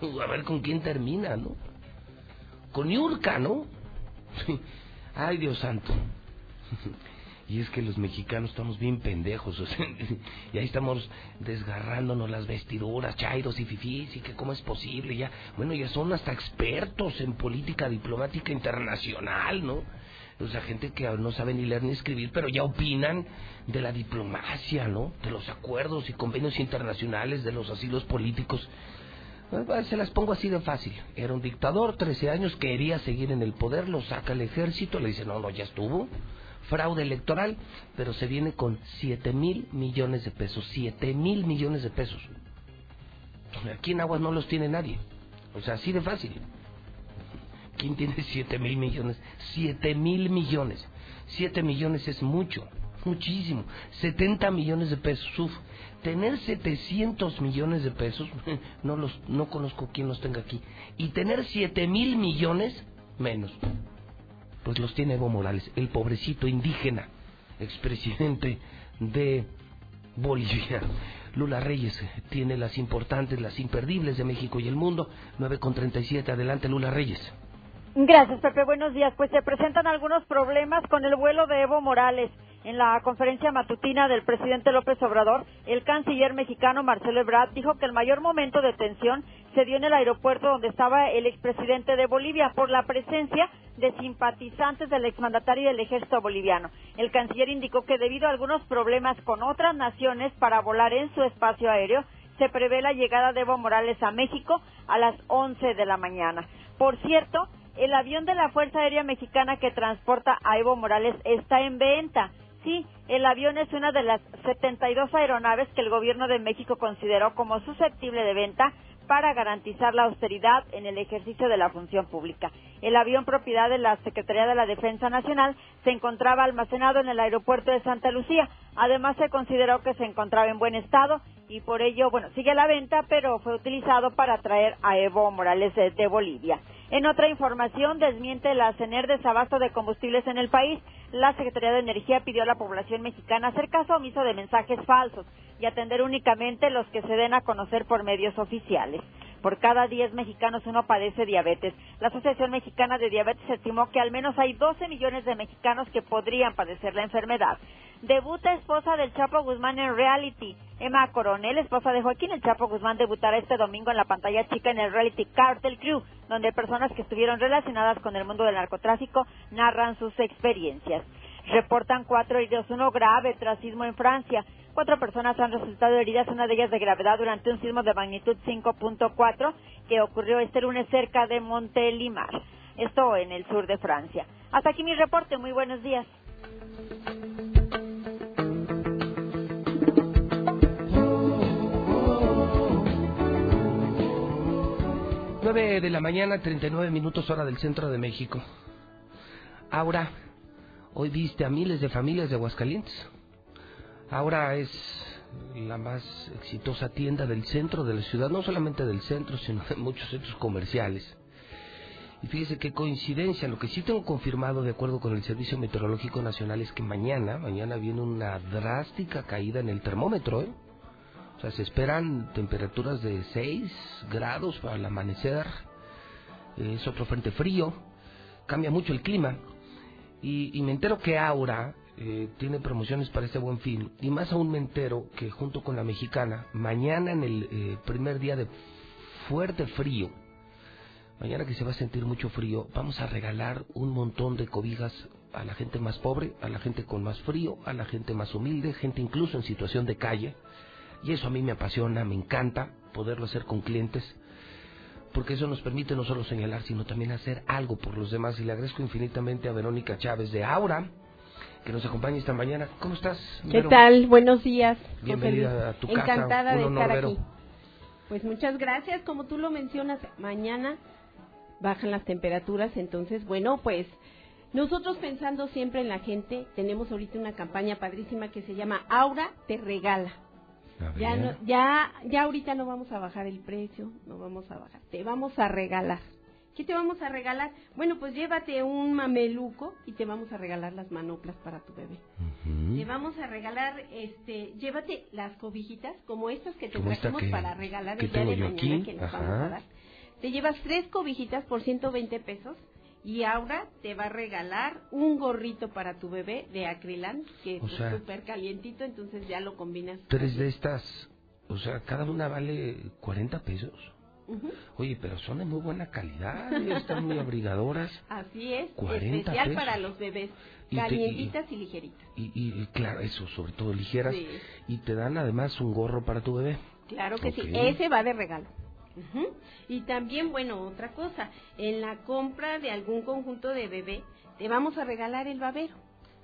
A ver con quién termina, ¿no? Con Yurka, ¿no? Ay, Dios santo. Y es que los mexicanos estamos bien pendejos, y ahí estamos desgarrándonos las vestiduras, chairos y fifís, y que cómo es posible, ya, bueno, ya son hasta expertos en política diplomática internacional, ¿no? O sea, gente que no sabe ni leer ni escribir, pero ya opinan de la diplomacia, ¿no? De los acuerdos y convenios internacionales, de los asilos políticos. Se las pongo así de fácil. Era un dictador, 13 años, quería seguir en el poder, lo saca el ejército, le dice, no, no, ya estuvo fraude electoral, pero se viene con 7 mil millones de pesos. 7 mil millones de pesos. Aquí en Aguas no los tiene nadie. O sea, así de fácil. ¿Quién tiene 7 mil millones? 7 mil millones. 7 millones es mucho, muchísimo. 70 millones de pesos. Uf. Tener 700 millones de pesos, no, los, no conozco quién los tenga aquí. Y tener 7 mil millones, menos pues los tiene Evo Morales, el pobrecito indígena, expresidente de Bolivia. Lula Reyes tiene las importantes, las imperdibles de México y el mundo. 9 con 37. Adelante, Lula Reyes. Gracias, Pepe. Buenos días. Pues se presentan algunos problemas con el vuelo de Evo Morales. En la conferencia matutina del presidente López Obrador, el canciller mexicano Marcelo Ebrard dijo que el mayor momento de tensión se dio en el aeropuerto donde estaba el expresidente de Bolivia por la presencia de simpatizantes del exmandatario del ejército boliviano. El canciller indicó que debido a algunos problemas con otras naciones para volar en su espacio aéreo, se prevé la llegada de Evo Morales a México a las 11 de la mañana. Por cierto, el avión de la Fuerza Aérea Mexicana que transporta a Evo Morales está en venta. Sí, el avión es una de las 72 aeronaves que el gobierno de México consideró como susceptible de venta para garantizar la austeridad en el ejercicio de la función pública. El avión propiedad de la Secretaría de la Defensa Nacional se encontraba almacenado en el aeropuerto de Santa Lucía. Además, se consideró que se encontraba en buen estado y por ello, bueno, sigue la venta, pero fue utilizado para traer a Evo Morales de, de Bolivia. En otra información, desmiente la CENER desabasto de combustibles en el país. La Secretaría de Energía pidió a la población mexicana hacer caso omiso de mensajes falsos y atender únicamente los que se den a conocer por medios oficiales. Por cada 10 mexicanos uno padece diabetes. La Asociación Mexicana de Diabetes estimó que al menos hay 12 millones de mexicanos que podrían padecer la enfermedad. Debuta esposa del Chapo Guzmán en reality. Emma Coronel, esposa de Joaquín El Chapo Guzmán, debutará este domingo en la pantalla chica en el reality Cartel Crew, donde personas que estuvieron relacionadas con el mundo del narcotráfico narran sus experiencias. Reportan cuatro heridos, uno grave tras sismo en Francia. Cuatro personas han resultado heridas, una de ellas de gravedad, durante un sismo de magnitud 5.4 que ocurrió este lunes cerca de Montelimar. Esto en el sur de Francia. Hasta aquí mi reporte. Muy buenos días. 9 de la mañana, 39 minutos hora del centro de México. Ahora, hoy viste a miles de familias de Aguascalientes. Ahora es la más exitosa tienda del centro de la ciudad, no solamente del centro, sino de muchos centros comerciales. Y fíjese qué coincidencia, lo que sí tengo confirmado de acuerdo con el Servicio Meteorológico Nacional es que mañana, mañana viene una drástica caída en el termómetro, ¿eh? O sea, se esperan temperaturas de 6 grados para el amanecer. Es otro frente frío. Cambia mucho el clima. Y, me entero que Aura eh, tiene promociones para este buen fin. Y más aún me entero que junto con la mexicana, mañana en el eh, primer día de fuerte frío, mañana que se va a sentir mucho frío, vamos a regalar un montón de cobijas a la gente más pobre, a la gente con más frío, a la gente más humilde, gente incluso en situación de calle. Y eso a mí me apasiona, me encanta poderlo hacer con clientes, porque eso nos permite no solo señalar, sino también hacer algo por los demás. Y le agradezco infinitamente a Verónica Chávez de Aura, que nos acompaña esta mañana. ¿Cómo estás? ¿Qué tal? Buenos días. Bienvenida a tu casa. Encantada de estar aquí. Pues muchas gracias. Como tú lo mencionas, mañana bajan las temperaturas, entonces, bueno, pues nosotros pensando siempre en la gente, tenemos ahorita una campaña padrísima que se llama Aura te regala. Ya, no, ya, ya ahorita no vamos a bajar el precio, no vamos a bajar, te vamos a regalar. ¿Qué te vamos a regalar? Bueno, pues llévate un mameluco y te vamos a regalar las manoplas para tu bebé. Te vamos a regalar, este, llévate las cobijitas como estas que te trajimos para regalar el día de mañana que nos vamos a dar. Te llevas tres cobijitas por 120 pesos y Aura te va a regalar un gorrito para tu bebé de acrilán, que es súper calientito, entonces ya lo combinas. Tres de estas, o sea, cada una vale 40 pesos. Oye, pero son de muy buena calidad, están muy abrigadoras. Así es, especial para los bebés, calientitas y, ligeritas. Y, claro, eso, sobre todo ligeras. Y te dan además un gorro para tu bebé. Claro que sí, ese va de regalo. Y también, bueno, otra cosa, en la compra de algún conjunto de bebé, te vamos a regalar el babero.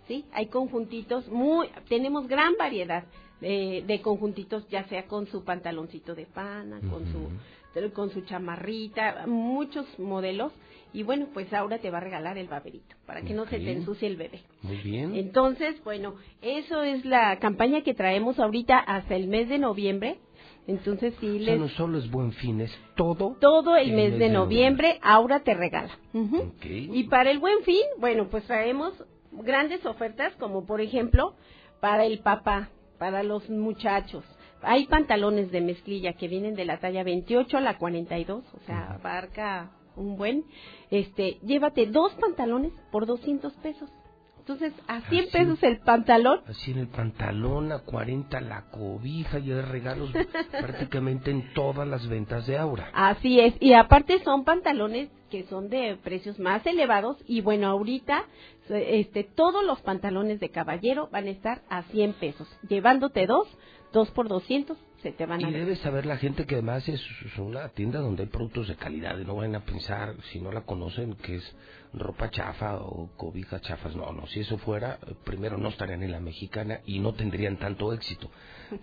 ¿Sí? Hay conjuntitos muy, tenemos gran variedad de, conjuntitos, ya sea con su pantaloncito de pana, con su con su chamarrita, muchos modelos. Y bueno, pues ahora te va a regalar el baberito, para que no se te ensucie el bebé. Muy bien. Entonces, bueno, eso es la campaña que traemos ahorita hasta el mes de noviembre. Entonces sí les... no solo es buen fin, es todo... Todo el, mes, de, noviembre, Aura te regala. Y para el buen fin, bueno, pues traemos grandes ofertas como por ejemplo para el papá, para los muchachos. Hay pantalones de mezclilla que vienen de la talla 28 a la 42, o sea, abarca un buen. Este, llévate dos pantalones por 200 pesos. Entonces, a 100 pesos el pantalón. Así en el pantalón, a 40 la cobija y hay regalos prácticamente en todas las ventas de Aura. Así es, y aparte son pantalones que son de precios más elevados y bueno, ahorita este todos los pantalones de caballero van a estar a 100 pesos. Llevándote dos, dos por 200, se te van a Y debe saber la gente que además es, una tienda donde hay productos de calidad y no van a pensar, si no la conocen, que es ropa chafa o cobijas chafas. No, no, si eso fuera, primero no estarían en la mexicana y no tendrían tanto éxito.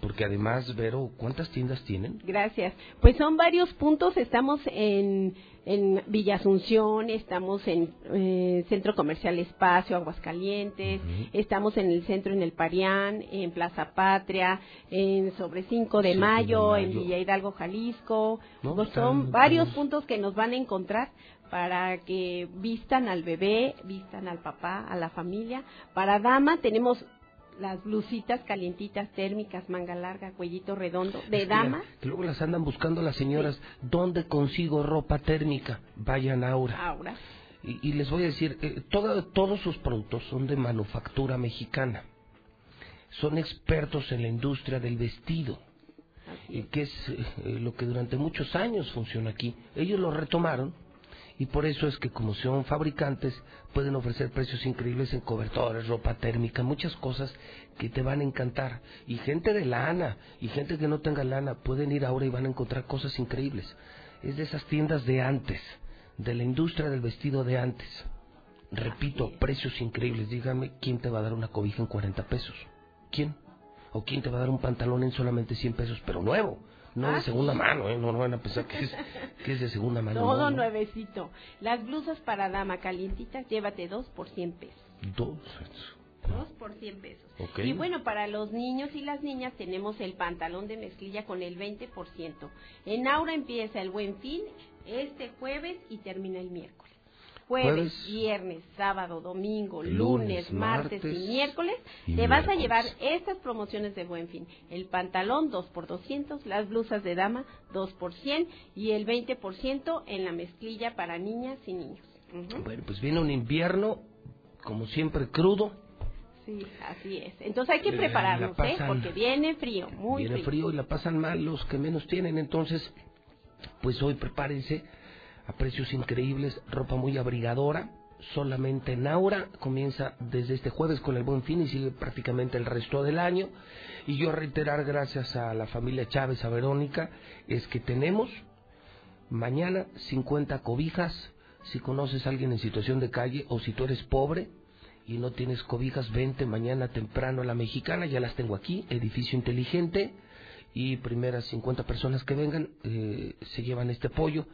Porque además, Vero, ¿cuántas tiendas tienen? Gracias. Pues son varios puntos. Estamos en, en Villa Asunción, estamos en eh, Centro Comercial Espacio, Aguascalientes, estamos en el centro en el Parián, en Plaza Patria, en sobre 5 de, mayo, en Villa Hidalgo, Jalisco. Pues son varios puntos que nos van a encontrar para que vistan al bebé, vistan al papá, a la familia. Para dama tenemos las blusitas calientitas térmicas, manga larga, cuellito redondo, de dama. Que luego las andan buscando las señoras, ¿dónde consigo ropa térmica? Vayan ahora. Ahora. Y, les voy a decir, eh, todos sus productos son de manufactura mexicana. Son expertos en la industria del vestido, y que es eh, lo que durante muchos años funciona aquí. Ellos lo retomaron y por eso es que como son fabricantes pueden ofrecer precios increíbles en cobertores, ropa térmica, muchas cosas que te van a encantar. Y gente de lana y gente que no tenga lana pueden ir ahora y van a encontrar cosas increíbles. Es de esas tiendas de antes, de la industria del vestido de antes. Repito, precios increíbles. Dígame, ¿quién te va a dar una cobija en 40 pesos? ¿Quién? ¿O quién te va a dar un pantalón en solamente 100 pesos, pero nuevo? No de ah, segunda mano, ¿eh? No, no van a pensar que es, que es de segunda mano. Todo nuevecito. Las blusas para dama calientitas, llévate dos por 100 pesos. Dos. Dos por 100 pesos. Y bueno, para los niños y las niñas tenemos el pantalón de mezclilla con el 20%. En Aura empieza el buen fin este jueves y termina el miércoles jueves, viernes, sábado, domingo, lunes, martes, y miércoles, te vas a llevar estas promociones de Buen Fin. El pantalón 2 por 200, las blusas de dama 2 por 100 y el 20% en la mezclilla para niñas y niños. Bueno, pues viene un invierno, como siempre, crudo. Sí, así es. Entonces hay que prepararnos, ¿eh? Porque viene frío, muy viene frío y la pasan mal los que menos tienen. Entonces, pues hoy prepárense a precios increíbles, ropa muy abrigadora, solamente en Aura, comienza desde este jueves con el Buen Fin y sigue prácticamente el resto del año. Y yo reiterar gracias a la familia Chávez, a Verónica, es que tenemos mañana 50 cobijas, si conoces a alguien en situación de calle o si tú eres pobre y no tienes cobijas, vente mañana temprano a la mexicana, ya las tengo aquí, edificio inteligente y primeras 50 personas que vengan eh, se llevan este pollo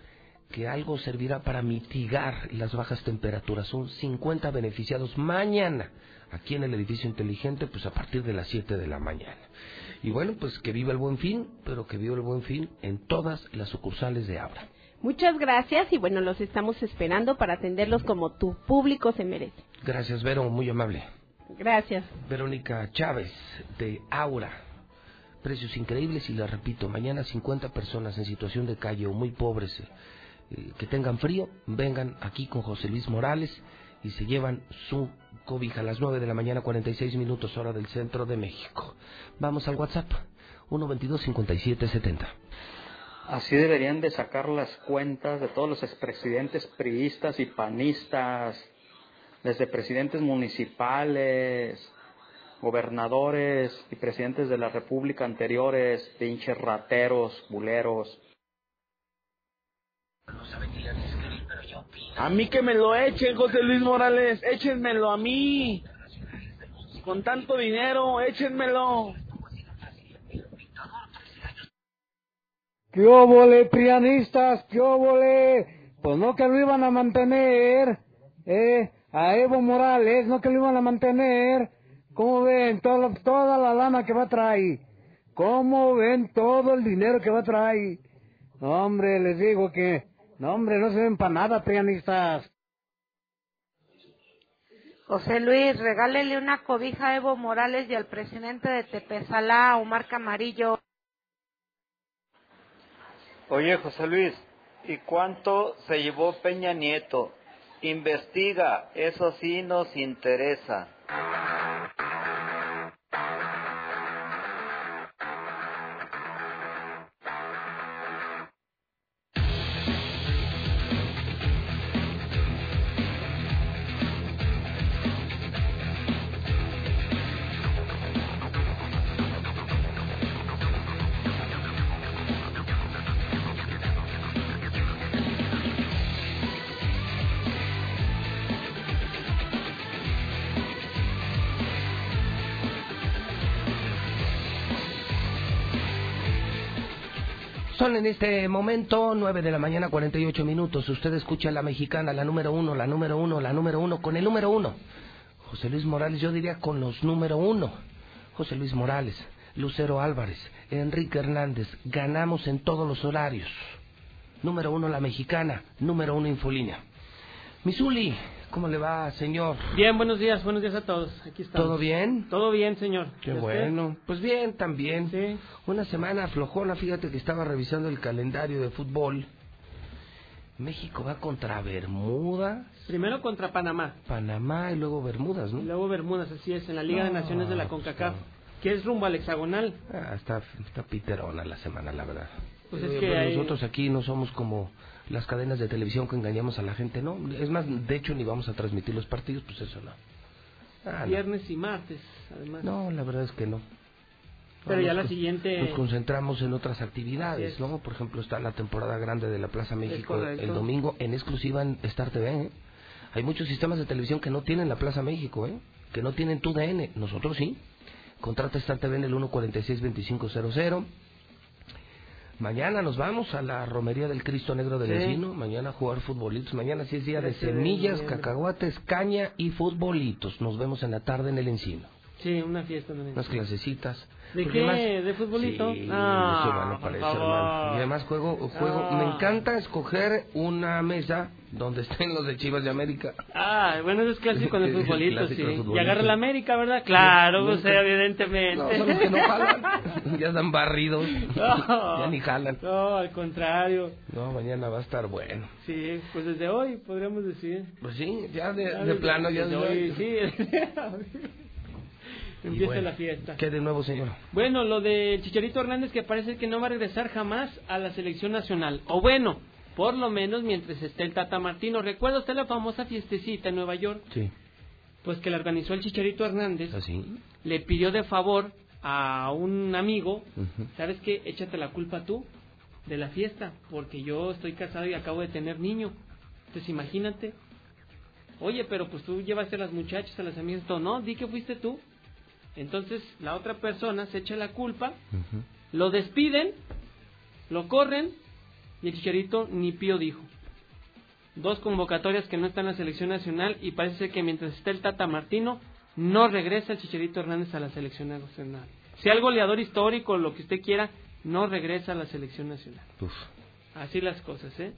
que algo servirá para mitigar las bajas temperaturas. Son 50 beneficiados mañana aquí en el edificio inteligente, pues a partir de las 7 de la mañana. Y bueno, pues que viva el buen fin, pero que viva el buen fin en todas las sucursales de Abra. Muchas gracias y bueno, los estamos esperando para atenderlos como tu público se merece. Gracias, Vero, muy amable. Gracias. Verónica Chávez, de Aura. Precios increíbles y les repito, mañana 50 personas en situación de calle o muy pobres eh, que tengan frío, vengan aquí con José Luis Morales y se llevan su cobija a las 9 de la mañana, 46 minutos hora del centro de México. Vamos al WhatsApp, 122-5770. Así deberían de sacar las cuentas de todos los expresidentes priistas y panistas, desde presidentes municipales, gobernadores y presidentes de la República anteriores, pinches rateros, buleros. A mí que me lo echen, José Luis Morales, échenmelo a mí. Con tanto dinero, échenmelo. ¿Qué óvole, prianistas? ¿Qué óvole? Pues no que lo iban a mantener, ¿eh? A Evo Morales, no que lo iban a mantener. ¿Cómo ven toda, toda la lana que va a traer? ¿Cómo ven todo el dinero que va a traer? Hombre, les digo que no, hombre, no se ven para nada, pianistas. José Luis, regálele una cobija a Evo Morales y al presidente de Tepezalá, Omar Camarillo. Oye, José Luis, ¿y cuánto se llevó Peña Nieto? Investiga, eso sí nos interesa. En este momento 9 de la mañana 48 minutos. Usted escucha la mexicana, la número uno, la número uno, la número uno, con el número uno. José Luis Morales, yo diría con los número uno. José Luis Morales, Lucero Álvarez, Enrique Hernández, ganamos en todos los horarios. Número uno la mexicana, número uno Infolínea. Misuli, ¿cómo le va, señor? Bien, buenos días, buenos días a todos. Aquí estamos. ¿Todo bien? Todo bien, señor. Qué bueno. Pues bien, también. Sí. Una semana flojona, fíjate que estaba revisando el calendario de fútbol. México va contra Bermuda, Primero contra Panamá, Panamá y luego Bermudas, ¿no? y luego Bermudas, así es, en la Liga de Naciones de la CONCACAF, que es rumbo al hexagonal. Ah, está, está piterona la semana, la verdad. Pues Eh, es que hay- nosotros aquí no somos como las cadenas de televisión que engañamos a la gente, ¿no? Es más, de hecho, ni vamos a transmitir los partidos, pues eso no. Ah, no. Viernes y martes, además. No, la verdad es que no. Pero No, ya nos la con- siguiente- Nos concentramos en otras actividades, es. ¿no? Por ejemplo, está la temporada grande de la Plaza México el domingo en exclusiva en Star TV. ¿eh? Hay muchos sistemas de televisión que no tienen la Plaza México, ¿eh? Que no tienen tu DN. Nosotros sí. Contrata Star TV en el 146-2500. Mañana nos vamos a la romería del Cristo Negro del Sí. Encino. Mañana a jugar futbolitos. Mañana sí es día de 13 de semillas, cacahuates, caña y futbolitos. Nos vemos en la tarde en el Encino. Sí, una fiesta. Unas clasecitas. ¿De qué? además- ¿De futbolito? Sí, Ah, soy bueno para eso, hermano. Y además juego, juego, Ah. me encanta escoger una mesa donde estén los de Chivas de América. Ah, bueno, eso es clásico Es futbolito, sí. del Y futbolito. agarra la América, ¿verdad? Claro, sea, evidentemente. No, son los que no jalan. ya están barridos. No. ya ni jalan. No, al contrario. No, mañana va a estar bueno. Sí, pues desde hoy podríamos decir. Pues sí, ya de, Ya de desde- plano, ya desde de hoy, sí. Empieza bueno, la fiesta. ¿Qué de nuevo, señor? Bueno, lo de Chicharito Hernández que parece que no va a regresar jamás a la selección nacional. O bueno, por lo menos mientras esté el Tata Martino. ¿Recuerda usted la famosa fiestecita en Nueva York? Sí. Pues que la organizó el Chicharito Hernández. ¿Así? Le pidió de favor a un amigo. ¿sabes qué? Échate la culpa tú de la fiesta, porque yo estoy casado y acabo de tener niño. Entonces imagínate. Oye, pero pues tú llevaste a las muchachas, a las amigas, todo. No, di que fuiste tú. Entonces la otra persona se echa la culpa, lo despiden, lo corren y el Chicharito ni pío dijo. Dos convocatorias que no están en la selección nacional y parece que mientras esté el Tata Martino no regresa el Chicharito Hernández a la selección nacional. Sea el goleador histórico, lo que usted quiera, no regresa a la selección nacional. Uf. Así las cosas, ¿eh?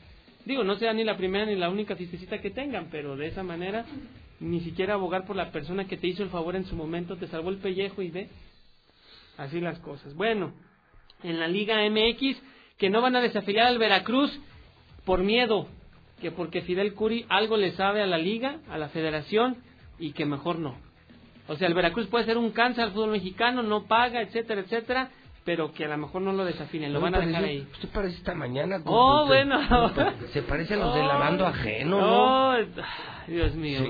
Digo, no sea ni la primera ni la única fiestecita que tengan, pero de esa manera ni siquiera abogar por la persona que te hizo el favor en su momento, te salvó el pellejo y ve. Así las cosas. Bueno, en la Liga MX, que no van a desafiliar al Veracruz por miedo, que porque Fidel Curi algo le sabe a la liga, a la federación, y que mejor no. O sea, el Veracruz puede ser un cáncer al fútbol mexicano, no paga, etcétera, etcétera, pero que a lo mejor no lo desafinen, lo van a dejar ahí. Usted parece esta mañana. con- Oh, bueno. Se parece a los de Oh, lavando ajeno, ¿no? Oh, Dios mío, Sí.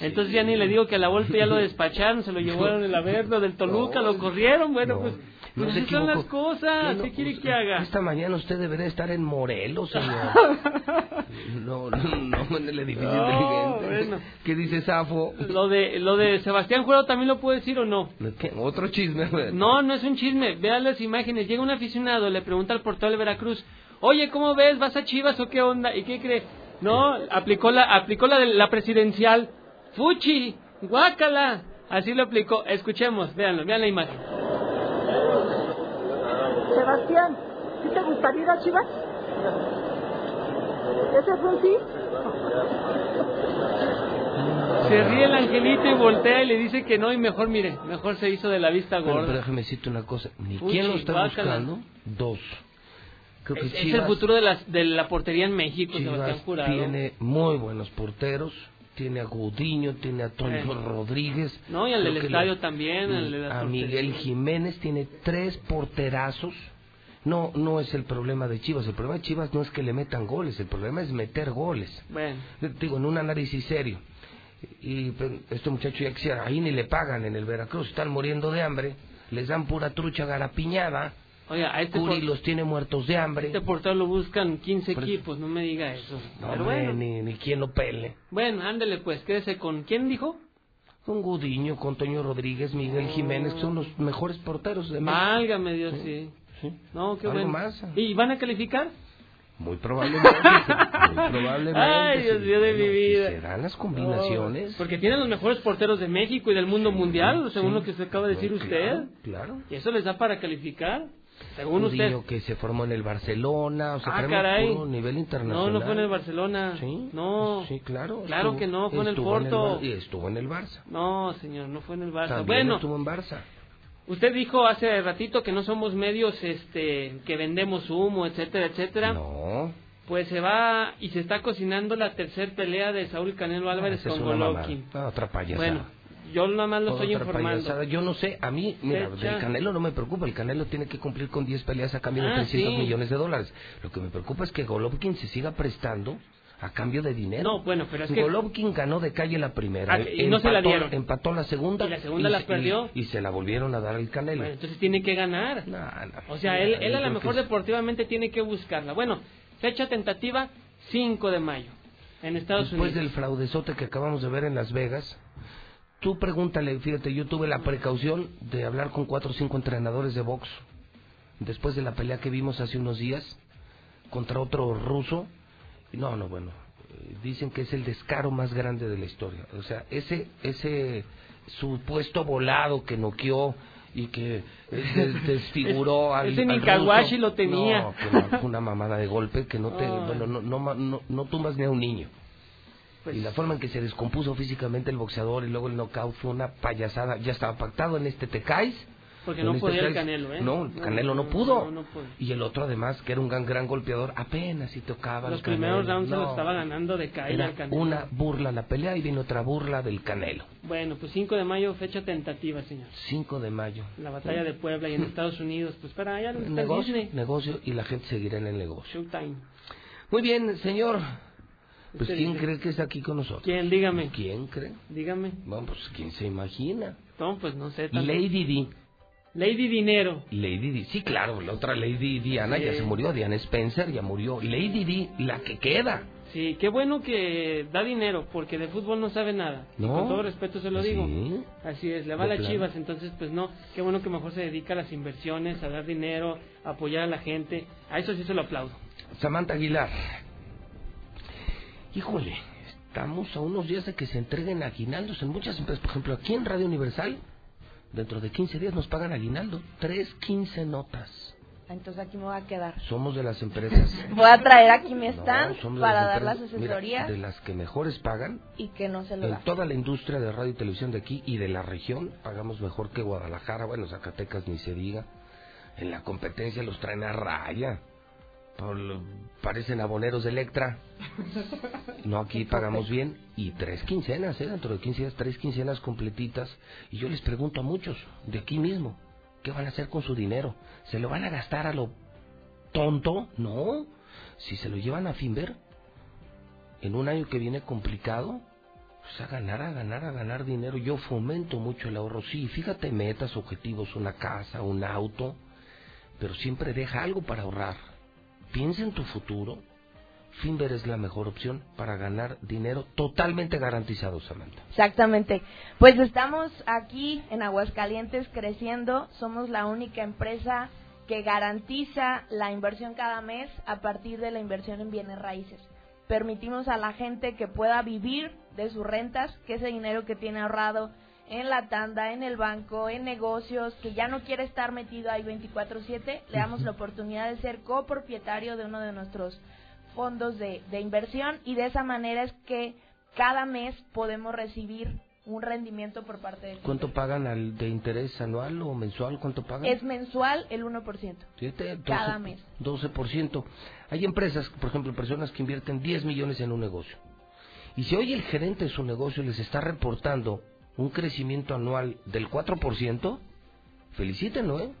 Entonces ya ni le digo que a la Volpe ya lo despacharon, se lo llevaron el Averno del Toluca, lo corrieron, bueno, No, pues, no pues se así son las cosas, ¿qué quiere usted- que haga? Esta mañana usted debería estar en Morelos, señor. No, no, no en el edificio inteligente. bueno. ¿Qué dice Safo? Lo de, lo de Sebastián Jurado también lo puedo decir o no. ¿Qué? Otro chisme. No, no es un chisme. Vean las imágenes. Llega un aficionado, le pregunta al portal de Veracruz, oye, ¿cómo ves? ¿Vas a Chivas o qué onda? ¿Y qué cree? No, aplicó la, aplicó la, de la presidencial. Fuchi, guácala. Así lo aplicó. Escuchemos, véanlo, vean la imagen. Sebastián, ¿sí te gustaría ir a Chivas? ¿Ese fue un sí? Se ríe el angelito y voltea y le dice que no y mejor, mire, mejor se hizo de la vista gorda. pero déjame decirte una cosa. Ni Fuchi, quién lo está guácala. buscando. Dos. Creo que es, el futuro de la portería en México, Chivas Sebastián Jurado. tiene muy buenos porteros. Tiene a Gudiño, tiene a Eh. Rodríguez. No, y al del estadio también, de la a Miguel. Jiménez tiene tres porterazos. No, no es el problema de Chivas. El problema de Chivas no es que le metan goles. El problema es meter goles. Bueno. Digo, en un análisis serio. Y pues, este muchacho ya quisiera, ahí ni le pagan en el Veracruz, están muriendo de hambre, les dan pura trucha garapiñada, Oiga, a este, Curi por- los tiene muertos de hambre. este portero lo buscan 15 Por eso- equipos, no me diga eso. No, Pero hombre, bueno, ni, ni quien lo pele. bueno, ándele pues, quédese con... ¿Quién dijo? Con Gudiño, con Toño Rodríguez, Miguel Jiménez, que son los mejores porteros de México. Válgame Dios, sí. No, qué bueno. más. ¿Y van a calificar? Muy probablemente. muy probablemente. Ay, Dios sí. mío de Bueno, mi vida. se dan las combinaciones. Oh, porque tienen los mejores porteros de México y del mundo mundial, según sí. lo que se acaba de decir Bueno, usted. claro, claro. Y eso les da para calificar. Según usted. que se formó en el Barcelona, o sea, Ah, caray. nivel internacional. No, no fue en el Barcelona. Sí, No. Sí, claro. Claro estuvo- que no, fue en el Porto. Bar- y estuvo en el Barça. No, señor, no fue en el Barça. También bueno, estuvo en Barça. usted dijo hace ratito que no somos medios este que vendemos humo, etcétera, etcétera. No. Pues se va y se está cocinando la tercer pelea de Saúl Canelo Álvarez Esa es con Golovkin. Ah, otra payasada. Bueno, yo nada más lo estoy informando. Yo no sé, a mí, mira, Fecha. del Canelo no me preocupa. El Canelo tiene que cumplir con 10 peleas a cambio de Ah, 300 sí. millones de dólares. Lo que me preocupa es que Golovkin se siga prestando a cambio de dinero. No, bueno, pero es que- Golovkin ganó de calle la primera. Ah, y no se la dieron. Empató la segunda. Y la segunda la se- perdió. Y, se la volvieron a dar al Canelo. Bueno, entonces tiene que ganar. O sea, él, él a lo mejor deportivamente tiene que buscarla. Bueno, fecha tentativa 5 de mayo en Estados Después Unidos. del fraudezote que acabamos de ver en Las Vegas, tú pregúntale, fíjate, yo tuve la precaución de hablar con cuatro o cinco entrenadores de box después de la pelea que vimos hace unos días contra otro ruso. No, no, bueno, dicen que es el descaro más grande de la historia. O sea, ese, ese supuesto volado que noqueó y que eh, des- desfiguró al, ese al ruso. lo tenía. No, que fue una mamada de golpe que no te, bueno, no, no, no, no tumbas ni a un niño. Pues y la forma en que se descompuso físicamente el boxeador y luego el knockout fue una payasada. Ya estaba pactado en este te caes. Porque no este podía el. Canelo, ¿eh? No, el Canelo no, no, pudo. no, no pudo. Y el otro además, que era un gran, gran golpeador, apenas si tocaba Los el primeros rounds los estaba ganando de caída al Canelo. una burla la pelea y viene otra burla del Canelo. Bueno, pues 5 de mayo, fecha tentativa, señor. 5 de mayo. La batalla de Puebla y en Estados Unidos. Pues para allá el Negocio, Disney. negocio y la gente seguirá en el negocio. Showtime. Muy bien, señor. Pues Usted ¿quién dice. cree que está aquí con nosotros? ¿Quién? Dígame. ¿Quién cree? Dígame. Bueno, pues ¿quién se imagina? No, pues no sé. tanto. Lady Di. Lady Dinero. Lady Di, sí, claro, la otra Lady Diana ya se murió, Diana Spencer ya murió. Lady Di, la que queda. Sí, qué bueno que da dinero, porque de fútbol no sabe nada. Y No. con todo respeto se lo digo. Sí. Así es, le va a las chivas, entonces pues no, qué bueno que mejor se dedica a las inversiones, a dar dinero, a apoyar a la gente. A eso sí se lo aplaudo. Samantha Aguilar. Híjole, estamos a unos días de que se entreguen aguinaldos en muchas empresas. Por ejemplo, aquí en Radio Universal, dentro de 15 días nos pagan aguinaldo. Tres, 15 notas. Entonces aquí me voy a quedar. Somos de las empresas. Voy a traer aquí mi stand para dar las empresas, mira, asesorías de las que mejores pagan y que no se lo En da. toda la industria de radio y televisión de aquí y de la región, pagamos mejor que Guadalajara, bueno, Zacatecas ni se diga. En la competencia los traen a raya. Por- parecen aboneros de Electra. No, aquí pagamos bien. Y tres quincenas, ¿eh? Dentro de 15 días, tres quincenas completitas. Y yo les pregunto a muchos, de aquí mismo, ¿qué van a hacer con su dinero? ¿Se lo van a gastar a lo tonto? No. Si se lo llevan a Finver, en un año que viene complicado, pues a ganar, a ganar, a ganar dinero. Yo fomento mucho el ahorro. Sí, fíjate, metas, objetivos, una casa, un auto, pero siempre deja algo para ahorrar. Piensa en tu futuro. Finver es la mejor opción para ganar dinero totalmente garantizado, Samantha. Exactamente. Pues estamos aquí en Aguascalientes creciendo. Somos la única empresa que garantiza la inversión cada mes a partir de la inversión en bienes raíces. Permitimos a la gente que pueda vivir de sus rentas, que ese dinero que tiene ahorrado en la tanda, en el banco, en negocios, que ya no quiere estar metido ahí 24/7, le damos la oportunidad de ser copropietario de uno de nuestros fondos de, de inversión y de esa manera es que cada mes podemos recibir un rendimiento por parte de ¿Cuánto pagan al, de interés anual o mensual? ¿Cuánto pagan? Es mensual el 1%. Fíjate, 12, Cada mes. 12%. Hay empresas, por ejemplo, personas que invierten 10 millones en un negocio. Y si hoy el gerente de su negocio les está reportando un crecimiento anual del 4%, felicítenlo, ¿eh?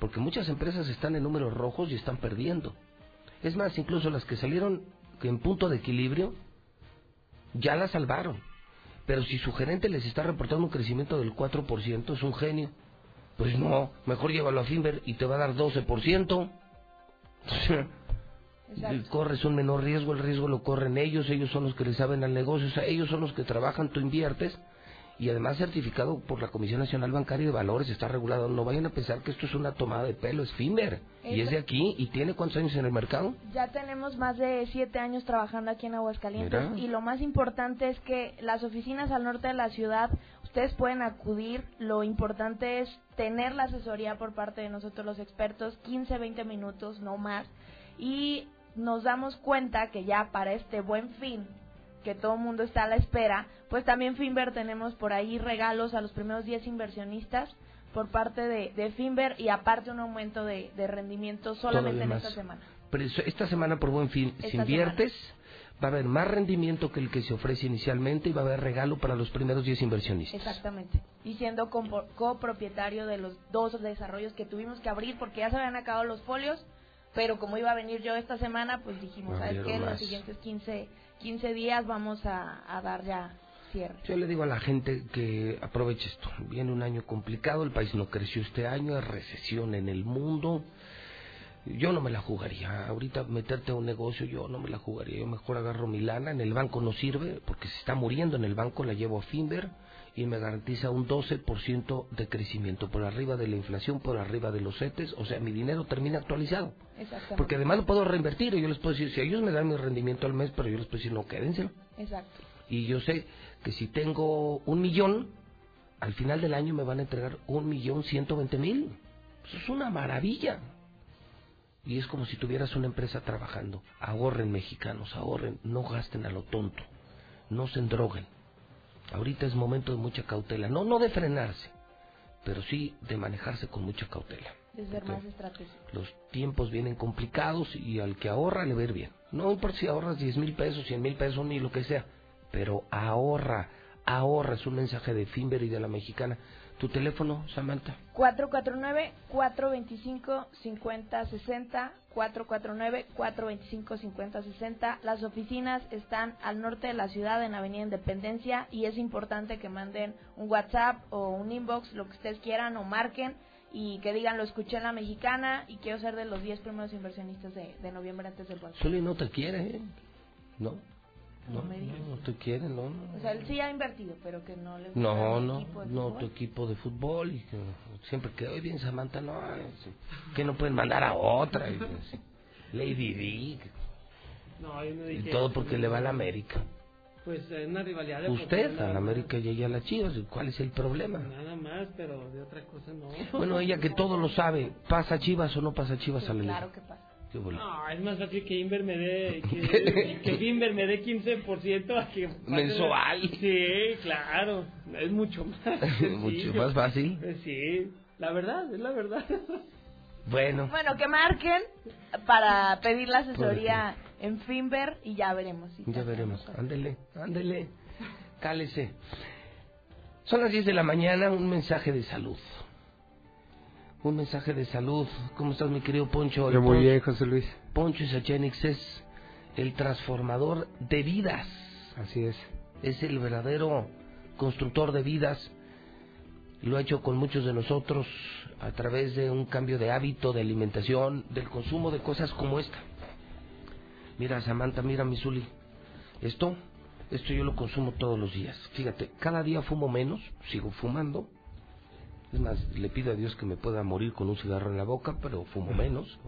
Porque muchas empresas están en números rojos y están perdiendo. Es más, incluso las que salieron en punto de equilibrio, ya la salvaron. Pero si su gerente les está reportando un crecimiento del 4%, es un genio. Pues no, mejor llévalo a Finver y te va a dar 12%. Corres un menor riesgo, el riesgo lo corren ellos, ellos son los que le saben al negocio, o sea, ellos son los que trabajan, tú inviertes y además certificado por la Comisión Nacional Bancaria de Valores, está regulado. No vayan a pensar que esto es una tomada de pelo, es Finver. Y es de aquí, y tiene cuántos años en el mercado? Ya tenemos más de siete años trabajando aquí en Aguascalientes y lo más importante es que las oficinas al norte de la ciudad, ustedes pueden acudir, lo importante es tener la asesoría por parte de nosotros los expertos, 15, 20 minutos, no más, y nos damos cuenta que ya para este buen fin, que todo el mundo está a la espera, pues también Finver tenemos por ahí regalos a los primeros 10 inversionistas por parte de, de Finver y aparte un aumento de, rendimiento solamente en esta semana. Pero esta semana por buen fin, si inviertes, va a haber más rendimiento que el que se ofrece inicialmente y va a haber regalo para los primeros 10 inversionistas. Exactamente. Y siendo copropietario de los dos desarrollos que tuvimos que abrir porque ya se habían acabado los folios, pero como iba a venir yo esta semana, pues dijimos, ¿sabes qué? Los siguientes 15 15 días vamos a, dar ya cierre. Yo le digo a la gente que aproveche esto. Viene un año complicado, el país no creció este año, hay recesión en el mundo. Yo no me la jugaría. Ahorita meterte a un negocio, yo no me la jugaría. Yo mejor agarro mi lana. En el banco no sirve porque se está muriendo en el banco, la llevo a Finver y me garantiza un 12% de crecimiento por arriba de la inflación, por arriba de los CETES, o sea, mi dinero termina actualizado. Porque además lo puedo reinvertir y yo les puedo decir, si ellos me dan mi rendimiento al mes, pero yo les puedo decir, no, quédenselo. Exacto. Y yo sé que si tengo un millón, al final del año me van a entregar un millón ciento veinte mil. Eso es una maravilla. Y es como si tuvieras una empresa trabajando. Ahorren mexicanos, ahorren, no gasten a lo tonto, no se endroguen. Ahorita es momento de mucha cautela, no, no de frenarse, pero sí de manejarse con mucha cautela. De ser más estratégico. Los tiempos vienen complicados y al que ahorra le va bien. No importa si ahorras 10 mil pesos, 100 mil pesos, ni lo que sea, pero ahorra, ahorra, es un mensaje de Finver y de la mexicana. ¿Tu teléfono, Samantha? 449-425-5060, 449-425-5060. Las oficinas están al norte de la ciudad, en Avenida Independencia, y es importante que manden un WhatsApp o un inbox, lo que ustedes quieran, o marquen, y que digan, lo escuché en la mexicana, y quiero ser de los 10 primeros inversionistas de, noviembre antes del banco. Solo no te quiere, ¿eh? ¿No? No, no, no, te quieren, no, O sea, él sí ha invertido, pero que no le gusta No, no, equipo no, tu equipo de fútbol. Y que siempre que hoy bien Samantha, no, que no pueden mandar a otra. Y, Lady D. No, yo no y todo porque le va a la América. Pues es una rivalidad de Usted a la América y ella a las Chivas, ¿cuál es el problema? Nada más, pero de otra cosa no. Bueno, ella que todo lo sabe, ¿pasa Chivas o no pasa Chivas a la Claro que pasa. No, es más fácil que Inver me dé que, que Inver me dé 15% a que mensual. Sí, claro, es mucho más mucho más fácil. Pues sí, la verdad, es la verdad. Bueno. Bueno, que marquen para pedir la asesoría en Finver y ya veremos. ya veremos. Ándele, ándele. Cálese. Son las 10 de la mañana, un mensaje de salud un mensaje de salud. ¿Cómo estás, mi querido Poncho? Yo muy bien, José Luis. Poncho Isachenix es el transformador de vidas. Así es. Es el verdadero constructor de vidas. Lo ha hecho con muchos de nosotros a través de un cambio de hábito, de alimentación, del consumo de cosas como esta. Mira, Samantha, mira, Misuli. Esto, esto yo lo consumo todos los días. Fíjate, cada día fumo menos, sigo fumando, es más, le pido a Dios que me pueda morir con un cigarro en la boca, pero fumo menos.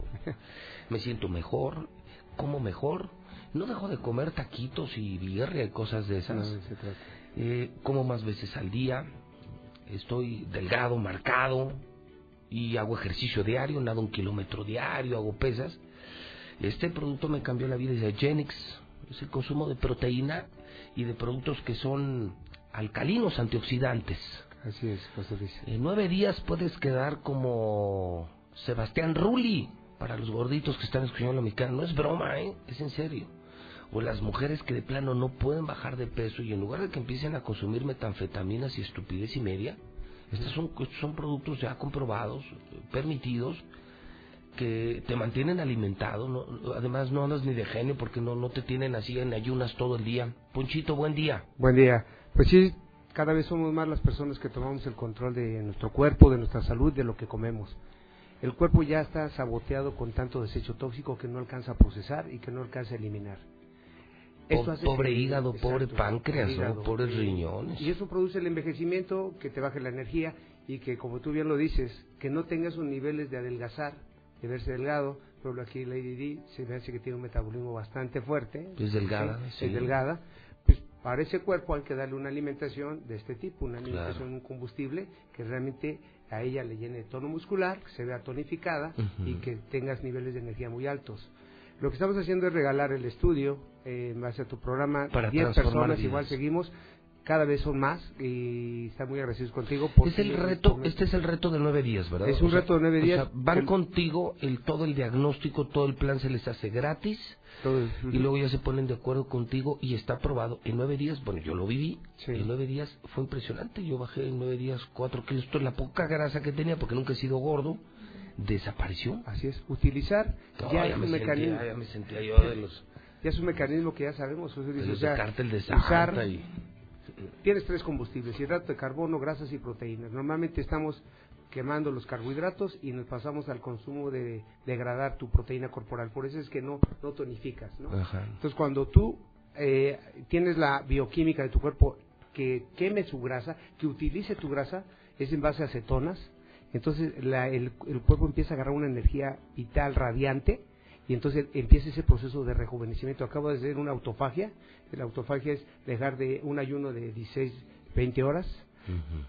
me siento mejor, como mejor. No dejo de comer taquitos y birria y cosas de esas. eh, como más veces al día. Estoy delgado, marcado. Y hago ejercicio diario, nado un kilómetro diario, hago pesas. Este producto me cambió la vida, dice Genix. Es el consumo de proteína y de productos que son alcalinos antioxidantes. Así es, José Luis. En nueve días puedes quedar como Sebastián Rulli para los gorditos que están escuchando la mexicana. No es broma, ¿eh? Es en serio. O las mujeres que de plano no pueden bajar de peso y en lugar de que empiecen a consumir metanfetaminas y estupidez y media, estos son, son productos ya comprobados, permitidos, que te mantienen alimentado. No, además, no andas ni de genio porque no, no te tienen así en ayunas todo el día. Ponchito, buen día. Buen día. Pues sí, cada vez somos más las personas que tomamos el control de nuestro cuerpo, de nuestra salud, de lo que comemos. El cuerpo ya está saboteado con tanto desecho tóxico que no alcanza a procesar y que no alcanza a eliminar. Eso hace pobre que- hígado, pobre páncreas, hígado. ¿no? pobres riñones. Y eso produce el envejecimiento, que te baje la energía y que, como tú bien lo dices, que no tengas esos niveles de adelgazar, de verse delgado. Por ejemplo, aquí Lady D se me hace que tiene un metabolismo bastante fuerte. Es delgada, Sí, sí. Es delgada. Para ese cuerpo hay que darle una alimentación de este tipo, una alimentación, un combustible que realmente a ella le llene de tono muscular, que se vea tonificada y que tengas niveles de energía muy altos. Lo que estamos haciendo es regalar el estudio eh, en base a tu programa. Para 10 transformar personas, vidas. igual seguimos. Cada vez son más y están muy agradecidos contigo. Es el reto, este es el reto de nueve días, ¿verdad? Es un reto de nueve o días. sea, van El- contigo, el todo el diagnóstico, todo el plan se les hace gratis y luego ya se ponen de acuerdo contigo y está aprobado en nueve días. Bueno, yo lo viví. En nueve días fue impresionante. Yo bajé en nueve días cuatro kilos. Toda la poca grasa que tenía, porque nunca he sido gordo, desapareció. Así es. Utilizar No, ya, ya, es me un mecanismo. ya me sentía yo de los, Ya es un mecanismo que ya sabemos. De o sea, de cártel de usar- Santa y... Tienes tres combustibles, hidrato de carbono, grasas y proteínas. Normalmente estamos quemando los carbohidratos y nos pasamos al consumo de degradar tu proteína corporal. Por eso es que no, no tonificas. ¿no? Ajá. Entonces, cuando tú eh, tienes la bioquímica de tu cuerpo que queme su grasa, que utilice tu grasa, es en base a cetonas. Entonces, la- el, el cuerpo empieza a agarrar una energía vital radiante y entonces empieza ese proceso de rejuvenecimiento. Acabo de hacer una autofagia. La autofagia es dejar de un ayuno de 16, 20 horas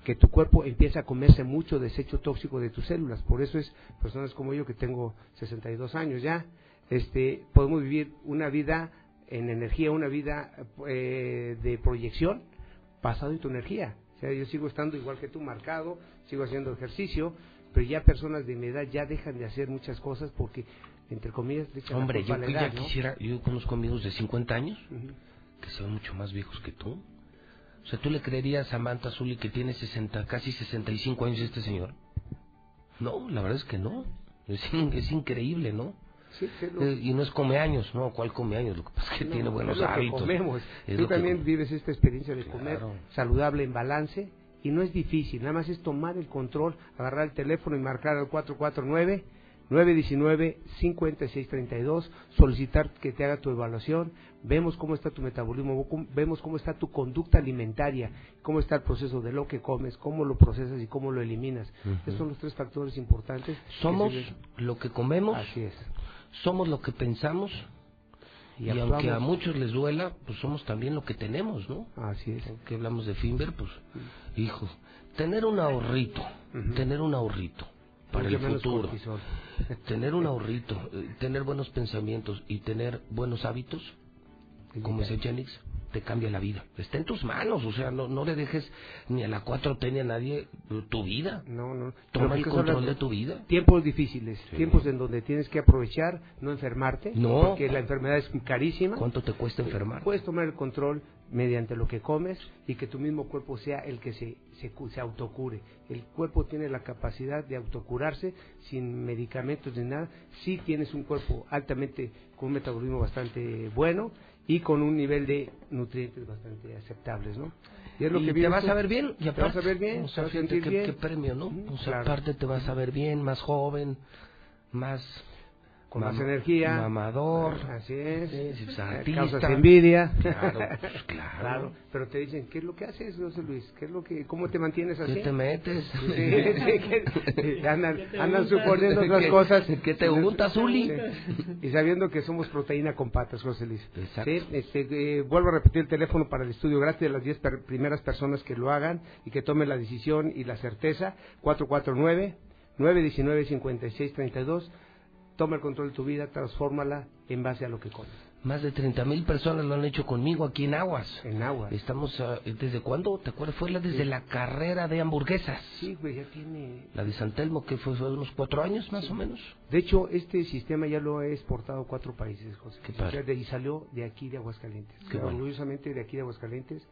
que tu cuerpo empieza a comerse mucho desecho tóxico de tus células. Por eso es personas como yo que tengo 62 años ya, este, podemos vivir una vida en energía, una vida eh, de proyección basado en tu energía. O sea, yo sigo estando igual que tú, marcado, sigo haciendo ejercicio, pero ya personas de mi edad ya dejan de hacer muchas cosas porque, entre comillas, le echan la Hombre, yo a la que ya edad, ¿no? quisiera, yo conozco amigos de 50 años. Que se ven mucho más viejos que tú. O sea, ¿tú le creerías a Samantha Zully que tiene 60, casi 65 años este señor? No, la verdad es que no. Es, in- es increíble, ¿no? Sí, lo- Eh, y no es come años, ¿no? ¿Cuál come años? Lo que pasa es que No, tiene buenos es lo que hábitos. comemos. Es Tú lo que también vives esta experiencia de comer saludable en balance y no es difícil, nada más es tomar el control, agarrar el teléfono y marcar al 449 919 5632, solicitar que te haga tu evaluación, vemos cómo está tu metabolismo, vemos cómo está tu conducta alimentaria, cómo está el proceso de lo que comes, cómo lo procesas y cómo lo eliminas. Ujú. Esos son los tres factores importantes. que Somos se lo que comemos, Así es. somos lo que pensamos Y y, aunque a muchos les duela, pues somos también lo que tenemos, ¿no? Así es. Que hablamos de Finber, pues, hijo, tener un ahorrito, tener un ahorrito para el futuro, tener un ahorrito, eh, tener buenos pensamientos y tener buenos hábitos, como dice Jenix, te cambia la vida. Está en tus manos, o sea, no, no le dejes ni a la 4T ni a nadie eh, tu vida. No, no. Toma el control de tu vida. Tiempos difíciles, Sí. tiempos en donde tienes que aprovechar, no enfermarte, No. porque la enfermedad es carísima. ¿Cuánto te cuesta enfermar? Puedes tomar el control mediante lo que comes y que tu mismo cuerpo sea el que se, se, se autocure. El cuerpo tiene la capacidad de autocurarse sin medicamentos ni nada. Si tienes un cuerpo altamente, con un metabolismo bastante bueno y con un nivel de nutrientes bastante aceptables, ¿no? Y, es lo que te vas a ver bien, y te vas aparte, a ver bien, o te sea, vas a fíjate sentir qué, bien. qué premio, ¿no? O sea, claro. aparte te vas a ver bien, más joven, más... Con más energía. Mamador. Así es. Sí, pues, artista. Causas envidia. Claro, pues, claro. Pero te dicen, ¿qué es lo que haces, José Luis? ¿Qué es lo que, ¿Cómo te mantienes así? ¿Qué te metes? Sí, sí, que- andan, suponiendo otras ¿Qué- cosas. qué te untas, Uli? Sí. Y sabiendo que somos proteína con patas, José Luis. Exacto. Sí, este, eh, vuelvo a repetir el teléfono para el estudio gratis de las 10 per- primeras personas que lo hagan y que tomen la decisión y la certeza. 449-919-5632. Toma el control de tu vida, transfórmala en base a lo que comes. Más de 30 mil personas lo han hecho conmigo aquí en Aguas. En Aguas. Estamos, ah, ¿desde cuándo? ¿Te acuerdas? Fue la, desde Sí. la carrera de hamburguesas. Sí, güey, ya tiene... La de San Telmo, que fue, fue unos cuatro años más o menos. De hecho, este sistema ya lo he exportado a cuatro países, José. Qué padre. O sea, de- y salió de aquí de Aguascalientes. Qué bueno. Orgullosamente de aquí de Aguascalientes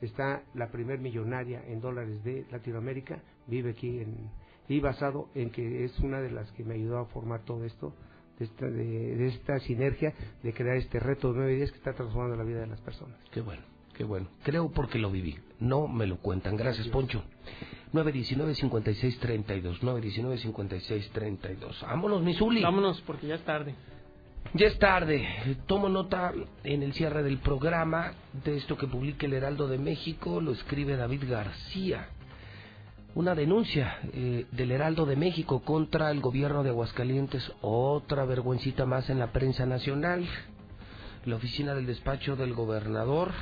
está la primer millonaria en dólares de Latinoamérica, vive aquí en, y basado en que es una de las que me ayudó a formar todo esto, de esta, de, de esta sinergia de crear este reto de nueve días que está transformando la vida de las personas. Qué bueno, qué bueno. Creo porque lo viví. No me lo cuentan. Gracias, Poncho. 919-5632. 919-5632. Vámonos, Misuli. Vámonos, porque ya es tarde. Ya es tarde. Tomo nota en el cierre del programa de esto que publica el Heraldo de México, lo escribe David García. Una denuncia eh, del Heraldo de México contra el gobierno de Aguascalientes, otra vergüencita más en la prensa nacional. La oficina del despacho del gobernador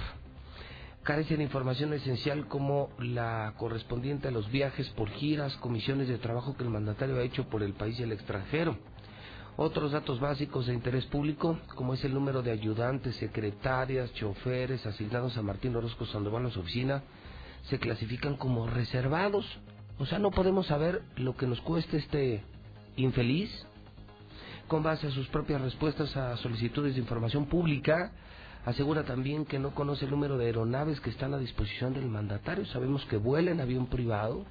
carece de información esencial como la correspondiente a los viajes por giras, comisiones de trabajo que el mandatario ha hecho por el país y el extranjero. Otros datos básicos de interés público, como es el número de ayudantes, secretarias, choferes asignados a Martín Orozco Sandoval en su oficina, se clasifican como reservados. O sea, no podemos saber lo que nos cueste este infeliz con base a sus propias respuestas a solicitudes de información pública Asegura también que no conoce el número de aeronaves que están a disposición del mandatario. Sabemos que vuela en avión privado,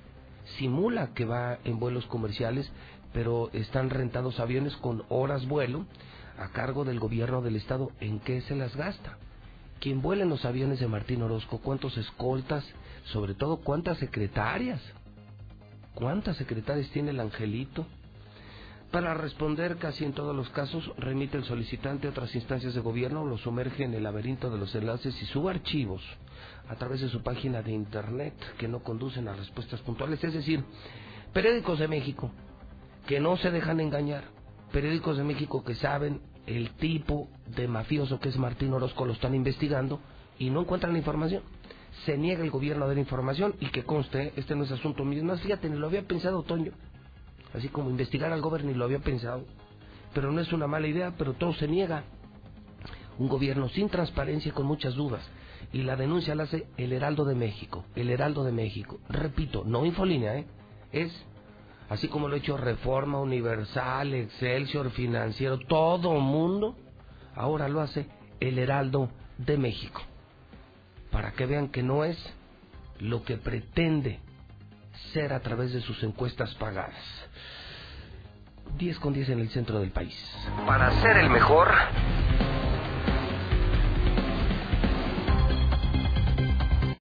simula que va en vuelos comerciales, pero están rentados aviones con horas vuelo a cargo del gobierno del estado. ¿En qué se las gasta? ¿Quién vuela en los aviones de Martín Orozco? ¿Cuántos escoltas? Sobre todo, ¿cuántas secretarias? ¿Cuántas secretarias tiene el angelito? Para responder casi en todos los casos, remite el solicitante a otras instancias de gobierno, lo sumerge en el laberinto de los enlaces y sube archivos a través de su página de internet que no conducen a respuestas puntuales. Es decir, periódicos de México que no se dejan engañar, periódicos de México que saben el tipo de mafioso que es Martín Orozco, lo están investigando y no encuentran la información. Se niega el gobierno a dar información y que conste, este no es asunto mío. Más fíjate, ni lo había pensado Toño así como investigar al gobierno y lo había pensado, pero no es una mala idea, pero todo se niega. Un gobierno sin transparencia y con muchas dudas. Y la denuncia la hace el Heraldo de México, el Heraldo de México. Repito, no Infolínea, ¿eh? es así como lo ha hecho Reforma Universal, Excelsior, Financiero, todo mundo, ahora lo hace el Heraldo de México. Para que vean que no es lo que pretende ser a través de sus encuestas pagadas. 10 con 10 en el centro del país. Para ser el mejor,